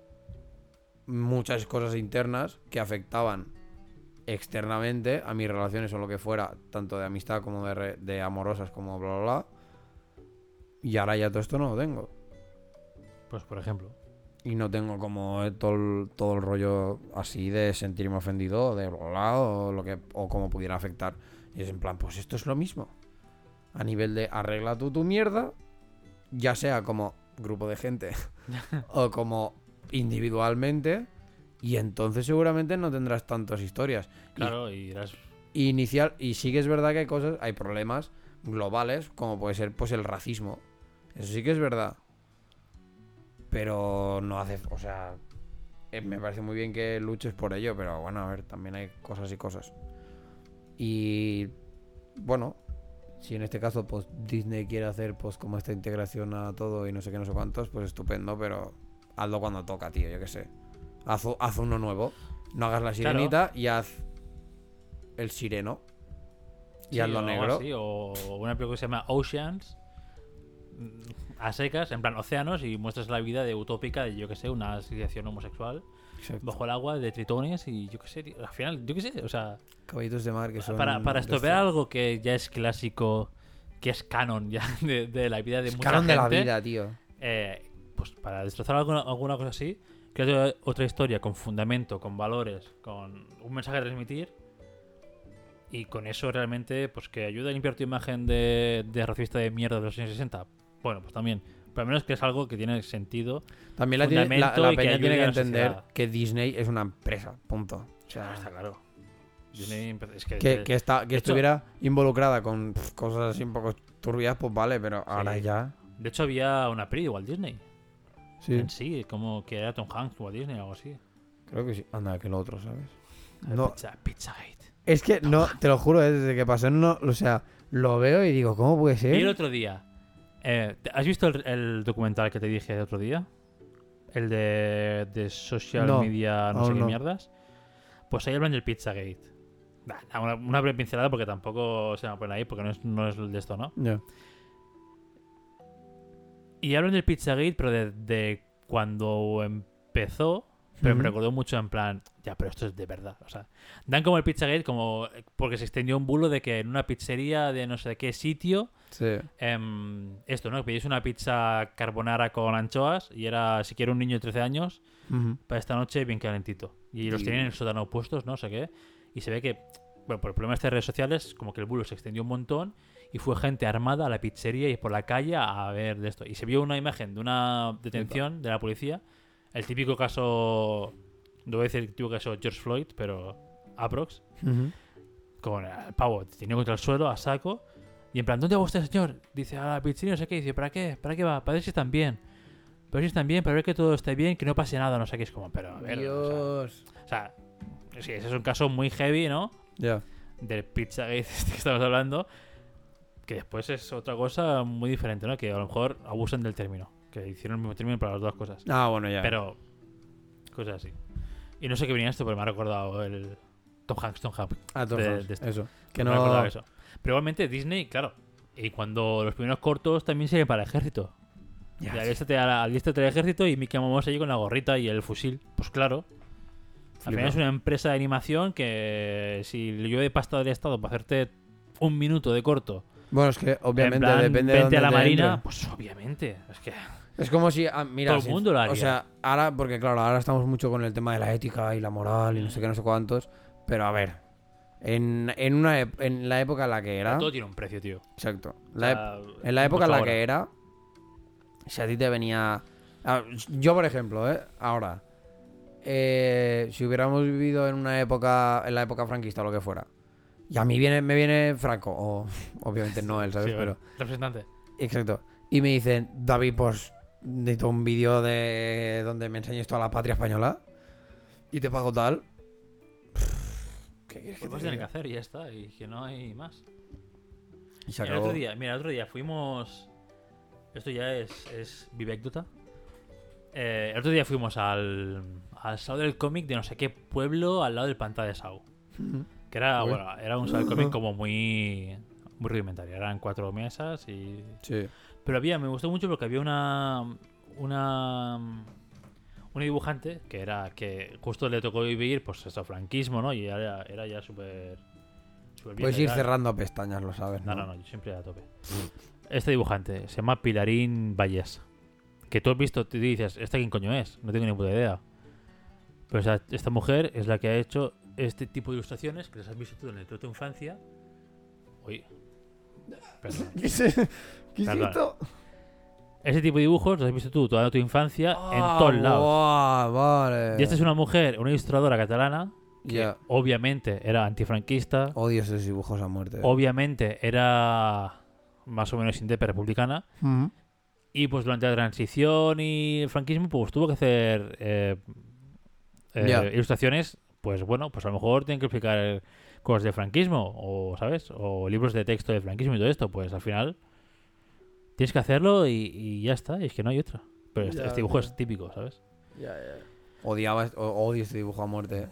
muchas cosas internas que afectaban externamente a mis relaciones o lo que fuera, tanto de amistad como de, re- de amorosas como bla, bla, bla. Y ahora ya todo esto no lo tengo. Pues por ejemplo. Y no tengo como eh, todo el, todo el rollo así de sentirme ofendido de bla, bla, o lo que o como pudiera afectar. Y es en plan, pues esto es lo mismo. A nivel de arregla tú tu mierda, ya sea como grupo de gente o como individualmente, y entonces seguramente no tendrás tantas historias. Claro, y dirás. inicial y sí que es verdad que hay cosas, hay problemas globales, como puede ser pues el racismo. Eso sí que es verdad. Pero no hace, o sea, eh, me parece muy bien que luches por ello, pero bueno, a ver, también hay cosas y cosas. Y bueno, si en este caso pues Disney quiere hacer pues como esta integración a todo y no sé qué, no sé cuántos, pues estupendo, pero hazlo cuando toca, tío, yo qué sé. Haz, haz uno nuevo. No hagas la Claro. sirenita y haz el sireno. Y sí, hazlo o negro. así, o una película que se llama Oceans. mm, A secas, en plan océanos, y muestras la vida de utópica de, yo que sé, una asociación homosexual Exacto. bajo el agua de tritones y yo que sé, tío, al final, yo que sé, o sea, Caballitos de mar que son. para, para estropear algo que ya es clásico, que es canon ya de, de la vida de Es mucha canon de la gente, vida, tío. eh, pues para destrozar alguna, alguna cosa así, creo otra historia con fundamento, con valores, con un mensaje a transmitir y con eso realmente pues que ayuda a limpiar tu imagen de, de racista de mierda de los años 60. Bueno, pues también. Pero al menos que es algo que tiene sentido. También la, tiene, la, la que peña ayude tiene que entender que Disney es una empresa, punto. O sea, está claro. Disney es que, que, que, está, que hecho- estuviera involucrada con cosas así un poco turbias, pues vale, pero ahora ya. De hecho, había una peli Walt Disney. Sí, En sí, como que era Tom Hanks, Walt Disney o algo así. creo que sí. Anda, que lo otro, ¿sabes? No, Pizza, Pizzagate. es que no, te lo juro, eh, desde que pasó, no, o sea, lo veo y digo, ¿cómo puede Y el ser? otro día. eh, ¿Has visto el, el documental que te dije el otro día? El de, de social No, media, no sé qué no. mierdas. Pues ahí hablan del Pizzagate. Nah, Una, una breve pincelada porque tampoco se me ponen ahí porque no es, no es de esto, ¿no? Ya. Y hablan del Pizzagate, pero de, de cuando empezó. Pero me recordó mucho en plan, ya, pero esto es de verdad. O sea, dan como el Pizzagate como porque se extendió un bulo de que en una pizzería de no sé qué sitio Sí. Em, esto, ¿no? Pedís una pizza carbonara con anchoas y era, si quiere un niño de 13 años, para esta noche bien calentito. Y los Y- tienen en el sótano puestos, no sé qué. Y se ve que, bueno, por el problema de estas redes sociales, como que el bulo se extendió un montón y fue gente armada a la pizzería y por la calle a ver de esto. Y se vio una imagen de una detención de la policía. El típico caso, no voy a decir el típico caso George Floyd, pero aprox Ujú. con el pavo tenido contra el suelo a saco. Y en plan, ¿dónde va usted, señor? Dice, a la pizzería, no sé qué. Dice, ¿para qué? ¿Para qué va? Para ver si están bien. Para ver si están bien, para ver que todo esté bien, que no pase nada, no sé qué. Es como, pero a ver. O Dios. sea, o sea, sí, ese es un caso muy heavy, ¿no? Ya. Del Pizzagate este que estamos hablando. Que después es otra cosa muy diferente, ¿no? Que a lo mejor abusan del término. Que hicieron el mismo término para las dos cosas. Ah, bueno, ya. Pero, cosas así. Y no sé qué venía esto, pero me ha recordado el Tom Hanks, Tom Hanks. Ah, Tom de- Hanks, de esto. Eso. Que Me ha recordado no. eso. Pero igualmente Disney, claro. Y cuando los primeros cortos también sirven para el ejército. Ya, alístate al alístate al ejército y Mickey Mouse allí con la gorrita y el fusil. Pues claro. Al final es una empresa de animación que si le llueve pasta del Estado para hacerte un minuto de corto, Bueno, es que obviamente en plan, depende de vente dónde a la te marina, entre. pues obviamente. Es que Es como si, ah, mira, Todo el mundo lo haría. O sea, ahora, porque claro, ahora estamos mucho con el tema de la ética y la moral y no sé qué, no sé cuántos. Pero a ver, en, en, una, ep- en la época en la que era. todo tiene un precio, tío. Exacto. O La ep- sea, en la época en la que era. Si a ti te venía. ah, Yo, por ejemplo, ¿eh? Ahora. eh, si hubiéramos vivido en una época, en la época franquista o lo que fuera, y a mí viene, me viene Franco, o obviamente no él, ¿sabes? Sí, Pero, representante. exacto. Y me dicen, David, pues necesito un vídeo de donde me enseñes toda la patria española y te pago tal. ¿Qué quieres que Pues te tiene que hacer y ya está, y que no hay más. Y se El acabó. otro día, mira, el otro día fuimos. Esto ya es, es vivécdota. Eh, el otro día fuimos al, al salón del cómic de no sé qué pueblo al lado del pantalla de Sau. Ujú. Que era, bueno, era un cómic como muy, muy rudimentario. Eran cuatro mesas y. Sí. Pero había, me gustó mucho porque había una. Una. Una dibujante que era. que justo le tocó vivir, pues eso, franquismo, ¿no? Y era, era ya súper. Puedes de ir tal. cerrando pestañas, lo sabes. No, no, no, yo siempre a tope. Este dibujante se llama Pilarín Valles. Que tú has visto, te dices, ¿esta quién coño es? No tengo ni puta idea. Pero o sea, esta mujer es la que ha hecho este tipo de ilustraciones que las has visto tú en el tu infancia. Uy. Perdón. ¿Qué. Ese tipo de dibujos los has visto tú toda tu infancia en Ah, todos lados. buah, vale. Y esta es una mujer, una ilustradora catalana, que obviamente era antifranquista, Odio esos dibujos a muerte. obviamente era más o menos indepe republicana. Y pues durante la transición y el franquismo, pues tuvo que hacer eh, eh, ilustraciones. Pues bueno, pues a lo mejor tienen que explicar cosas de franquismo, o ¿sabes? O libros de texto de franquismo y todo esto. Pues al final tienes que hacerlo y, y ya está. Y es que no hay otra. Pero este, Ya, este dibujo es típico, ¿sabes? Odiaba, est- o- odio este dibujo a muerte.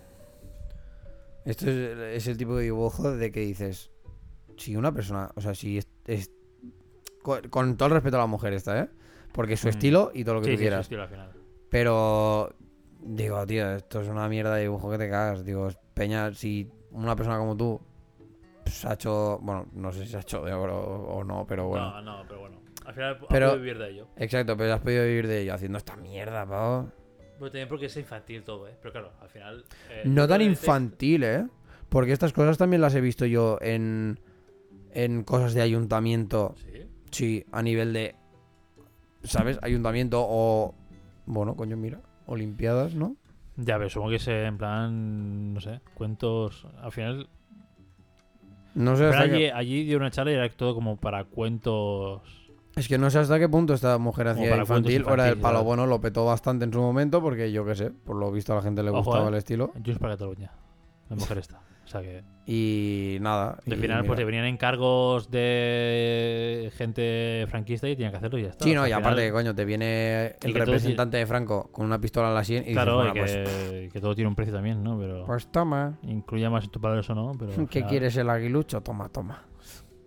Esto es, es el tipo de dibujo de que dices, si una persona, o sea, si es, es- con, con todo el respeto a la mujer esta, ¿eh? Porque su Mm. estilo y todo lo que Sí, tú sí, su estilo al final. Pero digo, tío, esto es una mierda de dibujo que te cagas. Digo, Peña, si una persona como tú se ha hecho, bueno, no sé si se ha hecho de oro o no, pero bueno. No, no, pero bueno. Al final ha Pero- podido vivir de ello. Exacto, pero has podido vivir de ello haciendo esta mierda, pavo. Pero también porque es infantil todo, ¿eh? Pero claro, al final... eh, No tan infantil, ¿eh? Porque estas cosas también las he visto yo en, en cosas de ayuntamiento. Sí. Sí, a nivel de, ¿sabes? Ayuntamiento o, bueno, coño, mira, Olimpiadas, ¿no? Ya, pero supongo que es en plan, no sé, cuentos... Al final No sé hasta allí, allí dio una charla y era todo como para cuentos. es que no sé hasta qué punto esta mujer hacía infantil. Hora del infantiles, palo, bueno, lo petó bastante en su momento porque yo qué sé, por lo visto a la gente le Ojo, gustaba eh. el estilo. Junts para Cataluña. La mujer esta. O sea que. Y nada. Al final, pues le venían encargos de gente franquista y tenían que hacerlo y ya está. Sí, O no, sea, y aparte, final- coño, te viene el todo representante de Franco con una pistola en la sien y dices, Claro, bueno, y que, pues, que todo tiene un precio también, ¿no? Pero. pues toma. incluya más en tu padre o no, pero. ¿Qué quieres el aguilucho? Toma, toma.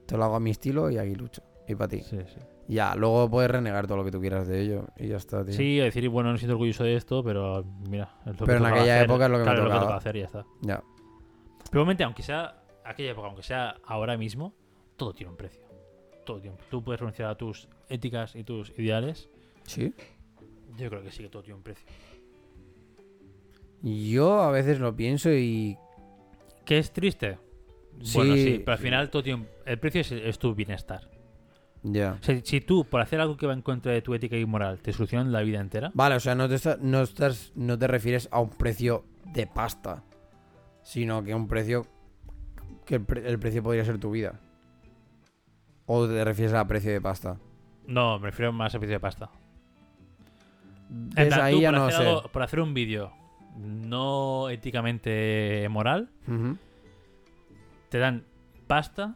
Te lo hago a mi estilo y aguilucho. Y para ti. Sí, sí. Ya, luego puedes renegar todo lo que tú quieras de ello. Y ya está, tío. Sí, decir, bueno, no siento orgulloso de esto, pero mira. es lo que Pero en tocaba aquella hacer. época es lo que me es lo que tocaba. tocaba hacer y ya está. Ya. Pero igualmente, aunque sea aquella época, aunque sea ahora mismo, todo tiene un precio. Todo tiene un- Tú puedes renunciar a tus éticas y tus ideales. Sí. Yo creo que sí que todo tiene un precio. Yo a veces lo pienso y. ¿Qué es triste? Sí, bueno, sí, pero al final todo tiene un- el precio es, es tu bienestar. Ya. O sea, si tú, por hacer algo que va en contra de tu ética y moral, te solucionan la vida entera, Vale, o sea, no te, está- no, estás, no te refieres a un precio de pasta, sino que a un precio que el, pre- el precio podría ser tu vida. O te refieres a precio de pasta. no, me refiero más a precio de pasta. Ahí ya por, no hacer sé. algo- por hacer un vídeo no éticamente moral, te dan pasta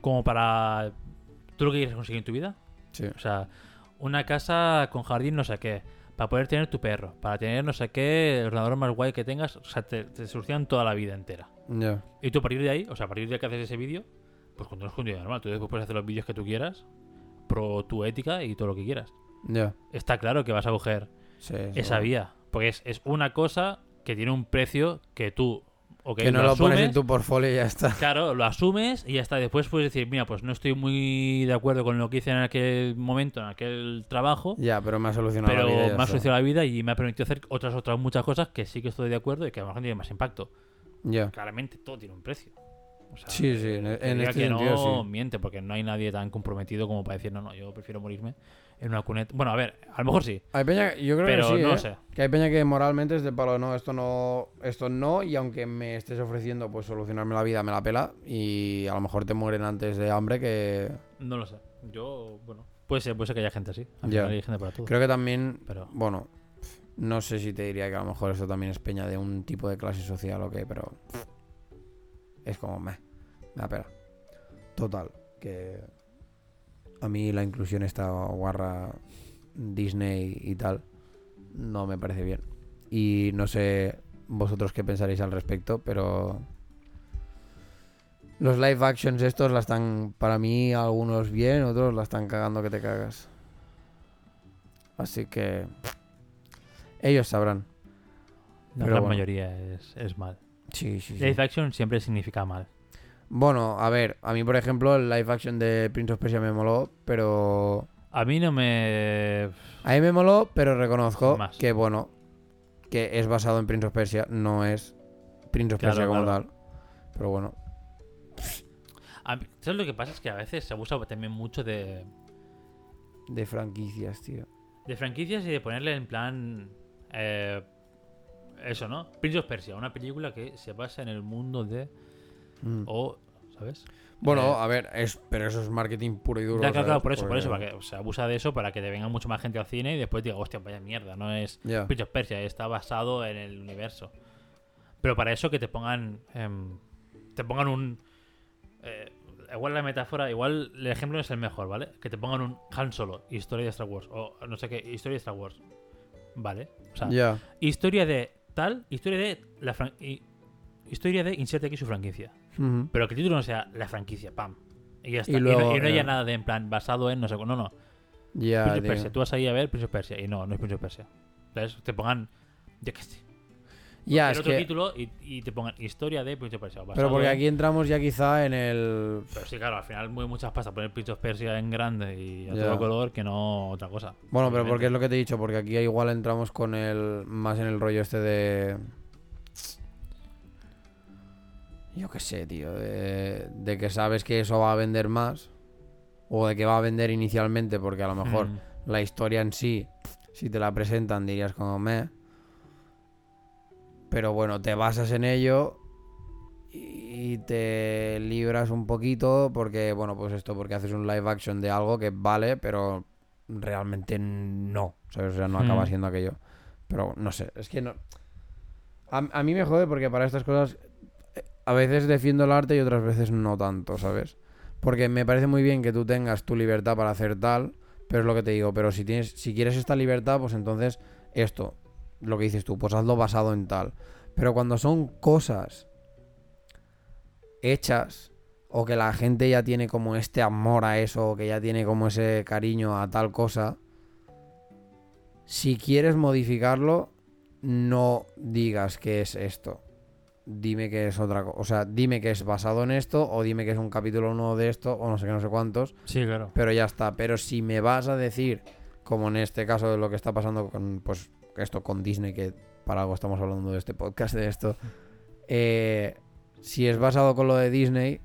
como para tú lo que quieres conseguir en tu vida. Sí. O sea, una casa con jardín no sé qué, para poder tener tu perro, para tener no sé qué, el ordenador más guay que tengas, o sea, te, te solucionan toda la vida entera. Ya. Y tú a partir de ahí, o sea, a partir de que haces ese vídeo, pues continúas con tu vida normal. Tú después puedes hacer los vídeos que tú quieras, pro tu ética y todo lo que quieras. Ya. Está claro que vas a coger Sí, esa vía, porque es, es una cosa que tiene un precio que tú, Que no lo, pones en tu portfolio y ya está. Claro, lo asumes y ya está. Después puedes decir, mira, pues no estoy muy de acuerdo con lo que hice en aquel momento, en aquel trabajo, Ya, pero me ha solucionado pero la vida. ya me ha solucionado la vida y me ha permitido hacer otras otras muchas cosas que sí que estoy de acuerdo y que a lo mejor tienen más impacto. Ya. Claramente todo tiene un precio. O sea, Sí, sí, en- que en este que sentido, no sí. miente, porque no hay nadie tan comprometido como para decir, no, no, yo prefiero morirme en una cuneta. Bueno, a ver, a lo mejor sí, Hay peña, yo creo pero que sí, no ¿eh? sé. Que hay peña que moralmente es de palo, no, esto no, esto no, y aunque me estés ofreciendo pues solucionarme la vida, me la pela, y a lo mejor te mueren antes de hambre que... No lo sé. Yo, bueno, puede ser, puede ser que haya gente así. Al final hay gente para todo. Creo que también, Pero bueno, no sé si te diría que a lo mejor esto también es peña de un tipo de clase social o qué, pero es como, me, me la pela. Total, que a mí la inclusión esta guarra Disney y tal no me parece bien. Y no sé vosotros qué pensaréis al respecto, pero los live actions estos la están, para mí, algunos bien, otros la están cagando que te cagas. Así que ellos sabrán. la pero gran bueno. mayoría es, es mal. Sí, sí, sí. Live action siempre significa mal. Bueno, a ver, a mí por ejemplo el live action de Prince of Persia me moló, pero... A mí no me. A mí me moló, pero reconozco Más. que bueno, que es basado en Prince of Persia, no es Prince of Claro, Persia como claro. tal. Pero bueno, a mí- ¿Sabes lo que pasa? Es que a veces se abusa también mucho de, de franquicias, tío. de franquicias y de ponerle en plan. eh, eso, ¿no? Prince of Persia, una película que se basa en el mundo de. Mm. O. ¿Sabes? Bueno, eh, a ver, es, pero eso es marketing puro y duro. Ya, claro, claro, por eso, por eso, para que se abusa de eso para que te venga mucho más gente al cine y después diga, hostia, vaya mierda, no es. Prince of Persia, está basado en el universo. Pero para eso que te pongan. em, te pongan un. eh, igual la metáfora, igual el ejemplo no es el mejor, ¿vale? Que te pongan un Han Solo, historia de Star Wars, o no sé qué, historia de Star Wars. ¿Vale? O sea, historia de tal, historia de. la Historia de inserte aquí su franquicia. Ujú. Pero que el título no sea la franquicia, pam. Y ya está. Y Y, luego, no, y no haya eh, nada de en plan basado en no sé. No, no. Ya, Prince of. Persia. Tú vas ahí a ver Prince of Persia. Y no, no es Prince of Persia. Entonces te pongan. Yo qué sé. Ya, es otro que... título y, y te pongan historia de Prince of Persia. Pero porque en- aquí entramos ya quizá en el... Pero sí, claro, al final muy muchas pastas poner Prince of Persia en grande y a Ya. todo color que no otra cosa. Bueno, pero porque es lo que te he dicho, porque aquí igual entramos con el... Más en el rollo este de... Yo qué sé, tío. De, de que sabes que eso va a vender más. O de que va a vender inicialmente, porque a lo mejor Mm. la historia en sí, si te la presentan, dirías como me. Pero bueno, te basas en ello y te libras un poquito porque, bueno, pues esto, porque haces un live action de algo que vale, pero realmente no. ¿sabes? O sea, no acaba Hmm. siendo aquello. Pero no sé, es que no. A, a mí me jode porque para estas cosas a veces defiendo el arte y otras veces no tanto, ¿sabes? Porque me parece muy bien que tú tengas tu libertad para hacer tal, pero es lo que te digo, pero si tienes si quieres esta libertad, pues entonces esto, lo que dices tú, pues hazlo basado en tal. Pero cuando son cosas hechas o que la gente ya tiene como este amor a eso, o que ya tiene como ese cariño a tal cosa, si quieres modificarlo, no digas que es esto. Dime que es otra cosa. O sea, dime que es basado en esto, o dime que es un capítulo nuevo de esto, o no sé qué, no sé cuántos. Sí, claro. Pero ya está. Pero si me vas a decir, como en este caso de lo que está pasando con, pues, esto con Disney, que para algo estamos hablando de este podcast, de esto. eh, si es basado con lo de Disney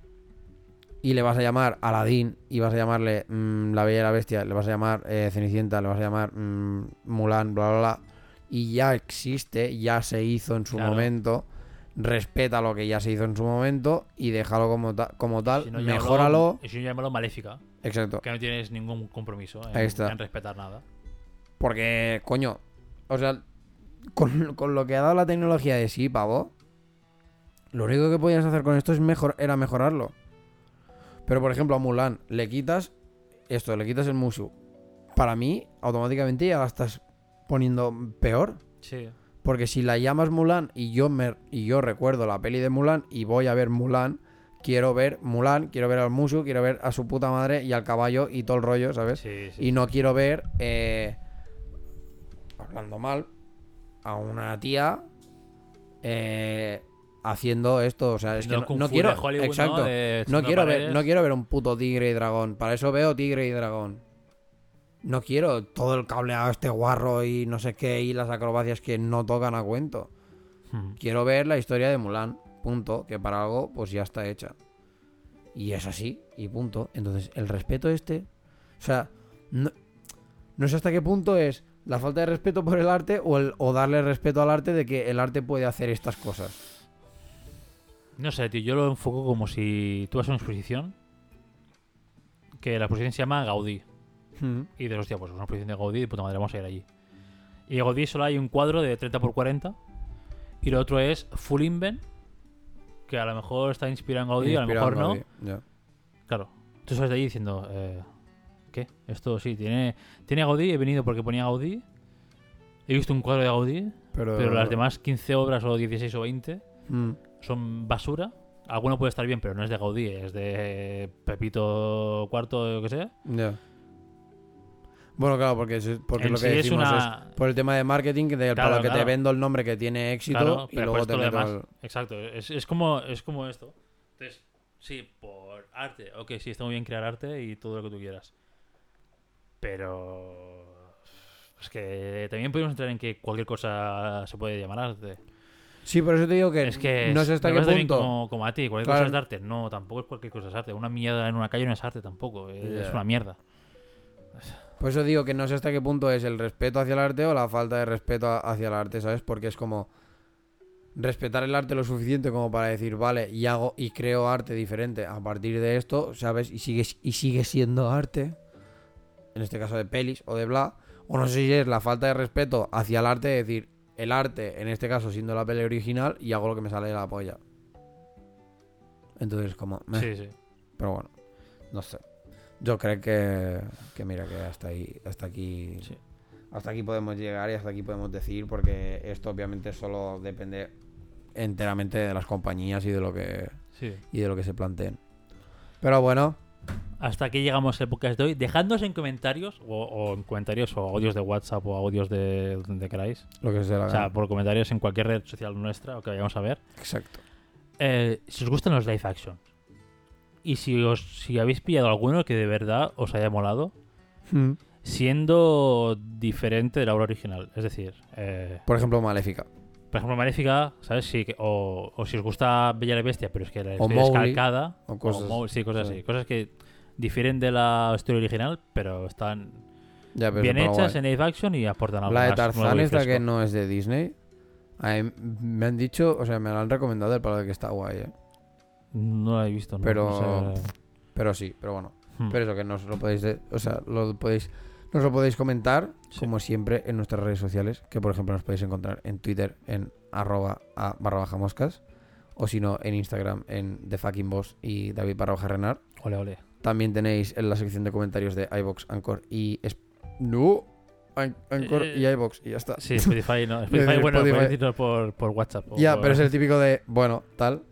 y le vas a llamar Aladdin y vas a llamarle mm, La Bella y la Bestia, le vas a llamar eh, Cenicienta, le vas a llamar mm, Mulan, bla, bla, bla, y ya existe, ya se hizo en su Claro. momento, respeta lo que ya se hizo en su momento y déjalo como, ta- como tal, Si no, llámalo- mejóralo. Y si no, llámalo Maléfica, Exacto. que no tienes ningún compromiso en, en respetar nada. Porque, coño, o sea, con, con lo que ha dado la tecnología de sí, pavo, lo único que podías hacer con esto es mejor, era mejorarlo. Pero, por ejemplo, a Mulan le quitas esto, le quitas el Mushu. Para mí, automáticamente ya la estás poniendo peor. Sí. Porque si la llamas Mulan y yo, me, y yo recuerdo la peli de Mulan y voy a ver Mulan, quiero ver Mulan, quiero ver al Mushu, quiero ver a su puta madre y al caballo y todo el rollo, ¿sabes? Sí, sí. Y no quiero ver, eh, hablando mal, a una tía eh, haciendo esto. O sea, es que no, no quiero. exacto. No quiero, ver, no quiero ver un puto tigre y dragón. Para eso veo tigre y dragón. No quiero todo el cableado este guarro y no sé qué y las acrobacias que no tocan a cuento. Hmm. Quiero ver la historia de Mulan. Punto. Que para algo, pues ya está hecha. Y es así, y punto. Entonces, el respeto este. O sea, no, no sé hasta qué punto es la falta de respeto por el arte o, el, o darle respeto al arte de que el arte puede hacer estas cosas. No sé, tío, yo lo enfoco como si tú vas a una exposición. Que la exposición se llama Gaudí. Mm. Y dices, hostia, pues es una exposición de Gaudí, de puta madre, vamos a ir allí. Y en Gaudí solo hay un cuadro de 30 x 40. Y lo otro es Full Invent. Que a lo mejor está inspirado en Gaudí, a lo mejor no. Claro. Tú sales de allí diciendo, eh, ¿qué? Esto sí, tiene, tiene Gaudí, he venido porque ponía Gaudí. He visto un cuadro de Gaudí, Pero, pero las demás 15 obras o 16 o 20 Mm. son basura. Alguno puede estar bien, pero no es de Gaudí, es de Pepito Cuarto, o que sea. Ya. Bueno, claro, porque es, porque lo que sí es decimos una- es por el tema de marketing, que de- Claro, para lo que te vendo el nombre que tiene éxito Claro, y luego te meto el- Exacto, es, es como, es como esto. Entonces, sí, por arte. Ok, sí, está muy bien crear arte y todo lo que tú quieras. Pero. Es que también podemos entrar en que cualquier cosa se puede llamar arte. Sí, por eso te digo que, Es que no sé hasta qué punto. como, como a ti, cualquier Claro. cosa es de arte. No, tampoco es cualquier cosa es arte. Una mierda en una calle no es arte tampoco. Es una mierda. Por eso digo que no sé hasta qué punto es el respeto hacia el arte o la falta de respeto hacia el arte, ¿sabes? Porque es como respetar el arte lo suficiente como para decir, vale, y hago y creo arte diferente a partir de esto, ¿sabes? Y sigue, y sigue siendo arte, en este caso de pelis o de bla, o no sé si es la falta de respeto hacia el arte, es decir, el arte, en este caso siendo la peli original, y hago lo que me sale de la polla. Entonces, como, meh. Sí, sí. Pero bueno, no sé. Yo creo que, que mira que hasta ahí, hasta aquí, Sí. hasta aquí podemos llegar y hasta aquí podemos decir porque esto obviamente solo depende enteramente de las compañías y de lo que sí. y de lo que se planteen. Pero bueno, Hasta aquí llegamos al podcast de hoy. Dejadnos en comentarios, o, o en comentarios, o audios de WhatsApp, o audios de donde queráis. lo que se la O sea, por comentarios en cualquier red social nuestra o que vayamos a ver. Exacto. Eh, si os gustan los live action. Y si os si habéis pillado alguno que de verdad os haya molado, Hmm. siendo diferente de la obra original. Es decir, eh, Por ejemplo, Maléfica. por ejemplo, Maléfica, ¿sabes? Sí, que- o, o si os gusta Bella y la Bestia, pero es que la O historia es Mowgli, calcada. o cosas- sí, cosas sí. así. Cosas que difieren de la historia original, pero están Ya, pero bien hechas guay. en live action y aportan algo La de Tarzán y esta que no es de Disney. mí me han dicho, o sea, me la han recomendado el palo de que está guay, ¿eh? No la he visto, ¿no? Pero-. Pero sí, pero bueno. Hmm. Pero eso que nos lo podéis, de- o sea, lo podéis, nos lo podéis comentar, Sí. como siempre, en nuestras redes sociales, que por ejemplo nos podéis encontrar en Twitter en arroba a barra baja moscas, o si no, en Instagram en The Fucking Boss y David barra baja Renar. Ole, ole. También tenéis en la sección de comentarios de iBox, Anchor y... es- No, An- Anchor Eh, y iBox, y ya está. Sí, Spotify no. Spotify, bueno, Spotify. puedes decirlo por, por WhatsApp. Ya, por- pero es el típico de, bueno, tal.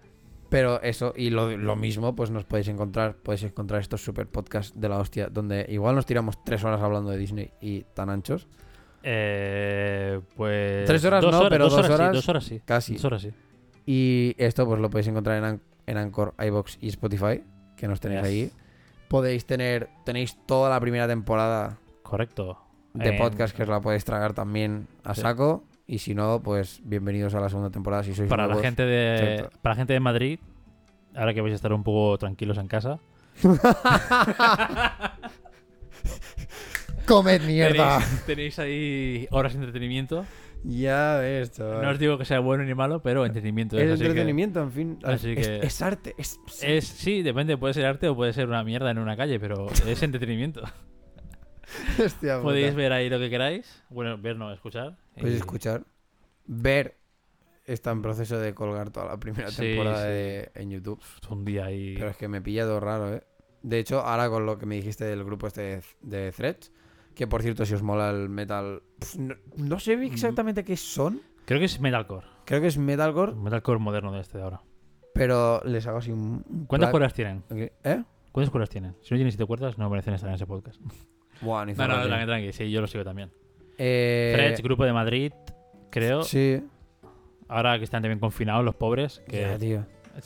Pero eso, y lo, lo mismo, pues nos podéis encontrar, podéis encontrar estos super podcasts de la hostia, donde igual nos tiramos tres horas hablando de Disney y tan anchos. Eh, pues. Tres horas no, pero dos horas dos horas sí. Casi. Dos horas sí. Y esto pues lo podéis encontrar en, An- en Anchor, iBox y Spotify, que nos tenéis Yes. ahí. Podéis tener, tenéis toda la primera temporada Correcto. de En- podcast que os la podéis tragar también a Sí. saco. Y si no, pues bienvenidos a la segunda temporada si sois Para la gente de. Para la gente de Madrid, ahora que vais a estar un poco tranquilos en casa. ¡Comed mierda! Tenéis, tenéis ahí horas de entretenimiento. ya ves, chaval. No os digo que sea bueno ni malo, pero entretenimiento. Es es, así que- entretenimiento, en fin. así es, que- es arte. Es, Es, sí, depende, puede ser arte o puede ser una mierda en una calle, pero es entretenimiento. Hostia. Podéis ver ahí lo que queráis. Bueno, ver, no, escuchar. Podéis Y- escuchar. Ver. Está en proceso de colgar toda la primera Sí, temporada sí. de- en YouTube. Un día ahí. Pero es que me pilla todo raro, ¿eh? De hecho, ahora con lo que me dijiste del grupo este de, de Threads, que por cierto, si os mola el metal... no, no sé exactamente qué son. Creo que es metalcore. Creo que es metalcore, Metalcore moderno de este de ahora. pero les hago así un... ¿Cuántas cuerdas tienen? ¿Eh? ¿Cuántas cuerdas tienen? Si no tienen siete cuerdas, no merecen estar en ese podcast. Buah, ni No, no, tranqui, tranqui. Sí, yo lo sigo también. Eh, Threads, grupo de Madrid, creo. Sí. Ahora que están también confinados los pobres, que Ya, tío.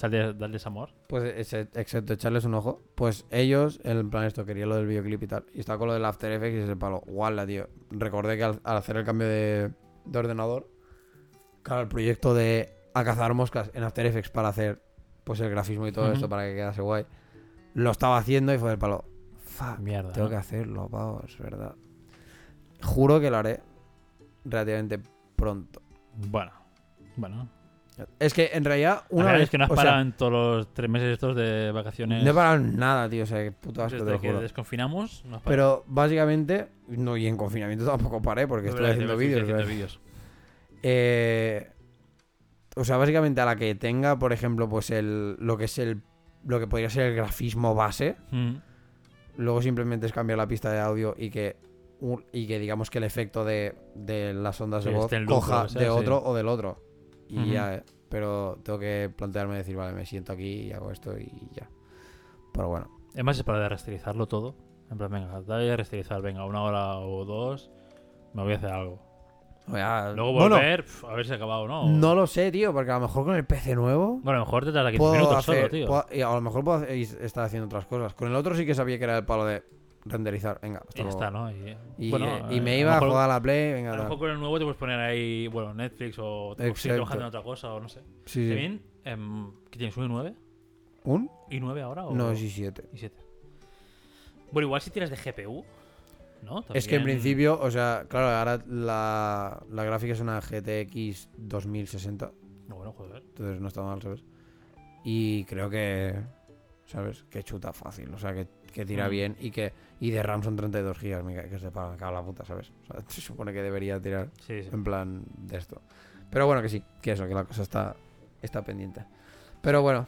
de, dal desamor. Pues exacto, echarles un ojo. Pues ellos, en plan esto, quería lo del videoclip y tal. Y estaba con lo del After Effects y ese palo. Guala, tío. Recordé que al, al hacer el cambio de, de ordenador, claro, el proyecto de a cazar moscas en After Effects para hacer pues el grafismo y todo Ujú. esto para que quedase guay. lo estaba haciendo y fue del palo. Fuck, Mierda. tengo ¿no? que hacerlo, pavo, es verdad. Juro que lo haré relativamente pronto. Bueno. Bueno. Es que en realidad, Una vez vez que no has o sea, parado en todos los tres meses estos de vacaciones. no he parado en nada, tío. O sea, que puto asco, te desde lo que juro. desconfinamos, no has parado. Pero básicamente, no, y en confinamiento tampoco paré porque Es verdad, haciendo te vídeos. Eh, o sea, básicamente a la que tenga, por ejemplo, pues el lo que es el lo que podría ser el grafismo base, Mm. luego simplemente es cambiar la pista de audio y que un- y que digamos que el efecto de, de las ondas de Sí, voz loop o coja sea, de sí. otro o del otro. Y Ujú. ya, eh. Pero tengo que plantearme decir, vale, me siento aquí y hago esto y ya. Pero bueno. Es más, es para resterilizarlo todo. En plan, venga, dale a resterilizar, venga, una hora o dos, me voy a hacer algo. Luego bueno, volver, pf, a ver si ha acabado o no. no lo sé, tío, porque a lo mejor con el PC nuevo Bueno, a lo mejor te tarda 15 puedo minutos hacer, solo, tío. puedo- y a lo mejor puedo hacer- estar haciendo otras cosas. Con el otro sí que sabía que era el palo de renderizar. Venga, hasta Y ya luego. está, ¿no? Y, Y, bueno, eh, y eh, me a iba lo a jugar a la Play, A venga, lo tal. mejor con el nuevo te puedes poner ahí, bueno, Netflix o, o Exacto. seguir trabajando en otra cosa o no sé. Sí, sí. También, em, ¿qué tienes? ¿Un i9? ¿Un? ¿i9 ahora? O... No, sí, 7. i7. Bueno, igual si tiras de GPU, ¿no? Es que en principio, o sea, claro, ahora la, la gráfica es una GTX 2060, No, bueno, joder. entonces no está mal, ¿sabes? Y creo que, ¿sabes? Que chuta fácil, o sea, que, que tira Mm. bien y que y de RAM son 32 GB, me ca- que se paga, me cago en la puta, ¿sabes? O sea, se supone que debería tirar Sí, sí. en plan de esto. Pero bueno, que sí, que eso, que la cosa está, está pendiente. Pero bueno,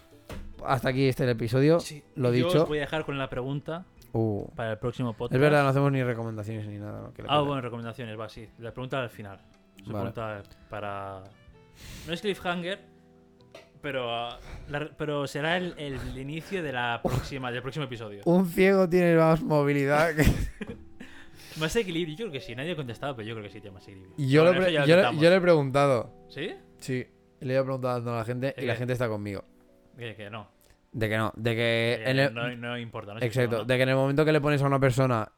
hasta aquí este el episodio. Lo Yo dicho. os voy a dejar con la pregunta Uh, para el próximo podcast. es verdad, no hacemos ni recomendaciones ni nada. Ah, bueno, recomendaciones, va, sí. La pregunta al final. Se Vale. pregunta para. No es cliffhanger, pero, ah, la- pero será el, el inicio de la próxima, del próximo episodio. Un ciego tiene más movilidad que... Más equilibrio, yo creo que sí. Nadie ha contestado, pero yo creo que sí tiene más equilibrio. Yo, Bueno, le, yo, yo he preguntado. ¿Sí? Sí, le he preguntado a la gente y ¿De la gente está conmigo. Que, que no. De que no, de que... Que el- no, no importa. No exacto, de que en el momento que le pones a una persona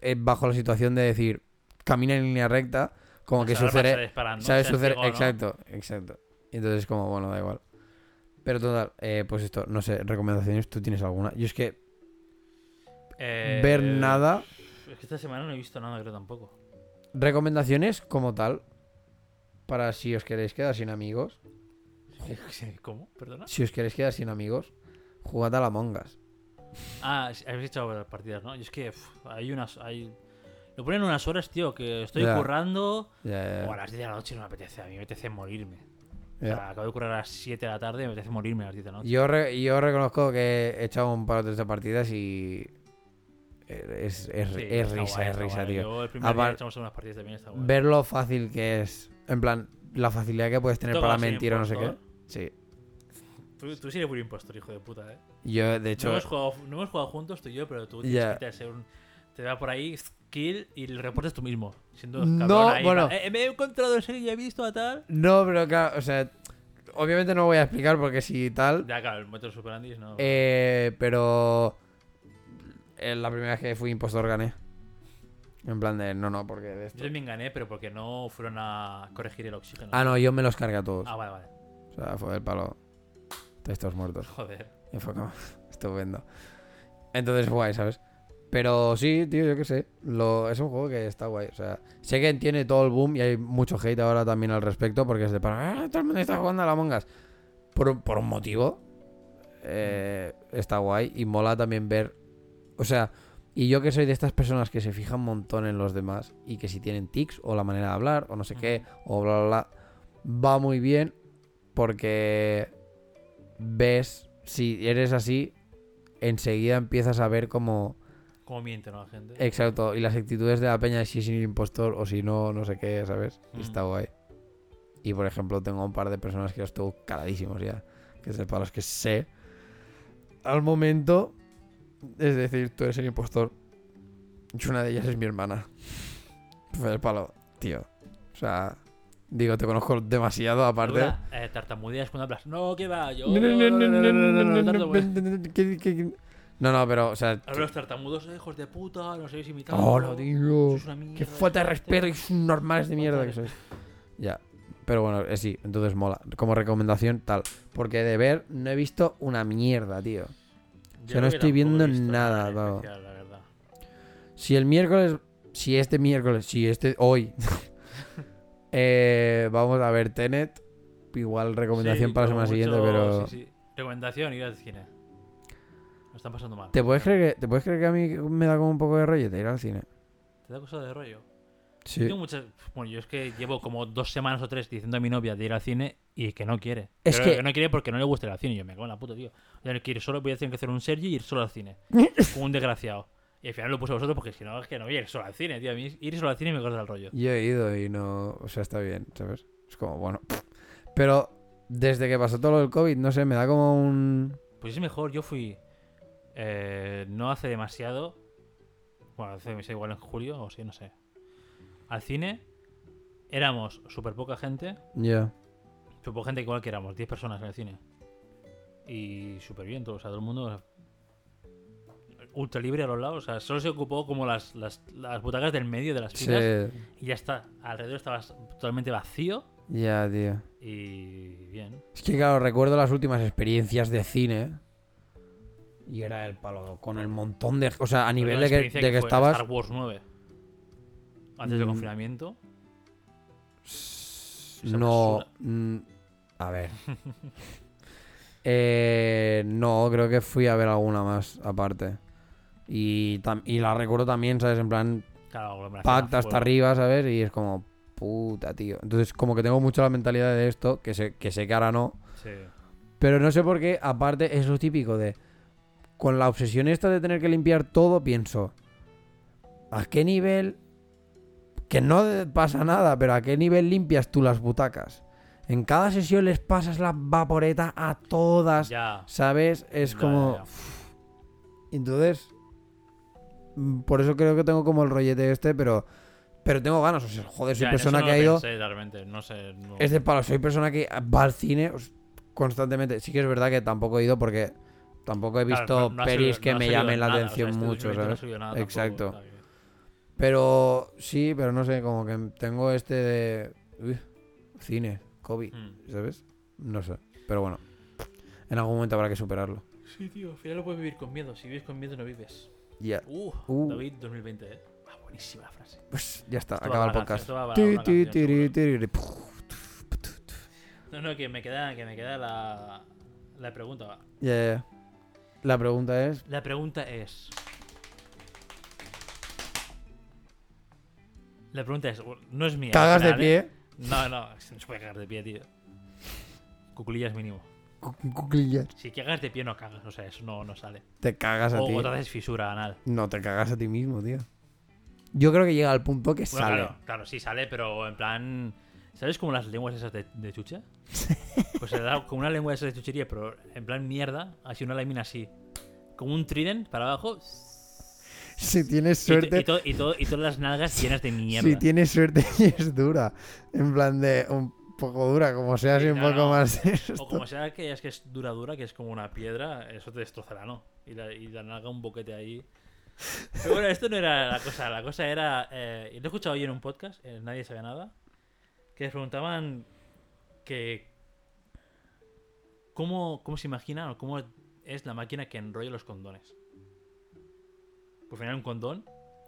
eh, bajo la situación de decir camina en línea recta, como que Esa su alarma cerebro... sea Su cere- ciego o no. Exacto, exacto. Y entonces como, bueno, da igual. Pero total, eh, pues esto, no sé, recomendaciones, ¿tú tienes alguna? Yo es que Eh, ver nada, Es que esta semana no he visto nada, creo tampoco. recomendaciones como tal, para si os queréis quedar sin amigos, ¿Cómo? ¿Perdona? si os queréis quedar sin amigos, jugad a la Mongas. Ah, habéis echado las partidas, ¿no? Y es que hay unas. Hay... Lo ponen unas horas, tío, que estoy currando. Ya, O a las 10 de la noche no me apetece. A mí me apetece morirme. O sea, acabo de currar a las 7 de la tarde y me apetece morirme a las 10 de la noche. Yo, re- yo reconozco que he echado un par o tres de partidas y es, es, Sí, es está risa, guay, es risa, guay. tío. Yo el primer Apar- día echamos unas partidas también, está guay. Ver lo fácil que es, en plan, la facilidad que puedes tener para mentir o no sé qué. Sí. Tú, tú sí eres muy impostor, hijo de puta, eh. Yo, de No hecho, hemos, jugado, no hemos jugado juntos tú y yo, pero tú tienes Ya. que te ser un. Te va por ahí, kill y el reportes tú mismo. Siendo No, ahí, bueno. "Eh, me he encontrado en serio y he visto a tal. no, pero claro, o sea, obviamente no voy a explicar porque si tal, Ya, claro, el método superandis no. eh, pero la primera vez que fui impostor gané. En plan de, no, no, porque de esto. Yo también gané, pero porque no fueron a corregir el oxígeno. Ah, no, yo me los cargué a todos. Ah, vale, vale. O sea, fue el palo. Estos muertos. Joder. Y fue como, estupendo. Entonces, guay, ¿sabes? Pero sí, tío, yo qué sé. Lo, es un juego que está guay. O sea, sé que tiene todo el boom y hay mucho hate ahora también al respecto porque es de para, "Ah, todo el mundo está jugando a la Mongas. Por, por un motivo. eh, está guay y mola también ver. O sea, y yo que soy de estas personas que se fijan un montón en los demás y que si tienen tics o la manera de hablar o no sé qué o bla bla bla, va muy bien porque ves, si eres así, enseguida empiezas a ver como... Cómo miente, ¿no? La gente. Exacto, y las actitudes de la peña, si es un impostor o si no, no sé qué, ¿sabes? Mm. Está guay. Y por ejemplo, tengo un par de personas que los tengo caladísimos ya, que es para los que sé. Al momento, es decir, tú eres el impostor. Y una de ellas es mi hermana. Fue el palo, tío. O sea, digo, te conozco demasiado aparte. Eh, tartamudeas cuando hablas. No, que va, yo. No, no, no, no, no, no, no, no, tartamudeas. ¿Qué- qué- No, no, pero, o sea. Ahora los tartamudos, hijos de puta, no sabéis imitar. Hola, tío. Qué falta de respeto y normales de mierda que sois. Ya. Pero bueno, eh, sí, entonces mola. Como recomendación, tal. Porque de ver, no he visto una mierda, tío. O sea, no estoy viendo nada, vago. especial, la verdad. Si el miércoles, si este miércoles, si este, hoy, eh, vamos a ver Tenet, igual recomendación Sí, para la semana siguiente, pero... sí, sí. Recomendación, ir al cine. Están pasando mal. ¿Te puedes, creer que, ¿Te puedes creer que a mí me da como un poco de rollete ir al cine? ¿Te da cosa de rollo? Sí. Tengo muchas... Bueno, yo es que llevo como dos semanas o tres diciendo a mi novia de ir al cine y que no quiere. Es Pero que- no quiere porque no le gusta ir al cine. Y yo me cago en la puta, tío. Ya no quiero solo, voy a tener que hacer un Sergi y ir solo al cine. como un desgraciado. Y al final lo puse a vosotros porque si no, es que no voy a ir solo al cine, tío. A mí ir solo al cine me corta el rollo. Yo he ido y no... O sea, está bien, ¿sabes? Es como, bueno... Pero desde que pasó todo lo del COVID, no sé, me da como un... Pues es mejor, yo fui eh, no hace demasiado, bueno, hace demasiado igual en julio o sí, no sé, al cine, éramos súper poca gente, Ya. súper poca gente igual que éramos, 10 personas en el cine. Y súper bien, todo, o sea, todo el mundo ultra libre a los lados, o sea, solo se ocupó como las, las, las butacas del medio de las Sí. filas y ya está, alrededor estaba totalmente vacío Ya, tío. y bien. Es que, claro, recuerdo las últimas experiencias de cine. Y era el palo con el montón de... O sea, a nivel de que, de que fue estabas... Star Wars 9. Antes del Mm. confinamiento. Esa No... mm, a ver. Eh, no, creo que fui a ver alguna más aparte. Y, y la recuerdo también, ¿sabes? En plan, Claro, pacta hasta arriba, ¿sabes? Y es como, puta, tío. Entonces, como que tengo mucho la mentalidad de esto, que sé que, sé que ahora no. Sí. Pero no sé por qué, aparte, es lo típico de. Con la obsesión esta de tener que limpiar todo, pienso. ¿A qué nivel.? Que no pasa nada, pero ¿a qué nivel limpias tú las butacas? En cada sesión les pasas la vaporeta a todas. Ya. ¿Sabes? Es Ya, como. ya. Entonces. mm, Por eso creo que tengo como el rollete este, pero. Pero tengo ganas. O sea, joder, soy Ya, persona no que ha ido. pensé, realmente, no sé. no- Es de palo, soy persona que va al cine constantemente. Sí que es verdad que tampoco he ido porque tampoco he Claro, visto no- no ha pelis subido- que no me llamen la nada, o sea, atención este mucho, 2020 no ha ¿sabes? nada Exacto. Pero sí, pero no sé, como que tengo este de. uy, cine, COVID, Mm. ¿sabes? No sé. Pero bueno, en algún momento habrá que superarlo. Sí, tío, al final lo puedes vivir con miedo. Si vives con miedo, no vives. Ya. Uh, Uh. David 2020, eh. Ah, buenísima la frase. Pues ya está, Esto va acaba el podcast. No, no, que me queda, que me queda la, la pregunta. va. Ya, ya, ya. La pregunta es. La pregunta es. La pregunta es, no es mía. ¿Cagas de ¿eh? pie? No, no, no se puede cagar de pie, tío. Cuculillas mínimo. Cu- Cuclillas. Si cagas de pie no cagas, o sea, eso no, no sale. Te cagas a O, ti. o te haces fisura anal. No te cagas a ti mismo, tío. Yo creo que llega al punto que Bueno, sale. claro, claro, sí sale, pero en plan... ¿Sabes como las lenguas esas de, de chucha? Pues se da como una lengua esas de chuchería, pero en plan mierda, así una lámina así. Como un trident para abajo. Si tienes Y, to- suerte. y, to- y to- y todas las nalgas llenas de mierda. Si tienes suerte y es dura. En plan de un poco dura, como sea así Sí, un poco no. más. O como sea que es que es dura dura, que es como una piedra, eso te destrozará, ¿no? Y la, y la nalga un boquete ahí. Pero bueno, esto no era la cosa. La cosa era. Eh, lo he escuchado hoy en un podcast, eh, nadie sabía nada. Que les preguntaban que. ¿Cómo, cómo se imaginan o cómo es la máquina que enrolla los condones? Por final, un condón.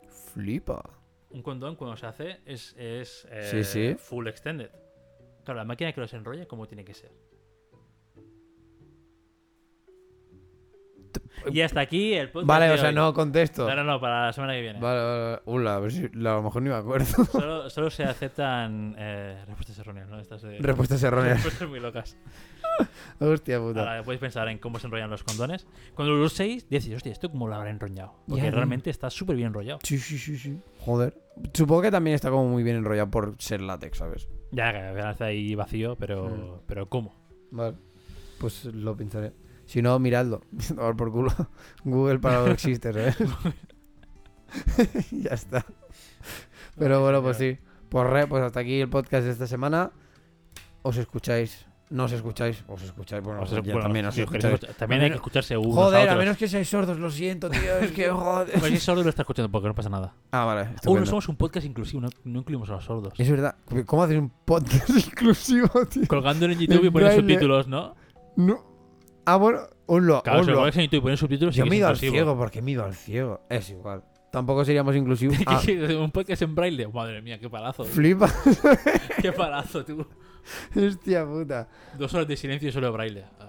Flipa. Un condón cuando se hace es, es eh, Sí, sí. full extended. Claro, la máquina que los enrolla, ¿cómo tiene que ser? Y hasta aquí el podcast. Vale, de o sea, hoy. no contesto. No, no, no, para la semana que viene. Vale, vale. Ula, a ver si a lo mejor ni me acuerdo. Solo, solo se aceptan eh, respuestas erróneas, ¿no? Estas. Respuestas erróneas. respuestas muy locas. Hostia puta. Ahora podéis pensar en cómo se enrollan los condones. Cuando lo uséis, decís, hostia, ¿esto cómo lo habrá enrollado? Porque realmente está súper bien enrollado. Sí, sí, sí, sí. Joder. Supongo que también está como muy bien enrollado por ser látex, ¿sabes? Ya, que está ahí vacío, pero, Mm. pero ¿cómo? Vale. Pues lo pensaré. Si no, miradlo. Tomar por culo. Google para lo existe, ¿sabes? ya está. Pero bueno, pues sí. Pues re, pues hasta aquí el podcast de esta semana. Os escucháis. No os escucháis. Os escucháis. Bueno, O sea, ya bueno, también os sí, escucháis. También hay que escucharse unos Joder, a menos que seáis sordos, lo siento, tío. Es que joder. Pues si sordo lo está escuchando porque no pasa nada. Ah, vale. Aún no estupendo. somos un podcast inclusivo, no, no incluimos a los sordos. Es verdad. ¿Cómo haces un podcast inclusivo, tío? Colgándolo en YouTube y En poniendo subtítulos, ¿no? No. Ah, bueno, Claro, si lo unlo. pones en YouTube y pones subtítulos, sí Yo que me he es ido al inclusivo. ciego porque me he ido al ciego. Es igual. Tampoco seríamos inclusivos. Ah, Un podcast en braille. Madre mía, qué palazo. flipa. qué palazo, tú. Hostia puta. Dos horas de silencio y solo braille. Ah,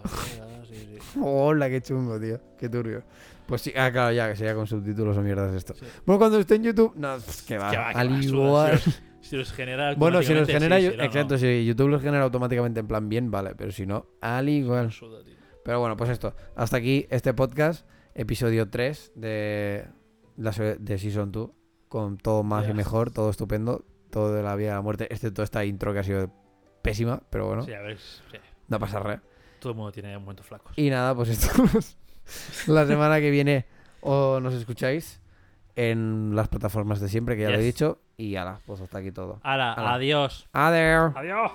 sí, sí, sí. Hola, qué chungo, tío. Qué turbio. Pues sí, ah, claro, ya, que sería con subtítulos o mierdas esto. Sí. Bueno, cuando esté en YouTube, no, pff, que va. Que va, que al va, igual. Si los, si los genera Bueno, si los automáticamente, genera, sí, yo- si no, exacto, si YouTube los genera automáticamente en plan bien, vale, pero si no, al igual. Suda, tío. Pero bueno, pues esto. Hasta aquí este podcast, episodio 3 de, la, de Season 2, con todo más y mejor, todo estupendo, todo de la vida a la muerte, excepto esta intro que ha sido pésima, pero bueno, Sí, a ver, sí. no pasa nada. todo el mundo tiene momentos flacos. Y nada, pues esto la semana que viene o nos escucháis en las plataformas de siempre, que ya lo he dicho, y ala, pues hasta aquí todo. Ala, Ala. adiós. Adiós. Adiós.